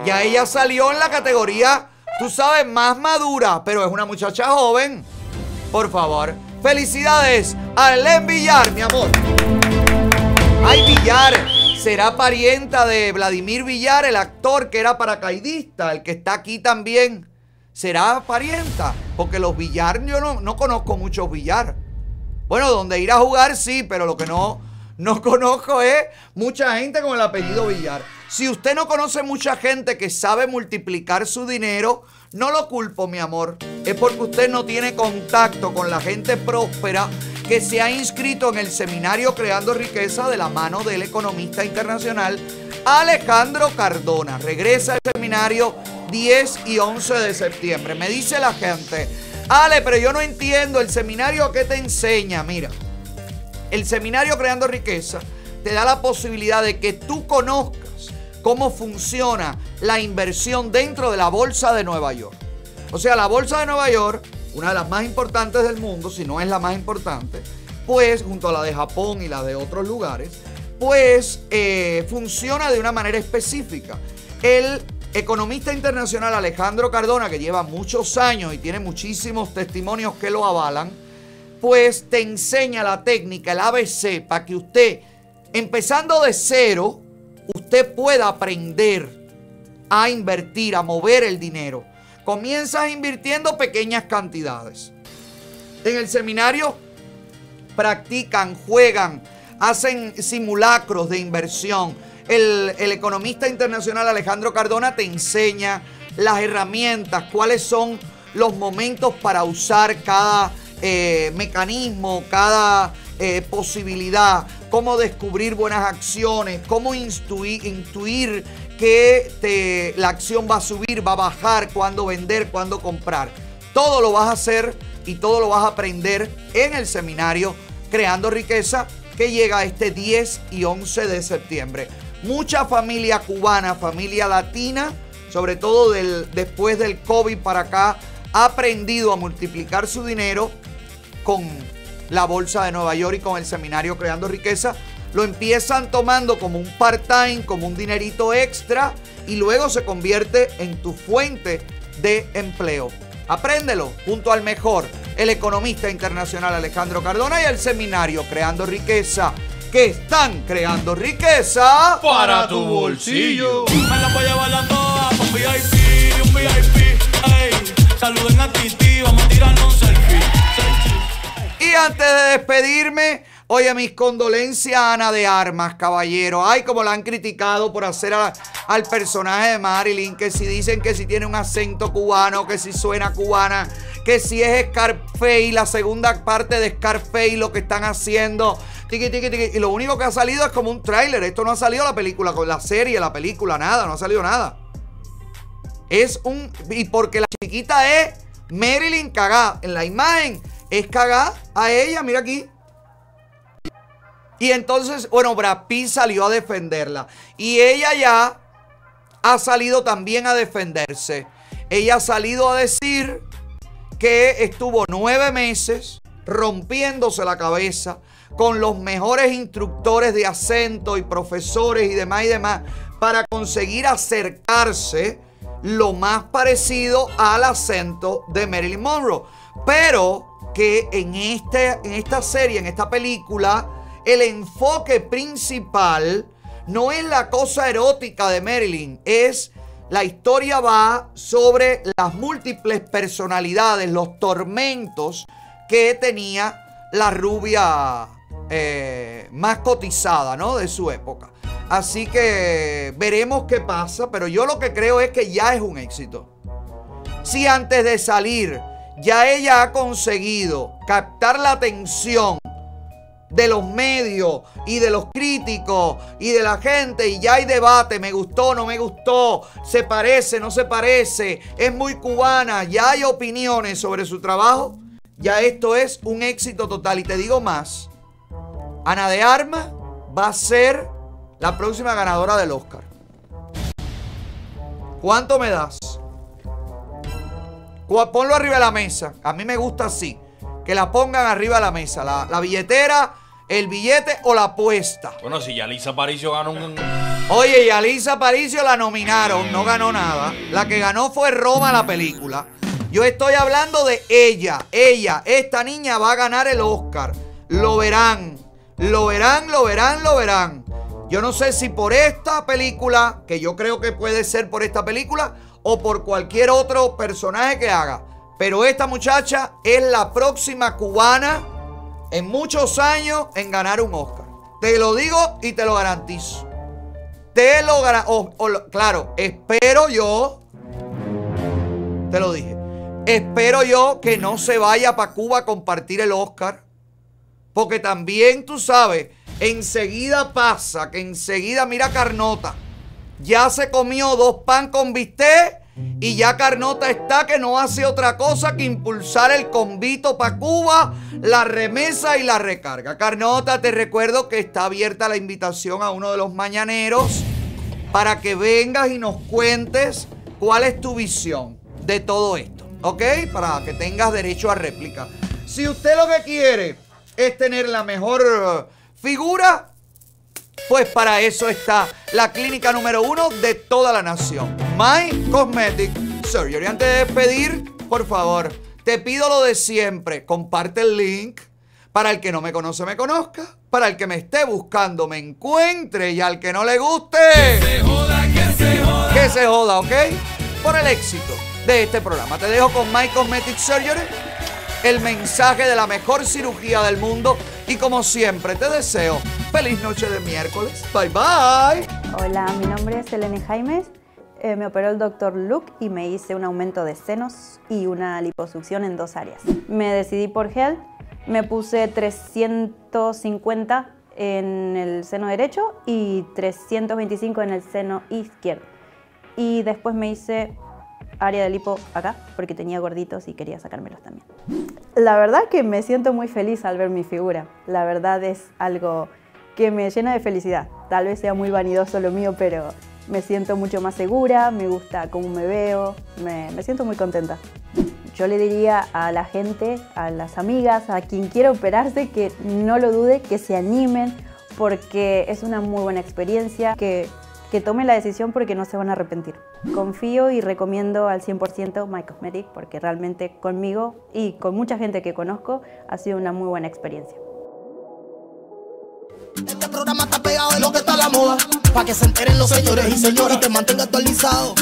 Ya ella salió en la categoría tú sabes, más madura, pero es una muchacha joven. Por favor, felicidades a Len Villar, mi amor. Ay, Villar, será parienta de Vladimir Villar, el actor que era paracaidista, el que está aquí también. Será parienta, porque los Villar, yo no, no conozco muchos Villar. Bueno, donde ir a jugar sí, pero lo que no, no conozco es mucha gente con el apellido Villar. Si usted no conoce mucha gente que sabe multiplicar su dinero, no lo culpo, mi amor. Es porque usted no tiene contacto con la gente próspera que se ha inscrito en el seminario Creando Riqueza de la mano del economista internacional Alejandro Cardona. Regresa al seminario 10 y 11 de septiembre. Me dice la gente, Ale, pero yo no entiendo el seminario que te enseña. Mira, el seminario Creando Riqueza te da la posibilidad de que tú conozcas cómo funciona la inversión dentro de la Bolsa de Nueva York. O sea, la Bolsa de Nueva York, una de las más importantes del mundo, si no es la más importante, pues junto a la de Japón y la de otros lugares, pues eh, funciona de una manera específica. El economista internacional Alejandro Cardona, que lleva muchos años y tiene muchísimos testimonios que lo avalan, pues te enseña la técnica, el ABC, para que usted, empezando de cero, usted pueda aprender a invertir, a mover el dinero. Comienzas invirtiendo pequeñas cantidades. En el seminario practican, juegan, hacen simulacros de inversión. El, economista internacional Alejandro Cardona te enseña las herramientas, cuáles son los momentos para usar cada eh, mecanismo, cada eh, posibilidad, cómo descubrir buenas acciones, cómo intuir, que la acción va a subir, va a bajar, cuándo vender, cuándo comprar. Todo lo vas a hacer y todo lo vas a aprender en el seminario Creando Riqueza que llega este 10 y 11 de septiembre. Mucha familia cubana, familia latina, sobre todo después del COVID para acá, ha aprendido a multiplicar su dinero con la Bolsa de Nueva York y con el seminario Creando Riqueza, lo empiezan tomando como un part-time, como un dinerito extra y luego se convierte en tu fuente de empleo. Apréndelo junto al mejor, el economista internacional Alejandro Cardona y el seminario Creando Riqueza, que están creando riqueza Para tu bolsillo. Me la voy a llevar un VIP, un VIP. Ey, saluden a Titi, vamos a tirarnos un selfie. Y antes de despedirme, oye, mis condolencias a Ana de Armas, caballero. Ay, como la han criticado por hacer a- al personaje de Marilyn, que si dicen que si tiene un acento cubano, que si suena cubana, que si es Scarface, la segunda parte de Scarface, lo que están haciendo. Y lo único que ha salido es como un tráiler. Esto no ha salido la película, con la serie, la película, nada, no ha salido nada. Es un. Y porque la chiquita es Marilyn cagá. En la imagen es cagá a ella, mira aquí. Y entonces, bueno, Brad Pitt salió a defenderla. Y ella ya ha salido también a defenderse. Ella ha salido a decir que estuvo nueve meses rompiéndose la cabeza con los mejores instructores de acento y profesores y demás y demás para conseguir acercarse lo más parecido al acento de Marilyn Monroe. Pero que en, este, en esta serie, en esta película, el enfoque principal no es la cosa erótica de Marilyn, es la historia va sobre las múltiples personalidades, los tormentos que tenía la rubia eh, más cotizada, ¿no? De su época. Así que veremos qué pasa, pero yo lo que creo es que ya es un éxito. Si antes de salir ya ella ha conseguido captar la atención de los medios y de los críticos y de la gente y ya hay debate, me gustó, no me gustó, se parece, no se parece, es muy cubana, ya hay opiniones sobre su trabajo, ya esto es un éxito total y te digo más, Ana de Armas va a ser la próxima ganadora del Oscar. ¿Cuánto me das? Ponlo arriba de la mesa. A mí me gusta así. Que la pongan arriba de la mesa. La, la billetera, el billete o la apuesta. Bueno, si ya Lisa Paricio ganó un. Oye, y a Lisa Paricio la nominaron, no ganó nada. La que ganó fue Roma la película. Yo estoy hablando de ella. Ella, esta niña va a ganar el Oscar. Lo verán. Lo verán, lo verán, lo verán. Yo no sé si por esta película, que yo creo que puede ser por esta película, o por cualquier otro personaje que haga. Pero esta muchacha es la próxima cubana en muchos años en ganar un Oscar. Te lo digo y te lo garantizo. Te lo garantizo. claro, espero yo. Te lo dije. Espero yo que no se vaya para Cuba a compartir el Oscar. Porque también tú sabes, enseguida pasa que enseguida, mira Carnota, ya se comió dos pan con bistec y ya Carnota está que no hace otra cosa que impulsar el convito para Cuba, la remesa y la recarga. Carnota, te recuerdo que está abierta la invitación a uno de los mañaneros para que vengas y nos cuentes cuál es tu visión de todo esto, ¿ok? Para que tengas derecho a réplica. Si usted lo que quiere es tener la mejor eh, figura, pues para eso está la clínica número uno de toda la nación. My Cosmetic Surgery. Antes de despedir, por favor, te pido lo de siempre. Comparte el link. Para el que no me conoce, me conozca. Para el que me esté buscando, me encuentre. Y al que no le guste, que se joda, que se joda. Que se joda, ¿ok? Por el éxito de este programa. Te dejo con My Cosmetic Surgery el mensaje de la mejor cirugía del mundo y como siempre te deseo feliz noche de miércoles. Bye bye. Hola, mi nombre es Elene Jaimes. Eh, me operó el doctor Luke y me hice un aumento de senos y una liposucción en dos áreas. Me decidí por gel, me puse 350 en el seno derecho y 325 en el seno izquierdo. Y después me hice área de lipo acá porque tenía gorditos y quería sacármelos también. La verdad que me siento muy feliz al ver mi figura. La verdad es algo que me llena de felicidad. Tal vez sea muy vanidoso lo mío, pero me siento mucho más segura, me gusta cómo me veo, me, me siento muy contenta. Yo le diría a la gente, a las amigas, a quien quiera operarse, que no lo dude, que se animen, porque es una muy buena experiencia, que, que tomen la decisión porque no se van a arrepentir. Confío y recomiendo al 100% My Cosmetic porque realmente conmigo y con mucha gente que conozco ha sido una muy buena experiencia. Este programa está pegado de lo que está la moda. Para que se enteren los señores y señoras y te mantenga actualizado.